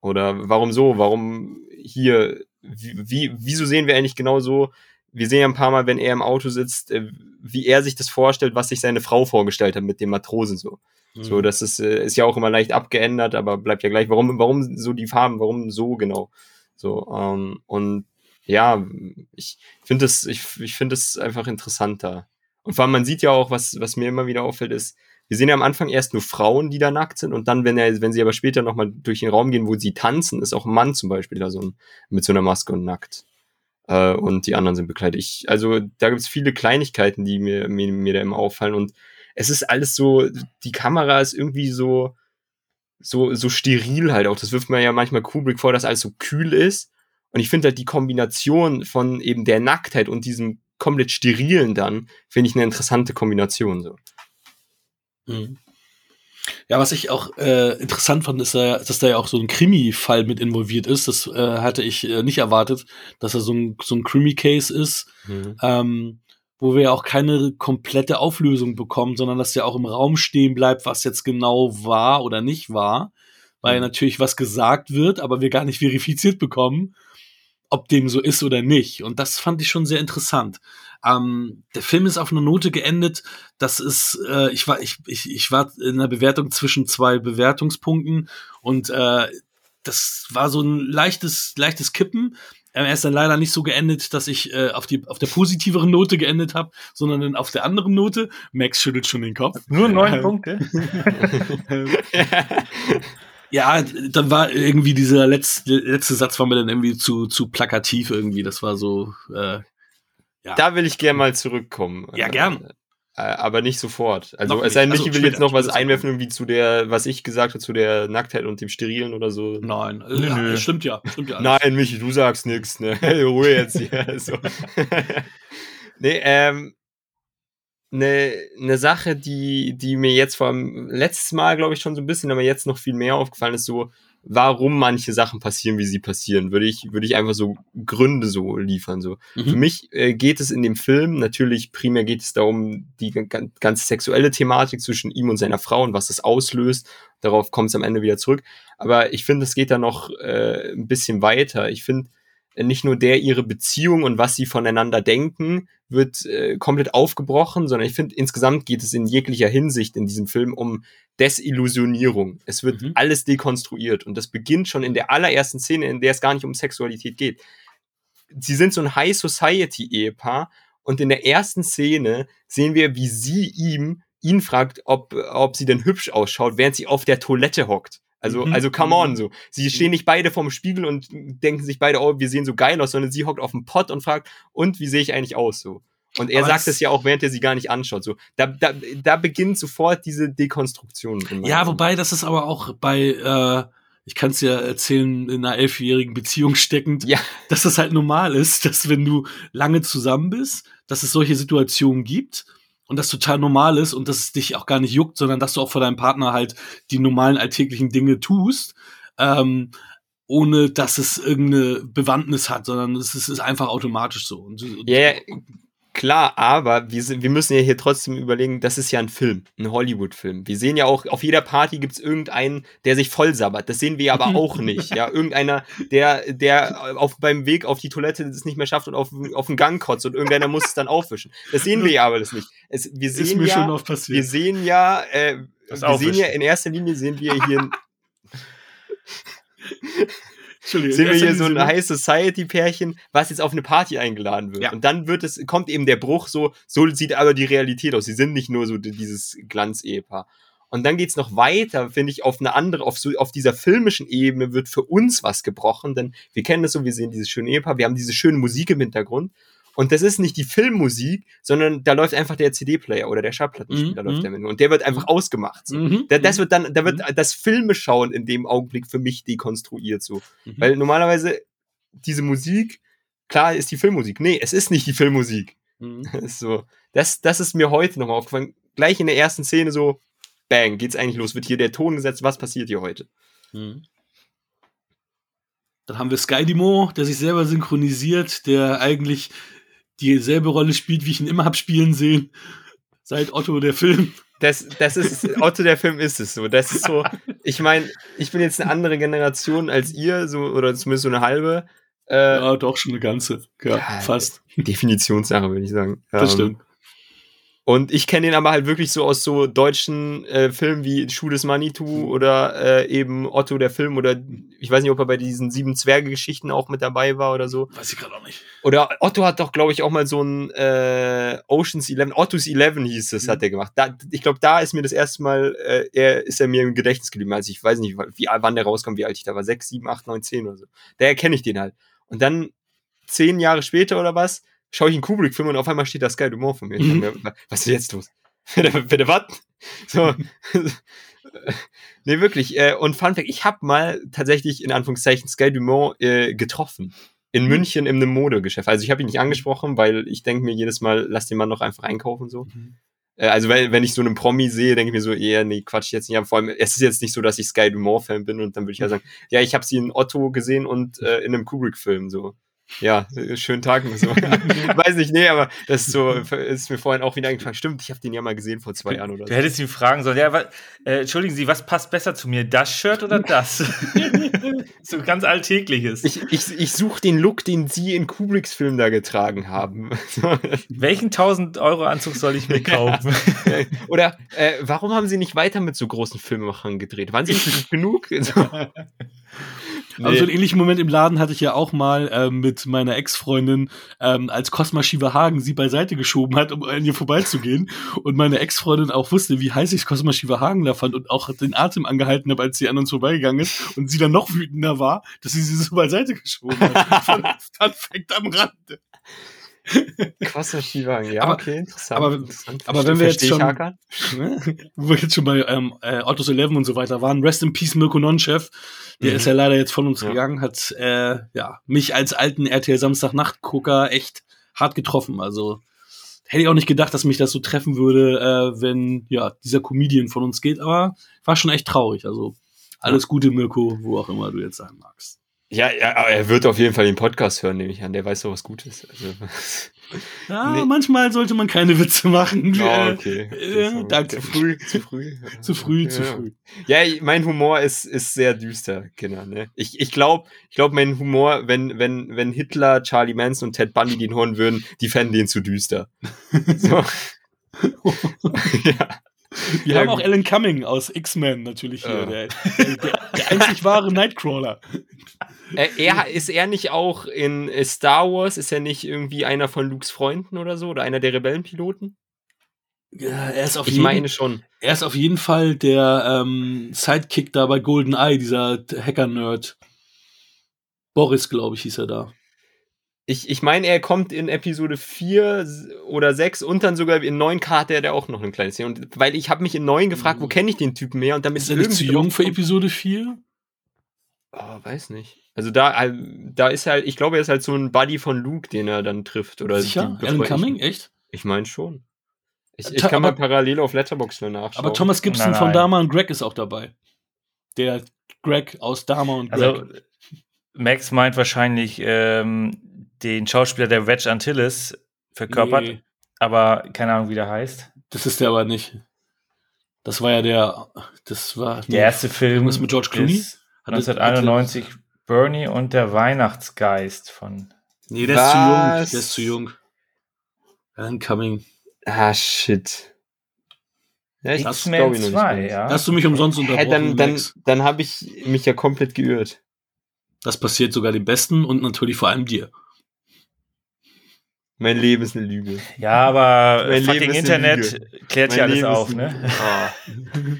Oder warum so, warum hier, wie, wie, wieso sehen wir eigentlich genau so, wir sehen ja ein paar Mal, wenn er im Auto sitzt, äh, wie er sich das vorstellt, was sich seine Frau vorgestellt hat mit dem Matrosen so. Mhm. So, das ist, äh, ist ja auch immer leicht abgeändert, aber bleibt ja gleich. Warum, warum so die Farben? Warum so genau? So, ähm, und ja, ich finde das, ich, ich finde das einfach interessanter. Und vor allem, man sieht ja auch, was, was mir immer wieder auffällt, ist, wir sehen ja am Anfang erst nur Frauen, die da nackt sind, und dann, wenn er, wenn sie aber später nochmal durch den Raum gehen, wo sie tanzen, ist auch ein Mann zum Beispiel da so ein, mit so einer Maske und nackt. Äh, und die anderen sind bekleidet. Ich, also da gibt es viele Kleinigkeiten, die mir, mir, mir da immer auffallen. Und es ist alles so, die Kamera ist irgendwie so, so, so steril halt auch. Das wirft man ja manchmal Kubrick vor, dass alles so kühl ist. Und ich finde halt die Kombination von eben der Nacktheit und diesem komplett sterilen dann, finde ich eine interessante Kombination so. Mhm. Ja, was ich auch äh, interessant fand, ist, äh, dass da ja auch so ein Krimi-Fall mit involviert ist. Das äh, hatte ich äh, nicht erwartet, dass er so ein, so ein Krimi-Case ist, ähm, wo wir ja auch keine komplette Auflösung bekommen, sondern dass ja auch im Raum stehen bleibt, was jetzt genau war oder nicht war. Weil Mhm. natürlich was gesagt wird, aber wir gar nicht verifiziert bekommen, ob dem so ist oder nicht. Und das fand ich schon sehr interessant. Ähm, der Film ist auf einer Note geendet. Das ist, äh, ich war, ich, ich, ich war in einer Bewertung zwischen zwei Bewertungspunkten und äh, das war so ein leichtes, leichtes Kippen. Äh, Er ist dann leider nicht so geendet, dass ich äh, auf, die, auf der positiveren Note geendet habe, sondern dann auf der anderen Note. Max schüttelt schon den Kopf. Nur neun Ähm, Punkte. Ja, dann war irgendwie dieser letzte, letzte Satz war mir dann irgendwie zu, zu plakativ irgendwie. Das war so, äh, da will ich gerne mal zurückkommen. Ja, gern. Äh, aber nicht sofort. Also es sei denn, nicht. Michi Also, will jetzt noch was einwerfen, irgendwie zu der, was ich gesagt habe, zu der Nacktheit und dem Sterilen oder so. nein, Nö, ja, nö. stimmt ja, stimmt ja. alles. Nein, Michi, du sagst nix, ne? Ruhe jetzt hier. So. nee, ähm, eine ne Sache, die, die mir jetzt vor allem letztes Mal, glaube ich, schon so ein bisschen, aber jetzt noch viel mehr aufgefallen ist, so, warum manche Sachen passieren, wie sie passieren, würde ich, würde ich einfach so Gründe so liefern. So. Mhm. Für mich äh, geht es in dem Film, natürlich primär geht es darum, die gan- ganze sexuelle Thematik zwischen ihm und seiner Frau und was das auslöst. Darauf kommt es am Ende wieder zurück. Aber ich finde, es geht da noch äh, ein bisschen weiter. Ich finde, nicht nur der ihre Beziehung und was sie voneinander denken, wird äh, komplett aufgebrochen, sondern ich finde, insgesamt geht es in jeglicher Hinsicht in diesem Film um Desillusionierung. Es wird Mhm. alles dekonstruiert und das beginnt schon in der allerersten Szene, in der es gar nicht um Sexualität geht. Sie sind so ein High Society Ehepaar und in der ersten Szene sehen wir, wie sie ihm ihn fragt, ob ob sie denn hübsch ausschaut, während sie auf der Toilette hockt. Also Mhm. also come on Mhm. so. Sie stehen nicht beide vorm Spiegel und denken sich beide, oh, wir sehen so geil aus, sondern sie hockt auf dem Pott und fragt, und wie sehe ich eigentlich aus so? Und er Aber sagt es ja auch, während er sie gar nicht anschaut. So, da, da, da beginnt sofort diese Dekonstruktion. Ja, wobei das ist aber auch bei, äh, ich kann es ja erzählen, in einer elfjährigen Beziehung steckend, Ja. dass das halt normal ist, dass wenn du lange zusammen bist, dass es solche Situationen gibt und das total normal ist und dass es dich auch gar nicht juckt, sondern dass du auch vor deinem Partner halt die normalen alltäglichen Dinge tust, ähm, ohne dass es irgendeine Bewandtnis hat, sondern es ist, einfach automatisch so. Und, und ja, klar, aber wir, sind, wir müssen ja hier trotzdem überlegen, das ist ja ein Film, ein Hollywood-Film. Wir sehen ja auch, auf jeder Party gibt's irgendeinen, der sich voll sabbert. Das sehen wir aber auch nicht. Ja, irgendeiner, der, der auf, beim Weg auf die Toilette es nicht mehr schafft und auf, auf den Gang kotzt und irgendeiner muss es dann aufwischen. Das sehen wir ja aber das nicht. Es, wir ist sehen mir schon ja, oft wir passiert. sehen ja, äh, wir sehen ja in erster Linie sehen wir hier sehen wir hier so ein High Society Pärchen, was jetzt auf eine Party eingeladen wird. Ja. Und dann wird es, kommt eben der Bruch so, so sieht aber die Realität aus. Sie sind nicht nur so dieses Glanz-Ehepaar. Und dann geht's noch weiter, finde ich, auf eine andere, auf so, auf dieser filmischen Ebene wird für uns was gebrochen, denn wir kennen das so, wir sehen dieses schöne Ehepaar, wir haben diese schöne Musik im Hintergrund. Und das ist nicht die Filmmusik, sondern da läuft einfach der CD-Player oder der Schallplattenspieler Mhm, läuft mhm. der mit. Und der wird einfach ausgemacht. So. Mhm, Da, das mhm. wird dann, da wird das Filme schauen in dem Augenblick für mich dekonstruiert so. Mhm. Weil normalerweise diese Musik, klar ist die Filmmusik. Nee, es ist nicht die Filmmusik. Mhm. Das ist so, das, das ist mir heute nochmal aufgefallen. Gleich in der ersten Szene so, bang, geht's eigentlich los, wird hier der Ton gesetzt, was passiert hier heute? Mhm. Dann haben wir Sky Dimo, der sich selber synchronisiert, der eigentlich dieselbe Rolle spielt, wie ich ihn immer hab spielen sehen. Seit Otto der Film. Das, das ist, Otto der Film ist es so. Das ist so, ich meine, ich bin jetzt eine andere Generation als ihr, so, oder zumindest so eine halbe. Äh, Ja, doch schon eine ganze. Ja, Ja, fast. Definitionssache, würde ich sagen. Das Ähm, stimmt. Und ich kenne ihn aber halt wirklich so aus so deutschen äh, Filmen wie Schuh des Manitou oder äh, eben Otto der Film oder ich weiß nicht, ob er bei diesen sieben Zwerge-Geschichten auch mit dabei war oder so. Weiß ich gerade auch nicht. Oder Otto hat doch, glaube ich, auch mal so ein äh, Oceans 11, Otto's 11 hieß es, hat er gemacht. Da, ich glaube, da ist mir das erste Mal, äh, er ist er mir im Gedächtnis geblieben. Also ich weiß nicht, wie, wann der rauskam, wie alt ich da war. Sechs, sieben, acht, neun, zehn oder so. Daher kenne ich den halt. Und dann zehn Jahre später oder was, schaue ich einen Kubrick-Film und auf einmal steht da Sky Dumont von mir. Mhm. mir, was ist jetzt los? bitte, was? So. nee, wirklich. Äh, und Fun Fact, ich habe mal tatsächlich in Anführungszeichen Sky Dumont äh, getroffen. In Mhm. München in einem Modegeschäft. Also ich habe ihn nicht angesprochen, weil ich denke mir jedes Mal, lass den Mann doch einfach einkaufen so. Mhm. Äh, also wenn, wenn ich so einen Promi sehe, denke ich mir so, eher, nee, Quatsch jetzt nicht. Aber vor allem, es ist jetzt nicht so, dass ich Sky Dumont-Fan bin und dann würde ich ja sagen, ja, ich habe sie in Otto gesehen und äh, in einem Kubrick-Film so. Ja, äh, schönen Tag. So. Weiß nicht, nee, aber das ist so, ist mir vorhin auch wieder eingefallen. Stimmt, ich habe den ja mal gesehen vor zwei Jahren oder Du so. hättest ihn fragen sollen, ja, wa, äh, entschuldigen Sie, was passt besser zu mir, das Shirt oder das? so ganz alltägliches. Ich, ich, ich suche den Look, den sie in Kubricks Film da getragen haben. Welchen 1000 Euro Anzug soll ich mir kaufen? Oder äh, warum haben sie nicht weiter mit so großen Filmemachern gedreht? Waren sie nicht gut genug? So. Aber so einen ähnlichen Moment im Laden hatte ich ja auch mal ähm, mit meiner Ex-Freundin, ähm, als Cosma Hagen sie beiseite geschoben hat, um an ihr vorbeizugehen. Und meine Ex-Freundin auch wusste, wie heiß ich Cosma Hagen da fand und auch den Atem angehalten habe, als sie an uns vorbeigegangen ist. Und sie dann noch wütender war, dass sie sie so beiseite geschoben hat. Fun Fact am Rande. Krasser Skiwagen, ja, Aber- okay, interessant. aber- interessant. aber wenn wir jetzt schon- Hakan? Wo wir jetzt schon bei ähm, äh, Otto's Eleven und so weiter waren. Rest in Peace Mirko Nonchef. Der Mhm. ist ja leider jetzt von uns Ja. gegangen, hat äh, ja mich als alten RTL Samstagnacht-Gucker echt hart getroffen. Also hätte ich auch nicht gedacht, dass mich das so treffen würde, äh, wenn ja dieser Comedian von uns geht, aber war schon echt traurig. Also Alles Gute, Mirko, wo auch immer du jetzt sein magst. Ja, aber er wird auf jeden Fall den Podcast hören, nehme ich an. Der weiß doch was Gutes. Also, Ja, Nee. manchmal sollte man keine Witze machen. oh, okay. äh, danke. Zu früh, zu früh. Zu früh, zu Ja. früh. Ja, mein Humor ist, ist sehr düster, Kinder. Ne? Ich, ich glaube, ich glaub, mein Humor, wenn, wenn, wenn Hitler, Charlie Manson und Ted Bundy den hören würden, die fänden den zu düster. So. ja. Wir Ja, haben auch gut. Alan Cumming aus X-Men natürlich hier, Ja. der, der, der, der einzig wahre Nightcrawler. Äh, er, ist er nicht auch in äh, Star Wars, ist er nicht irgendwie einer von Lukes Freunden oder so? Oder einer der Rebellenpiloten? Ja, er ist auf Ich jeden, meine schon. er ist auf jeden Fall der ähm, Sidekick da bei GoldenEye, dieser Hacker-Nerd. Boris, glaube ich, hieß er da. Ich, ich meine, er kommt in Episode 4 oder 6 und dann sogar in 9 Karte hat er auch noch ein kleines Szene. Und weil ich habe mich in 9 gefragt, wo kenne ich den Typen mehr? Und damit Ist er nicht zu jung für Episode 4? Oh, weiß nicht. Also da, äh, da ist halt, ich glaube, er ist halt so ein Buddy von Luke, den er dann trifft. Oder Sicher? die Alan Cumming? Echt? Ich, meine schon. Ich, ich Ta- kann mal parallel auf Letterboxd nur nachschauen. Aber Thomas Gibson Nein, von nein. Dama und Greg ist auch dabei. Der Greg aus Dama und Greg. Also, Max meint wahrscheinlich ähm, den Schauspieler, der Wedge Antilles verkörpert, Nee, aber keine Ahnung, wie der heißt. das ist der aber nicht. Das war ja der, das war Der erste Film Irgendwas mit George Clooney? ist Hat- 1991 Bernie und der Weihnachtsgeist von. Nee, der ist zu jung. Was? Der ist zu jung. Alan Cumming. Ah, shit. Ja, ich X-Men glaub ihn noch nicht 2, ganz. ja. Hast du mich umsonst Hä, unterbrochen, dann dann, Max? dann habe ich mich ja komplett geirrt. Das passiert sogar dem Besten und natürlich vor allem dir. Mein Leben ist eine Lüge. Ja, aber Mein fucking Leben ist eine Internet klärt Mein ja alles Leben auf, ne? Ah,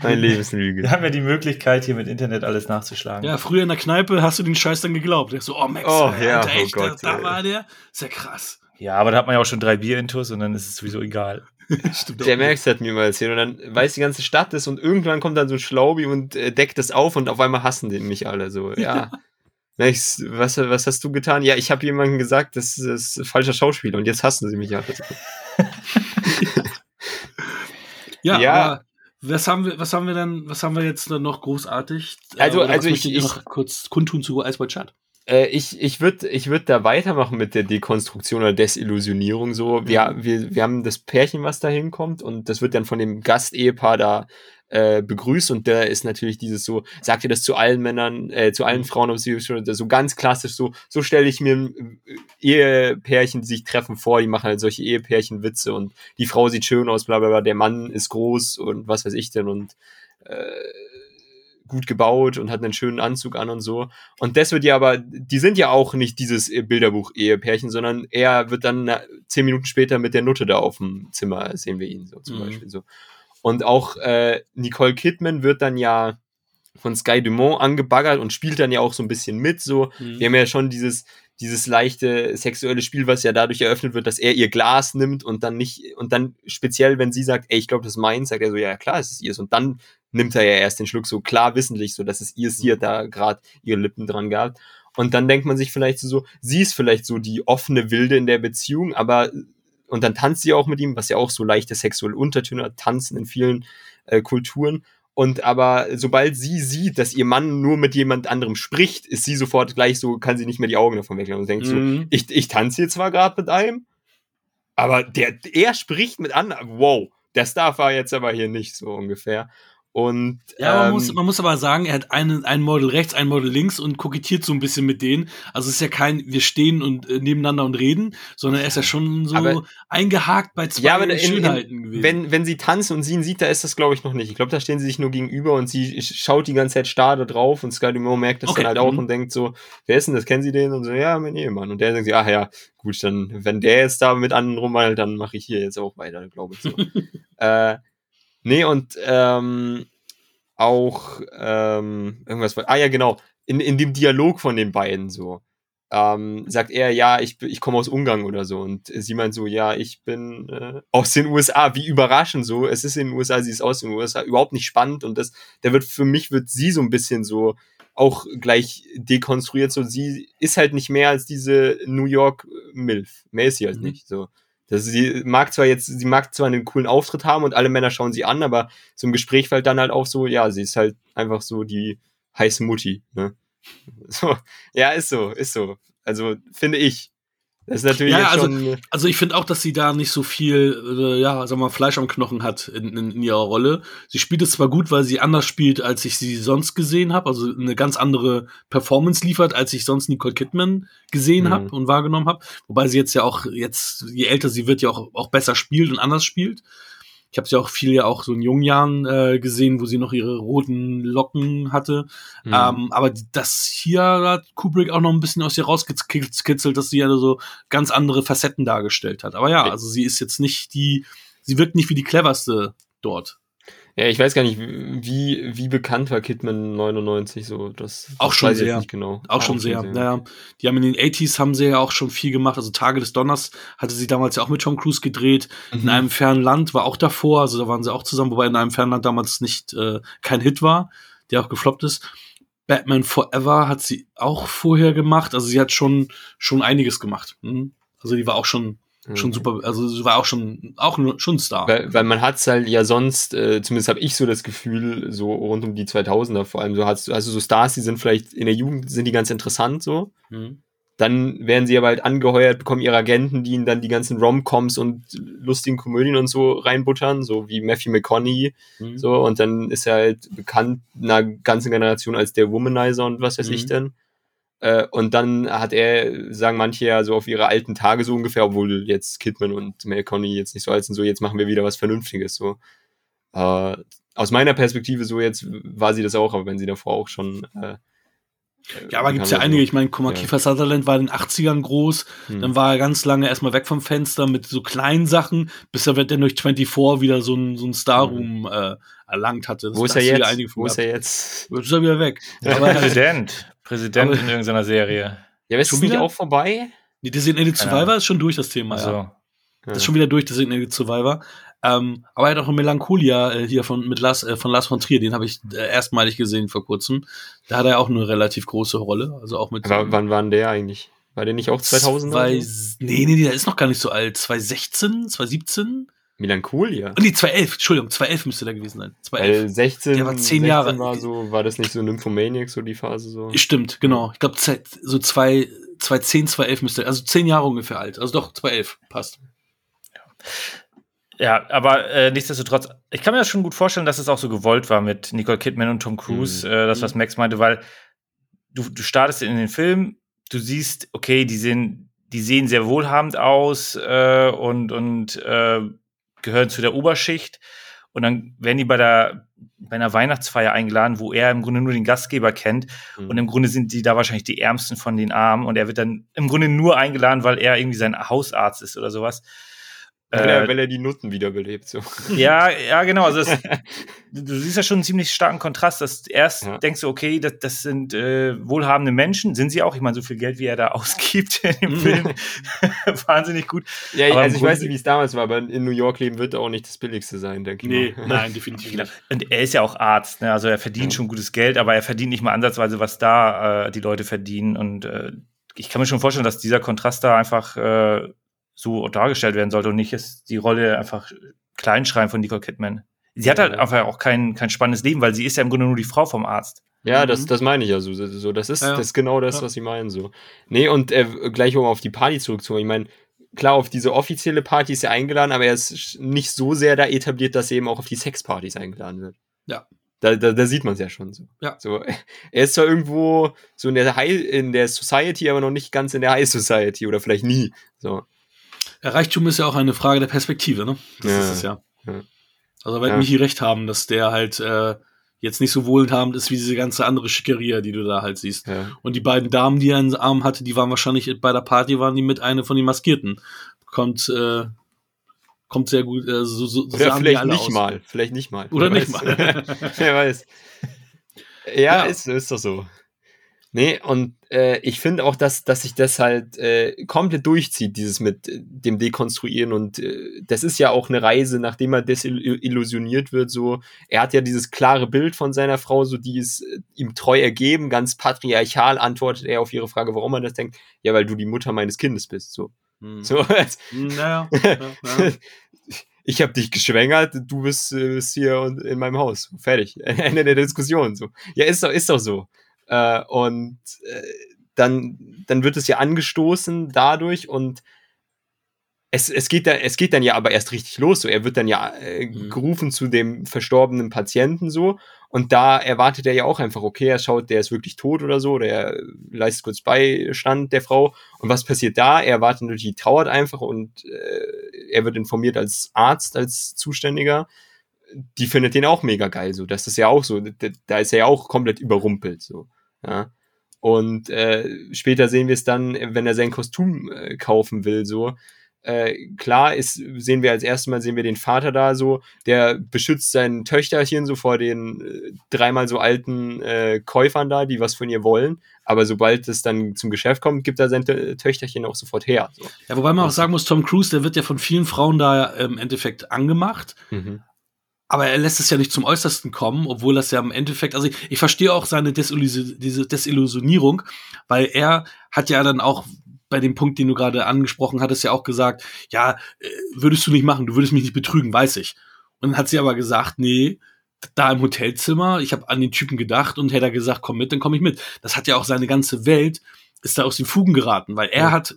mein Leben ist eine Wir Lüge. haben ja die Möglichkeit, hier mit Internet alles nachzuschlagen. Ja, früher in der Kneipe hast du den Scheiß dann geglaubt. Der so, oh Max, Oh, Alter, ja, oh echt, Gott, da, da war der. Ist ja krass. Ja, aber da hat man ja auch schon drei Bier-Intos und dann ist es sowieso egal. Der. Max hat mir mal erzählt und dann weiß die ganze Stadt das und irgendwann kommt dann so ein Schlaubi und äh, deckt das auf und auf einmal hassen den mich alle so. Ja. Max, was, was hast du getan? Ja, ich habe jemandem gesagt, das ist falscher Schauspieler und jetzt hassen sie mich. Ja, Ja. aber was haben wir, was haben wir dann, was haben wir jetzt dann noch großartig? Äh, Also- oder also ich- ich- noch kurz kundtun zu White Shut. Äh, ich ich würde ich würd da weitermachen mit der Dekonstruktion oder Desillusionierung. So, wir, wir, wir haben das Pärchen, was da hinkommt, und das wird dann von dem Gastehepaar da äh, begrüßt und der ist natürlich dieses so, sagt ihr das zu allen Männern, äh, zu allen Frauen, ob sie schon so ganz klassisch so, so stelle ich mir äh, Ehepärchen, die sich treffen vor, die machen halt solche Ehepärchen-Witze und die Frau sieht schön aus, bla bla bla, der Mann ist groß und was weiß ich denn und äh, gut gebaut und hat einen schönen Anzug an und so. Und das wird ja aber, die sind ja auch nicht dieses Bilderbuch-Ehepärchen, sondern er wird dann zehn Minuten später mit der Nutte da auf dem Zimmer, sehen wir ihn so zum Mhm. Beispiel so. Und auch äh, Nicole Kidman wird dann ja von Sky Dumont angebaggert und spielt dann ja auch so ein bisschen mit, so. Mhm. Wir haben ja schon dieses, dieses leichte sexuelle Spiel, was ja dadurch eröffnet wird, dass er ihr Glas nimmt und dann nicht, und dann speziell, wenn sie sagt, ey, ich glaube, das ist meins, sagt er so, ja klar, es ist ihrs. Und dann nimmt er ja erst den Schluck so klar wissentlich, so dass es ihr sie hat da gerade ihre Lippen dran gehabt. Und dann denkt man sich vielleicht so, sie ist vielleicht so die offene Wilde in der Beziehung, aber und dann tanzt sie auch mit ihm, was ja auch so leichte sexuelle Untertöne hat, tanzen in vielen äh, Kulturen. Und aber sobald sie sieht, dass ihr Mann nur mit jemand anderem spricht, ist sie sofort gleich so, kann sie nicht mehr die Augen davon weglassen und denkt so, Mhm. ich, ich tanze hier zwar gerade mit einem, aber der, er spricht mit anderen. Wow, der Star war jetzt aber hier nicht so ungefähr. Und Ja, man, ähm, muss, man muss aber sagen, er hat einen, ein Model rechts, ein Model links und kokettiert so ein bisschen mit denen. Also es ist ja kein, wir stehen und äh, nebeneinander und reden, sondern er ist ja schon so Aber- eingehakt bei zwei Ja, in- Schönheiten in, gewesen. wenn, wenn sie tanzen und sie ihn sieht, da ist das, glaube ich, noch nicht. Ich glaube, da stehen sie sich nur gegenüber und sie schaut die ganze Zeit starr da drauf und Sky Dumont merkt das Okay, dann halt auch mhm. und denkt so, wer ist denn das? Kennen Sie den? Und so, ja, mein Ehemann. Und der denkt sich, ach ja, gut, dann, wenn der jetzt da mit anderen rumhalt, dann mache ich hier jetzt auch weiter, glaube ich so. äh, nee, und ähm, auch ähm, irgendwas, ah ja, genau, in, in dem Dialog von den beiden so ähm, sagt er, ja, ich, ich komme aus Ungarn oder so. Und sie meint so, ja, ich bin äh, aus den USA. Wie überraschend so. Es ist in den USA, sie ist aus den USA. Überhaupt nicht spannend. Und das, da wird für mich wird sie so ein bisschen so auch gleich dekonstruiert. So, sie ist halt nicht mehr als diese New York Milf. Mehr ist sie halt Mhm. nicht. So. Das, sie mag zwar jetzt, sie mag zwar einen coolen Auftritt haben und alle Männer schauen sie an, aber so im Gespräch fällt dann halt auch so, ja, sie ist halt einfach so die heiße Mutti. Ne? So, ja, ist so, ist so. Also finde ich. Das ist natürlich Ja, also- schon. Also ich finde auch, dass sie da nicht so viel, äh, ja, sag mal, Fleisch am Knochen hat in, in, in ihrer Rolle. Sie spielt es zwar gut, weil sie anders spielt, als ich sie sonst gesehen habe, also eine ganz andere Performance liefert, als ich sonst Nicole Kidman gesehen Mhm. habe und wahrgenommen habe. Wobei sie jetzt ja auch, jetzt, je älter sie wird, ja auch, auch besser spielt und anders spielt. Ich habe sie auch viel ja auch so in jungen Jahren äh, gesehen, wo sie noch ihre roten Locken hatte. Mhm. Ähm, aber das hier hat Kubrick auch noch ein bisschen aus ihr rausgekitzelt, dass sie ja so ganz andere Facetten dargestellt hat. Aber ja, Ja. also sie ist jetzt nicht die, sie wirkt nicht wie die cleverste dort. Ja, ich weiß gar nicht, wie, wie bekannt war Kidman 99 so. Das, Auch das schon sehr. Nicht genau. Auch schon sehr. Naja, die haben in den 80s haben sie ja auch schon viel gemacht. Also Tage des Donners hatte sie damals ja auch mit Tom Cruise gedreht. In Mhm. einem fernen Land war auch davor, also da waren sie auch zusammen, wobei in einem fernen Land damals nicht äh, kein Hit war, der auch gefloppt ist. Batman Forever hat sie auch vorher gemacht. Also sie hat schon schon einiges gemacht. Mhm. Also die war auch schon. Schon super. Also war auch schon auch schon Star. Weil, weil man hat's halt ja sonst, äh, zumindest habe ich so das Gefühl, so rund um die 2000er vor allem, so hast, du so Stars, die sind vielleicht in der Jugend, sind die ganz interessant so. Mhm. Dann werden sie aber halt angeheuert, bekommen ihre Agenten, die ihnen dann die ganzen Rom-Coms und lustigen Komödien und so reinbuttern, so wie Matthew McConaughey, Mhm. so. Und dann ist er halt bekannt einer ganzen Generation als der Womanizer und was weiß Mhm. ich denn. Äh, und dann hat er, sagen manche ja so auf ihre alten Tage so ungefähr, obwohl jetzt Kidman und McConaughey jetzt nicht so alt sind, so jetzt machen wir wieder was Vernünftiges, so. Äh, aus meiner Perspektive so jetzt war sie das auch, aber wenn sie davor auch schon. Äh, Ja, aber gibt's ja einige. Ich meine, guck mal, Ja. Kiefer Sutherland war in den 80ern groß. Hm. Dann war er ganz lange erstmal weg vom Fenster mit so kleinen Sachen, bis er dann durch 24 wieder so ein, so ein Starroom äh, erlangt hatte. Das Wo ist das er jetzt? Wo ist er jetzt? Jetzt ist er wieder weg. Ja, Aber Präsident. Präsident Aber- in irgendeiner Serie. Ja, ist Schon wieder? auch vorbei? die Designated Keine Survivor ist schon durch, das Thema. Also, Ja. Das ist schon wieder durch, Designated Survivor. Ähm, aber er hat auch eine Melancholia äh, hier von, mit Lars, äh, von Lars von Trier, den habe ich äh, erstmalig gesehen vor kurzem. Da hat er auch eine relativ große Rolle. Also auch mit Aber wann war denn der eigentlich? War der nicht auch 2000? Zwei, oder so? nee, nee, der ist noch gar nicht so alt. 2016, 2017? Melancholia. Oh, nee, 2011, Entschuldigung, 2011 müsste der gewesen sein. 2011. Weil 16, Der war zehn 16 Jahre. war so, war das nicht so Nymphomaniac, so die Phase so? Stimmt, genau. Ich glaube, so zwei, 2010, 2011 müsste, also zehn Jahre ungefähr alt. Also doch, 2011, passt. ja, aber äh, nichtsdestotrotz, ich kann mir das schon gut vorstellen, dass es auch so gewollt war mit Nicole Kidman und Tom Cruise, Mhm. äh, das, was Max meinte, weil du, du startest in den Film, du siehst, okay, die sehen, die sehen sehr wohlhabend aus äh, und, und äh, gehören zu der Oberschicht. Und dann werden die bei der bei einer Weihnachtsfeier eingeladen, wo er im Grunde nur den Gastgeber kennt. Mhm. Und im Grunde sind die da wahrscheinlich die Ärmsten von den Armen. Und er wird dann im Grunde nur eingeladen, weil er irgendwie sein Hausarzt ist oder sowas. Weil, er, Äh, weil er die Nutten wiederbelebt, so. ja, ja, genau. Also das, du, siehst ja schon einen ziemlich starken Kontrast, dass erst Ja. denkst du, okay, das, das sind äh, wohlhabende Menschen, sind sie auch. Ich meine, so viel Geld, wie er da ausgibt in dem Film, wahnsinnig gut. Ja, Aber also ich weiß nicht, wie es damals war, aber in New York leben wird auch nicht das billigste sein, denke ich mal. nein, definitiv nicht. Und er ist ja auch Arzt, ne? also er verdient Ja. schon gutes Geld, aber er verdient nicht mal ansatzweise, was da äh, die Leute verdienen. Und äh, ich kann mir schon vorstellen, dass dieser Kontrast da einfach äh, so dargestellt werden sollte und nicht ist die Rolle einfach kleinschreien von Nicole Kidman. Sie hat halt einfach auch kein, kein spannendes Leben, weil sie ist ja im Grunde nur die Frau vom Arzt. Ja, Mhm. das, das meine ich ja so. so- so das, ist, Ja. das ist genau das, Ja. was sie meinen. So. Nee, und äh, gleich um auf die Party zurückzukommen. Ich meine, klar, auf diese offizielle Party ist er eingeladen, aber er ist nicht so sehr da etabliert, dass er eben auch auf die Sexpartys eingeladen wird. Ja. Da, da, da sieht man es ja schon so. Ja. so. Er ist zwar irgendwo so in der High, in der Society, aber noch nicht ganz in der High Society oder vielleicht nie. So. Ja, Reichtum ist ja auch eine Frage der Perspektive, ne? Das Ja. ist es ja. Ja. Also wird Ja. Michi recht haben, dass der halt äh, jetzt nicht so wohlhabend ist wie diese ganze andere Schickeria, die du da halt siehst. Ja. Und die beiden Damen, die er in den Arm hatte, die waren wahrscheinlich bei der Party, waren die mit eine von den Maskierten. Kommt, äh, kommt sehr gut, äh, so, so, so die vielleicht nicht aus. mal. Vielleicht nicht mal. Oder Wer nicht weiß. mal. Wer weiß. Ja, Ja. Ist, ist doch so. Nee, und äh, ich finde auch, dass, dass sich das halt äh, komplett durchzieht, dieses mit äh, dem Dekonstruieren. Und äh, das ist ja auch eine Reise, nachdem er desillusioniert wird. So, er hat ja dieses klare Bild von seiner Frau, so die ist äh, ihm treu ergeben, ganz patriarchal antwortet er auf ihre Frage, warum er das denkt. Ja, weil du die Mutter meines Kindes bist. So. Hm. so Naja, ja, ja. ich habe dich geschwängert, du bist, bist hier und in meinem Haus. Fertig. Ende der Diskussion. So. Ja, ist doch, ist doch so. Äh, und äh, dann, dann wird es ja angestoßen dadurch und es, es, geht da, es geht dann ja aber erst richtig los. So. Er wird dann ja äh, Mhm. gerufen zu dem verstorbenen Patienten so. Und da erwartet er ja auch einfach, okay, er schaut, der ist wirklich tot oder so, oder er leistet kurz Beistand der Frau. Und was passiert da? Er erwartet natürlich, die trauert einfach und äh, er wird informiert als Arzt, als Zuständiger. Die findet den auch mega geil. So, das ist ja auch so. Da, da ist er ja auch komplett überrumpelt. So. Ja. Und äh, später sehen wir es dann, wenn er sein Kostüm äh, kaufen will, so. Äh, klar ist, sehen wir als erstes Mal, sehen wir den Vater da so, der beschützt sein Töchterchen so vor den äh, dreimal so alten äh, Käufern da, die was von ihr wollen. Aber sobald es dann zum Geschäft kommt, gibt er sein Tö- Töchterchen auch sofort her. So. Ja, wobei man auch sagen muss, Tom Cruise, der wird ja von vielen Frauen da im Endeffekt angemacht. Mhm. Aber er lässt es ja nicht zum Äußersten kommen, obwohl das ja im Endeffekt, also ich, ich verstehe auch seine Desillusi diese Desillusionierung, weil er hat ja dann auch bei dem Punkt, den du gerade angesprochen hattest, ja auch gesagt, ja, äh, würdest du nicht machen, du würdest mich nicht betrügen, weiß ich. Und dann hat sie aber gesagt, nee, da im Hotelzimmer, ich habe an den Typen gedacht und hätte er gesagt, komm mit, dann komme ich mit. Das hat ja auch seine ganze Welt, ist da aus den Fugen geraten, weil er Ja. hat,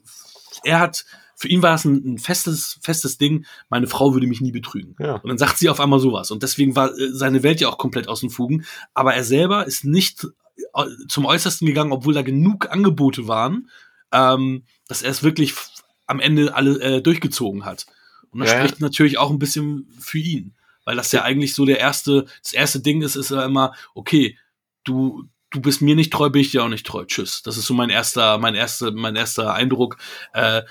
er hat, für ihn war es ein, ein festes, festes Ding, meine Frau würde mich nie betrügen. Ja. Und dann sagt sie auf einmal sowas. Und deswegen war äh, seine Welt ja auch komplett aus den Fugen. Aber er selber ist nicht äh, zum Äußersten gegangen, obwohl da genug Angebote waren, ähm, dass er es wirklich am Ende alle äh, durchgezogen hat. Und das ja. spricht natürlich auch ein bisschen für ihn. Weil das ja eigentlich so der erste, das erste Ding ist, ist ja immer, okay, du, du bist mir nicht treu, bin ich dir auch nicht treu. Tschüss. Das ist so mein erster, mein erster, mein erster Eindruck. Äh,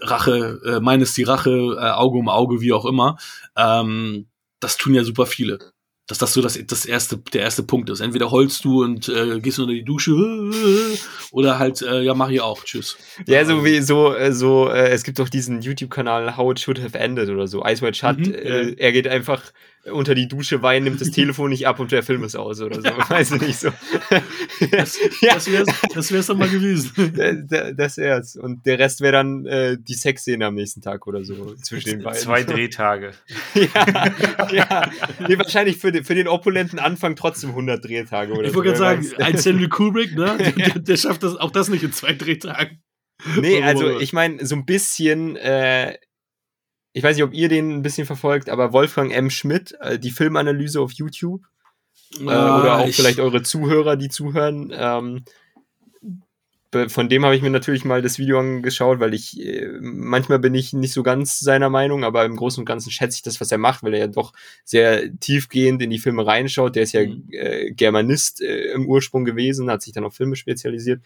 Rache, äh, meines die Rache, äh, Auge um Auge, wie auch immer. Ähm, das tun ja super viele. Dass das so das, das erste, der erste Punkt ist. Entweder heulst du und äh, gehst unter die Dusche oder halt, äh, ja, mach ich auch. Tschüss. Ja, so wie so, äh, so äh, es gibt doch diesen YouTube-Kanal How It Should Have Ended oder so. Ice White Shut, Mhm, äh, er geht einfach unter die Dusche, weint, nimmt das Telefon nicht ab und der Film ist aus oder so. Weiß ich nicht so. Das, ja, das wär's, das wär's doch mal gewesen. da- da- das wär's. Und der Rest wäre dann äh, die Sexszene am nächsten Tag oder so zwischen den beiden. Zwei Drehtage. ja, ja. Nee, wahrscheinlich für den, für den opulenten Anfang trotzdem 100 Drehtage oder Ich so. wollte gerade sagen, ein Stanley Kubrick, ne? Der, der schafft das, auch das nicht in zwei Drehtagen. Nee, also ich meine, so ein bisschen, äh, ich weiß nicht, ob ihr den ein bisschen verfolgt, aber Wolfgang M. Schmidt, äh, die Filmanalyse auf YouTube, äh, oder auch ich- vielleicht eure Zuhörer, die zuhören, ähm, von dem habe ich mir natürlich mal das Video angeschaut, weil ich, äh, manchmal bin ich nicht so ganz seiner Meinung, aber im Großen und Ganzen schätze ich das, was er macht, weil er ja doch sehr tiefgehend in die Filme reinschaut. Der ist ja Mhm. äh, Germanist äh, im Ursprung gewesen, hat sich dann auf Filme spezialisiert.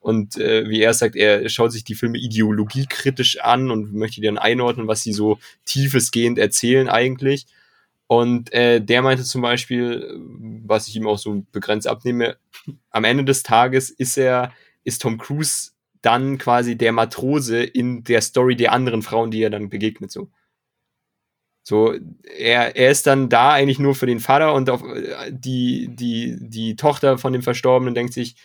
Und äh, wie er sagt, er schaut sich die Filme ideologiekritisch an und möchte dann einordnen, was sie so tiefesgehend erzählen eigentlich. Und äh, der meinte zum Beispiel, was ich ihm auch so begrenzt abnehme, am Ende des Tages ist er, ist Tom Cruise dann quasi der Matrose in der Story der anderen Frauen, die er dann begegnet, so. So, er, er ist dann da eigentlich nur für den Vater und auf, äh, die, die, die Tochter von dem Verstorbenen denkt sich,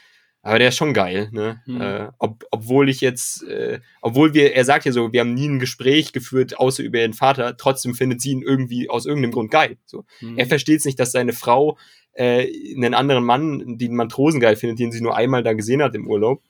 aber der ist schon geil, ne? Mhm. Äh, ob, obwohl ich jetzt, äh, obwohl wir, er sagt ja so, wir haben nie ein Gespräch geführt, außer über ihren Vater, trotzdem findet sie ihn irgendwie aus irgendeinem Grund geil. So. Mhm. Er versteht es nicht, dass seine Frau äh, einen anderen Mann, den Matrosen geil findet, den sie nur einmal da gesehen hat im Urlaub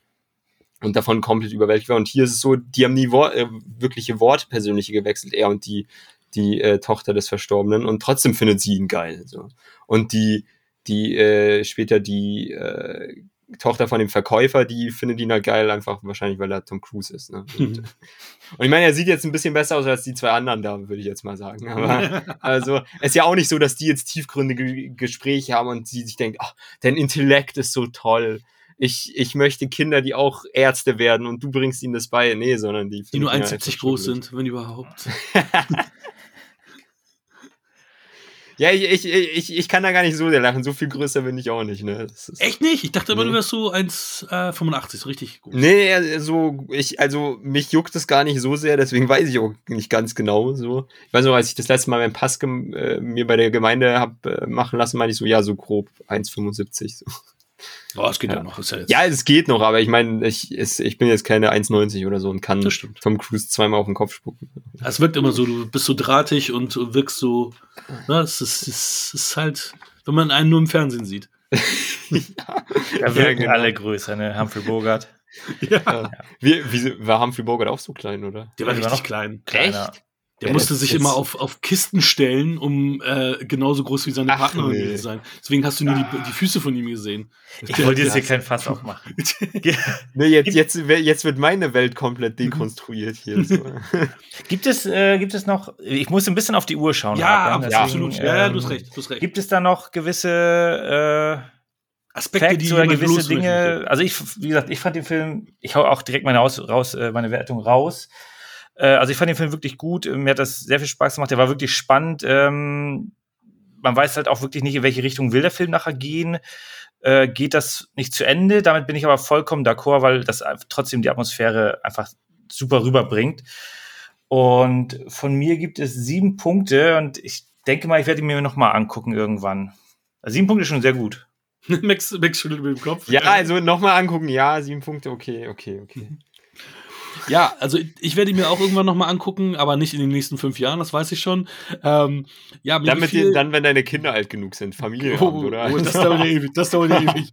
und davon komplett überwältigt war. Und hier ist es so, die haben nie Wor äh, wirkliche Worte persönliche gewechselt, er und die, die äh, Tochter des Verstorbenen und trotzdem findet sie ihn geil. So. Und die, die äh, später die äh, Tochter von dem Verkäufer, die findet ihn halt geil, einfach wahrscheinlich, weil er Tom Cruise ist. Ne? Und, und ich meine, er sieht jetzt ein bisschen besser aus als die zwei anderen da, würde ich jetzt mal sagen. Aber also, es ist ja auch nicht so, dass die jetzt tiefgründige Gespräche haben und sie sich denkt, ach, dein Intellekt ist so toll. Ich, ich möchte Kinder, die auch Ärzte werden und du bringst ihnen das bei. Nee, sondern die. die nur finden ihn 1,70 einfach groß sind, wenn überhaupt. Ja, ich, ich, ich, ich kann da gar nicht so sehr lachen. So viel größer bin ich auch nicht, ne? Echt nicht? Ich dachte immer, Nee. du wärst so 1,85, so richtig groß. Nee, also ich, also mich juckt es gar nicht so sehr, deswegen weiß ich auch nicht ganz genau so. Ich weiß noch, als ich das letzte Mal meinen Pass äh, mir bei der Gemeinde hab äh, machen lassen, meinte ich so, ja, so grob 1,75. So. Oh, es geht ja, noch. Ist ja, Ja, es geht noch, aber ich meine, ich, es- ich bin jetzt keine 1,90 oder so und kann. Tom Cruise zweimal auf den Kopf spucken. es wirkt immer so, du bist so drahtig und wirkst so. Ne, es, ist, es ist halt, wenn man einen nur im Fernsehen sieht. Da wirken genau. alle größer, ne? Humphrey Bogart. Ja. Wie, wie, war Humphrey Bogart auch so klein, oder? Der war Der war richtig noch- klein. Kleiner. Der Ja, musste sich jetzt- immer auf, auf Kisten stellen, um äh, genauso groß wie seine Ach, Partnerin nee. zu sein. Deswegen hast du nur die, die Füße von ihm gesehen. Ich wollte jetzt hier kein Fass aufmachen. Ne, jetzt, jetzt, jetzt wird meine Welt komplett dekonstruiert hier. So. Gibt es, äh, gibt es noch, ich muss ein bisschen auf die Uhr schauen. ja, ja, deswegen, absolut. Ja, ja, du ähm, hast recht. Du hast recht. Gibt es da noch gewisse äh, Aspekte, Facts oder jemand gewisse Dinge? Also ich, wie gesagt, ich fand den Film, ich hau auch direkt meine, aus, raus, äh, meine Wertung raus. Äh, also ich fand den Film wirklich gut. Mir hat das sehr viel Spaß gemacht. Der war wirklich spannend. Ähm, man weiß halt auch wirklich nicht, in welche Richtung will der Film nachher gehen. Äh, geht das nicht zu Ende? Damit bin ich aber vollkommen d'accord, weil das trotzdem die Atmosphäre einfach super rüberbringt. Und von mir gibt es sieben Punkte und ich denke mal, ich werde ihn mir noch mal angucken irgendwann. Also sieben Punkte ist schon sehr gut. Max, Max schüttelt mit dem Kopf. ja, also nochmal angucken. Ja, sieben Punkte, okay, okay, okay. Ja, also ich, werde ihn mir auch irgendwann nochmal angucken, aber nicht in den nächsten fünf Jahren, das weiß ich schon. Ähm, ja, Dann, den, dann, wenn deine Kinder alt genug sind, Familie Oh, haben, oder? oh, das dauert ja ewig, das dauert ja ewig.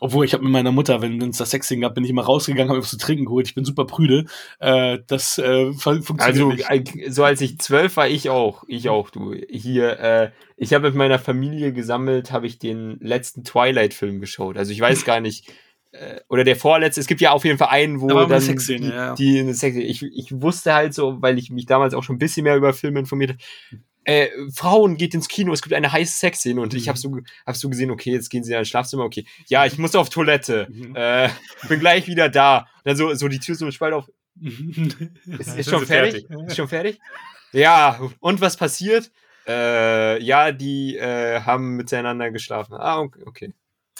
Obwohl, ich habe mit meiner Mutter, wenn es das Sexing gab, bin ich immer rausgegangen, habe was zu trinken geholt. Ich bin super prüde. Äh, das äh, fun- funktioniert Also, nicht. so als ich zwölf war, ich auch. Ich auch, du. Hier, äh, ich habe mit meiner Familie gesammelt, habe ich den letzten Twilight-Film geschaut. Also ich weiß gar nicht. Äh, oder der vorletzte, es gibt ja auf jeden Fall einen, wo Da dann Sexszene, die, ja, die eine Sexszene. Ich, ich wusste halt so, weil ich mich damals auch schon ein bisschen mehr über Filme informiert habe. Äh, Frauen geht ins Kino, es gibt eine heiße Sexszene und ich Mhm. habe so, hab so gesehen, okay, jetzt gehen sie in ein Schlafzimmer, okay. Ja, ich muss auf Toilette. Mhm. Äh, bin gleich wieder da. Dann so, so die Tür so spalt auf. Ist, ist schon sind fertig? Ist schon fertig? Ja, und was passiert? Äh, ja, die äh, haben miteinander geschlafen. Ah, okay.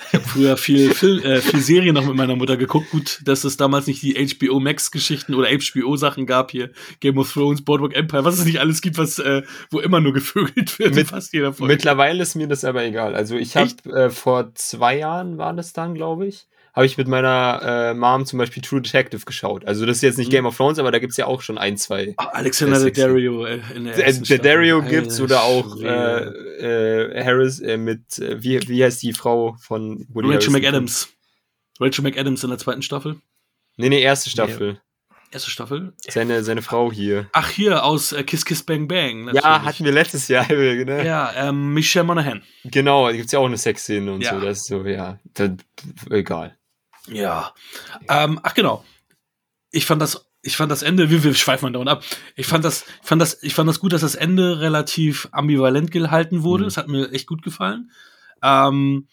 Ich habe früher viel, Film, äh, viel Serien noch mit meiner Mutter geguckt. Gut, dass es damals nicht die HBO Max-Geschichten oder HBO-Sachen gab hier. Game of Thrones, Boardwalk Empire, was es nicht alles gibt, was, äh, wo immer nur gevögelt wird. Mit- fast jeder Folge. Mittlerweile ist mir das aber egal. Also ich habe äh, vor zwei Jahren war das dann, glaube ich, habe ich mit meiner äh, Mom zum Beispiel True Detective geschaut. Also das ist jetzt nicht Mhm. Game of Thrones, aber da gibt's ja auch schon ein, zwei. Ah, Alexander ist Daddario äh, in der Äh, ersten der Dario gibt's oder auch äh, äh, Harris äh, mit, wie, wie heißt die Frau von Woody Rachel? McAdams. Rachel McAdams in der zweiten Staffel. Nee, nee, erste Staffel. Erste Staffel. Seine, seine Frau hier. Ach, hier aus äh, Kiss Kiss Bang Bang. Ja, natürlich. hatten wir letztes Jahr, ne? Ja, ähm, Michelle Monaghan. Genau, da gibt's ja auch eine Sexszene und Ja. so. Das ist so, ja, das, egal. Ja. Ähm, ach genau. Ich fand das, ich fand das Ende, wir, wir schweifen dauernd ab. Ich fand das, ich fand das, ich fand das gut, dass das Ende relativ ambivalent gehalten wurde. Mhm. Es hat mir echt gut gefallen. Ähm,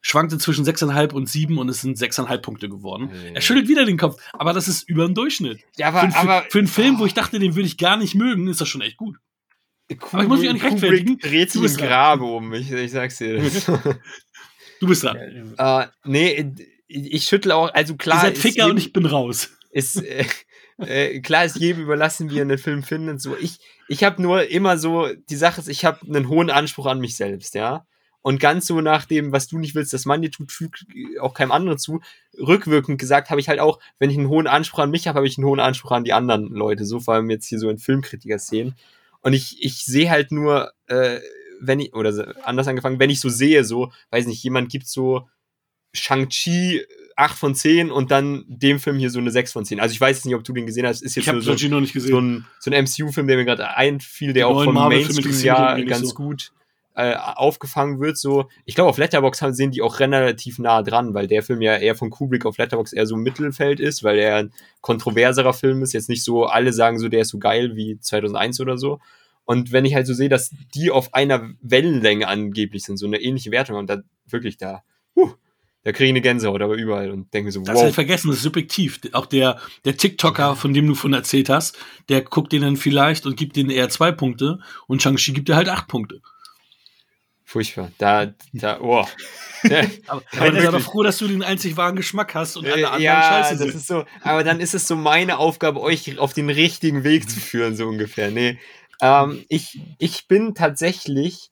schwankte zwischen 6,5 und 7 und es sind 6,5 Punkte geworden. Mhm. Er schüttelt wieder den Kopf, aber das ist über den Durchschnitt. Ja, Für, für, für einen Film, wo ich dachte, den würde ich gar nicht mögen, ist das schon echt gut. aber ich muss mich auch nicht rechtfertigen. Kubrick dreht sich im. Grabe um, ich, ich sag's dir. Das. Du bist dran. äh, nee, ich schüttel auch, also Ihr klar, seid ist Ficker jedem- und ich bin raus. ist, äh, äh, klar ist jedem überlassen, wie er einen Film findet. So, ich, ich habe nur immer so, die Sache ist, ich habe einen hohen Anspruch an mich selbst, ja. Und ganz so nach dem, was du nicht willst, dass man dir tut, fügt auch keinem anderen zu. Rückwirkend gesagt habe ich halt auch, wenn ich einen hohen Anspruch an mich habe, habe ich einen hohen Anspruch an die anderen Leute. So vor allem jetzt hier so in Filmkritiker-Szenen. Und ich, ich sehe halt nur, äh, wenn ich, oder anders angefangen, wenn ich so sehe, so, weiß nicht, jemand gibt so Shang-Chi 8 von 10 und dann dem Film hier so eine 6 von 10. Also ich weiß nicht, ob du den gesehen hast, ist jetzt Ich habe so, Georgie noch nicht gesehen. so ein, so ein MCU-Film, der mir gerade einfiel, der Die auch vom Mainstream ja ganz so. gut äh, aufgefangen wird. So, ich glaube, auf Letterbox sehen die auch relativ nah dran, weil der Film ja eher von Kubrick auf Letterbox eher so Mittelfeld ist, weil er ein kontroverserer Film ist. Jetzt nicht so, alle sagen so, der ist so geil wie 2001 oder so. Und wenn ich halt so sehe, dass die auf einer Wellenlänge angeblich sind, so eine ähnliche Wertung und da wirklich da, huh, da kriege ich eine Gänsehaut, aber überall und denke mir so, Das wow. wow. halt vergessen, das ist subjektiv. Auch der, der TikToker, von dem du von erzählt hast, der guckt den dann vielleicht und gibt denen eher zwei Punkte und Shang-Chi gibt dir halt acht Punkte. Furchtbar. Da, da, oh. Ja. Aber, aber der ist aber froh, dass du den einzig wahren Geschmack hast und alle Äh, anderen ja, scheiße das sind. ist so, aber dann ist es so meine Aufgabe, euch auf den richtigen Weg zu führen, so ungefähr. Nee, Ähm, ich, ich bin tatsächlich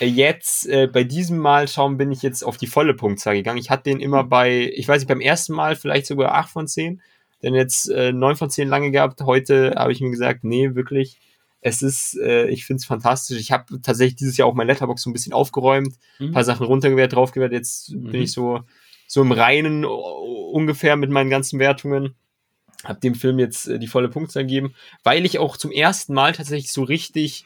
äh, jetzt, äh, bei diesem Mal schauen, bin ich jetzt auf die volle Punktzahl gegangen. Ich hatte den immer bei, ich weiß nicht, beim ersten Mal vielleicht sogar 8 von 10, denn jetzt äh, 9 von 10 lange gehabt. Heute habe ich mir gesagt, nee, wirklich, es ist, äh, ich finde es fantastisch. Ich habe tatsächlich dieses Jahr auch mein Letterbox so ein bisschen aufgeräumt, ein Mhm. paar Sachen runtergewertet, draufgewertet. Jetzt Mhm. bin ich so, so im Reinen ungefähr mit meinen ganzen Wertungen. Hab dem Film jetzt äh, die volle Punktzahl gegeben, weil ich auch zum ersten Mal tatsächlich so richtig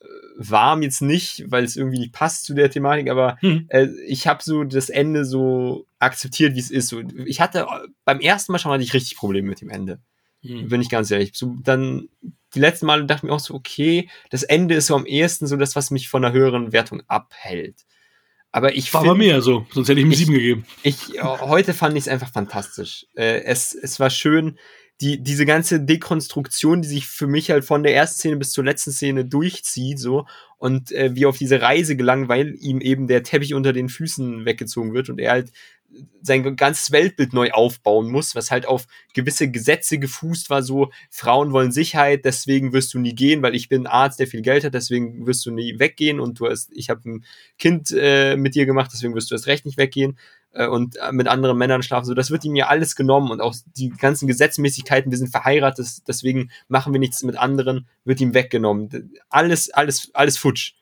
äh, warm jetzt nicht, weil es irgendwie nicht passt zu der Thematik, aber Mhm. äh, ich habe so das Ende so akzeptiert, wie es ist. So, ich hatte äh, beim ersten Mal schon hatte ich richtig Probleme mit dem Ende Mhm. bin ich ganz ehrlich. So, dann die letzten Male dachte ich mir auch so, okay, das Ende ist so am ehesten so das, was mich von einer höheren Wertung abhält. Aber ich War bei mir so, sonst hätte ich mir Ich- sieben gegeben. ich, äh, heute fand ich es einfach fantastisch. Äh, es, es war schön, die, diese ganze Dekonstruktion, die sich für mich halt von der ersten Szene bis zur letzten Szene durchzieht, so, und äh, wie auf diese Reise gelangt, weil ihm eben der Teppich unter den Füßen weggezogen wird und er halt sein ganzes Weltbild neu aufbauen muss, was halt auf gewisse Gesetze gefußt war, so Frauen wollen Sicherheit, deswegen wirst du nie gehen, weil ich bin ein Arzt, der viel Geld hat, deswegen wirst du nie weggehen und du hast, ich habe ein Kind äh, mit dir gemacht, deswegen wirst du erst recht nicht weggehen äh, und mit anderen Männern schlafen, so das wird ihm ja alles genommen und auch die ganzen Gesetzmäßigkeiten, wir sind verheiratet, deswegen machen wir nichts mit anderen, wird ihm weggenommen. Alles, alles, alles futsch.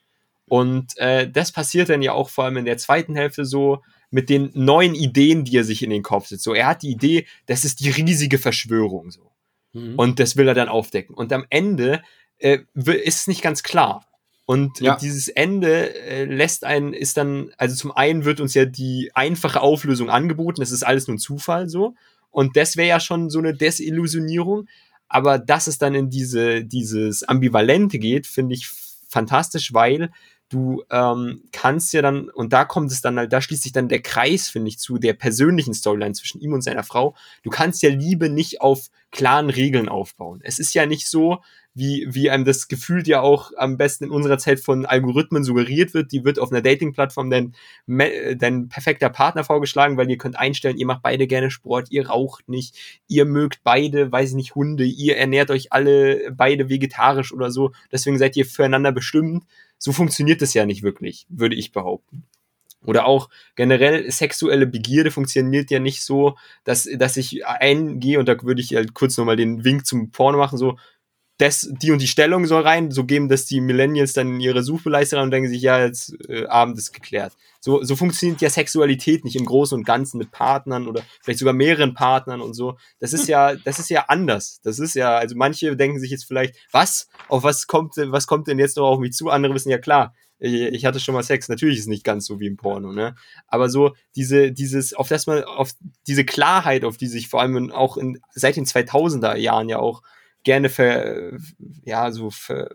Und äh, das passiert dann ja auch vor allem in der zweiten Hälfte so mit den neuen Ideen, die er sich in den Kopf setzt. So, er hat die Idee, das ist die riesige Verschwörung so. Mhm. Und das will er dann aufdecken. Und am Ende äh, ist es nicht ganz klar. Und Ja. dieses Ende äh, lässt einen, ist dann, also zum einen wird uns ja die einfache Auflösung angeboten, das ist alles nur ein Zufall so. Und das wäre ja schon so eine Desillusionierung. Aber dass es dann in diese, dieses Ambivalente geht, finde ich fantastisch, weil du ähm, kannst ja dann, und da kommt es dann halt, da schließt sich dann der Kreis, finde ich, zu der persönlichen Storyline zwischen ihm und seiner Frau. Du kannst ja Liebe nicht auf klaren Regeln aufbauen. Es ist ja nicht so, wie, wie einem das gefühlt ja auch am besten in unserer Zeit von Algorithmen suggeriert wird. Die wird auf einer Dating-Plattform dein, me- dein perfekter Partner vorgeschlagen, weil ihr könnt einstellen, ihr macht beide gerne Sport, ihr raucht nicht, ihr mögt beide, weiß ich nicht, Hunde, ihr ernährt euch alle beide vegetarisch oder so. Deswegen seid ihr füreinander bestimmt. So funktioniert es ja nicht wirklich, würde ich behaupten. Oder auch generell sexuelle Begierde funktioniert ja nicht so, dass, dass ich eingehe und da würde ich halt kurz nochmal den Wink zum Porno machen, so, das, die und die Stellung soll rein, so geben das die Millennials dann in ihre Suchbeleiste rein und denken sich, ja, jetzt äh, Abend ist geklärt. So, so funktioniert ja Sexualität nicht im Großen und Ganzen mit Partnern oder vielleicht sogar mehreren Partnern und so. Das ist ja, das ist ja anders. Das ist ja, also manche denken sich jetzt vielleicht, was? Auf was kommt, was kommt denn jetzt noch auf mich zu? Andere wissen ja klar, ich, hatte schon mal Sex. Natürlich ist es nicht ganz so wie im Porno, ne? Aber so diese, dieses, auf das man, auf diese Klarheit, auf die sich vor allem auch in, seit den 2000er Jahren ja auch gerne ver, ja, so ver,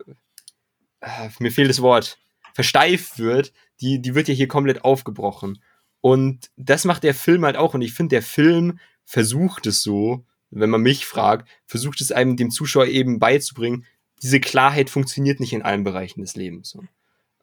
äh, mir fehlt das Wort, versteift wird, die, die wird ja hier komplett aufgebrochen. Und das macht der Film halt auch. Und ich finde, der Film versucht es so, wenn man mich fragt, versucht es einem dem Zuschauer eben beizubringen, diese Klarheit funktioniert nicht in allen Bereichen des Lebens. So.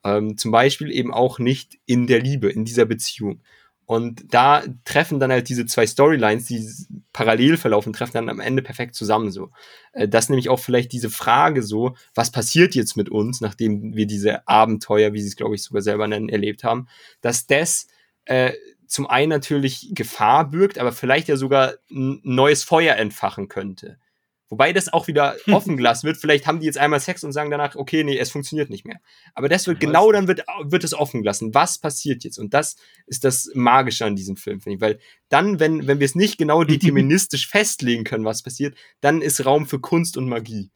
Ähm, zum Beispiel eben auch nicht in der Liebe, in dieser Beziehung. Und da treffen dann halt diese zwei Storylines, die parallel verlaufen, treffen dann am Ende perfekt zusammen so. Äh, Das nämlich auch vielleicht diese Frage so, was passiert jetzt mit uns, nachdem wir diese Abenteuer, wie sie es glaube ich sogar selber nennen, erlebt haben, dass das äh, zum einen natürlich Gefahr birgt, aber vielleicht ja sogar ein neues Feuer entfachen könnte. Wobei das auch wieder offen gelassen wird. Vielleicht haben die jetzt einmal Sex und sagen danach, okay, nee, es funktioniert nicht mehr. Aber das wird genau dann wird, wird es offen gelassen. Was passiert jetzt? Und das ist das Magische an diesem Film, finde ich. Weil dann, wenn, wenn wir es nicht genau deterministisch festlegen können, was passiert, dann ist Raum für Kunst und Magie.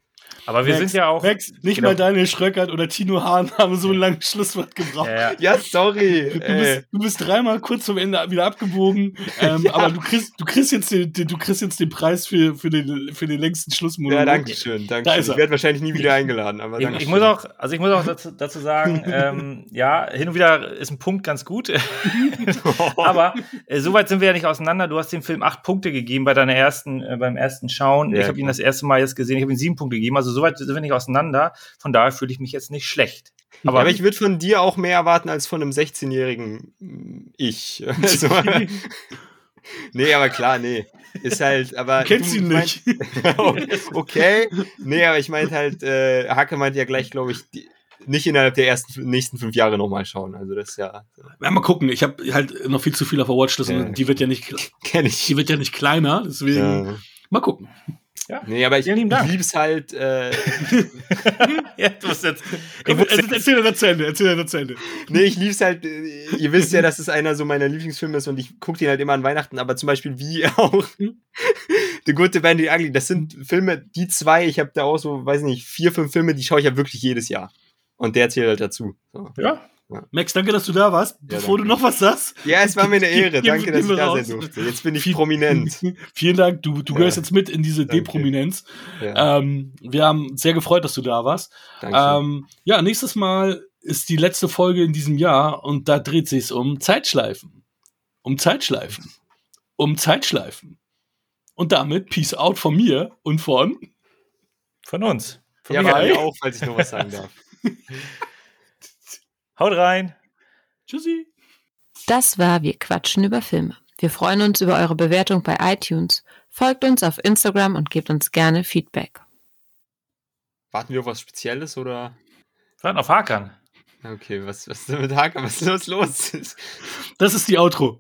Aber wir Max, sind ja auch. Max, nicht genau. mal Daniel Schröckert oder Tino Hahn haben so ein langes Schlusswort gebraucht. Ja, ja. Ja, sorry. Du bist, du bist dreimal kurz zum Ende wieder abgebogen, ähm, Ja. aber du kriegst, du kriegst jetzt den, du kriegst jetzt den Preis für, für, den, für den längsten Schlussmonolog. Ja, danke schön. Danke Da schön. Ich werde wahrscheinlich nie wieder eingeladen, aber Ich, ich muss auch, also ich muss auch dazu, dazu sagen, ähm, ja, hin und wieder ist ein Punkt ganz gut. Aber äh, soweit sind wir ja nicht auseinander. Du hast dem Film acht Punkte gegeben bei deiner ersten, äh, beim ersten Schauen. Ja, ich habe ihn klar. das erste Mal jetzt gesehen. Ich habe ihm sieben Punkte gegeben. Also soweit sind wir nicht auseinander. Von daher fühle ich mich jetzt nicht schlecht. Aber, aber ich würde von dir auch mehr erwarten als von einem 16-jährigen mm, Ich. Also, nee, aber klar, nee. ist halt, aber. Du kennst du ihn nicht. okay. Nee, aber ich meinte halt, äh, Hake meinte ja gleich, glaube ich, die, nicht innerhalb der ersten nächsten fünf Jahre nochmal schauen. Also das ist ja, Ja, mal gucken. Ich habe halt noch viel zu viel auf der Watchlist Ja. und die wird ja nicht, kenne ich. die wird ja nicht kleiner. Deswegen Ja. mal gucken. Nee, aber ich, Vielen ich lieb's halt, äh, ja, du hast jetzt. Komm, wusste- erzähl, erzähl das zu Ende. Erzähl das zu Ende. nee, ich lieb's halt, äh, ihr wisst ja, dass es einer so meiner Lieblingsfilme ist und ich gucke den halt immer an Weihnachten, aber zum Beispiel wie auch The Good, The Bad, The Ugly, das sind Filme, die zwei, ich habe da auch so, weiß nicht, vier, fünf Filme, die schaue ich ja wirklich jedes Jahr. Und der zählt halt dazu. So. Ja, Max, danke, dass du da warst. Bevor danke. du noch was sagst. Ja, es war mir eine Ehre. Danke, dass ich da sein durfte. Jetzt bin ich Viel- prominent. Vielen Dank. Du, du Ja. gehörst jetzt mit in diese Danke. Deprominenz. Ja, Ähm, wir haben sehr gefreut, dass du da warst. danke. Ähm, ja, nächstes Mal ist die letzte Folge in diesem Jahr und da dreht sich um Zeitschleifen. Um Zeitschleifen. Um Zeitschleifen. Und damit Peace out von mir und von. von uns. Von ja, mir auch, falls ich noch was sagen darf. Haut rein. Tschüssi. Das war Wir quatschen über Filme. Wir freuen uns über eure Bewertung bei iTunes. Folgt uns auf Instagram und gebt uns gerne Feedback. Warten wir auf was Spezielles oder? Warten auf Hakan. Okay, was, was ist denn mit Hakan? Was ist los? los? Das ist die Outro.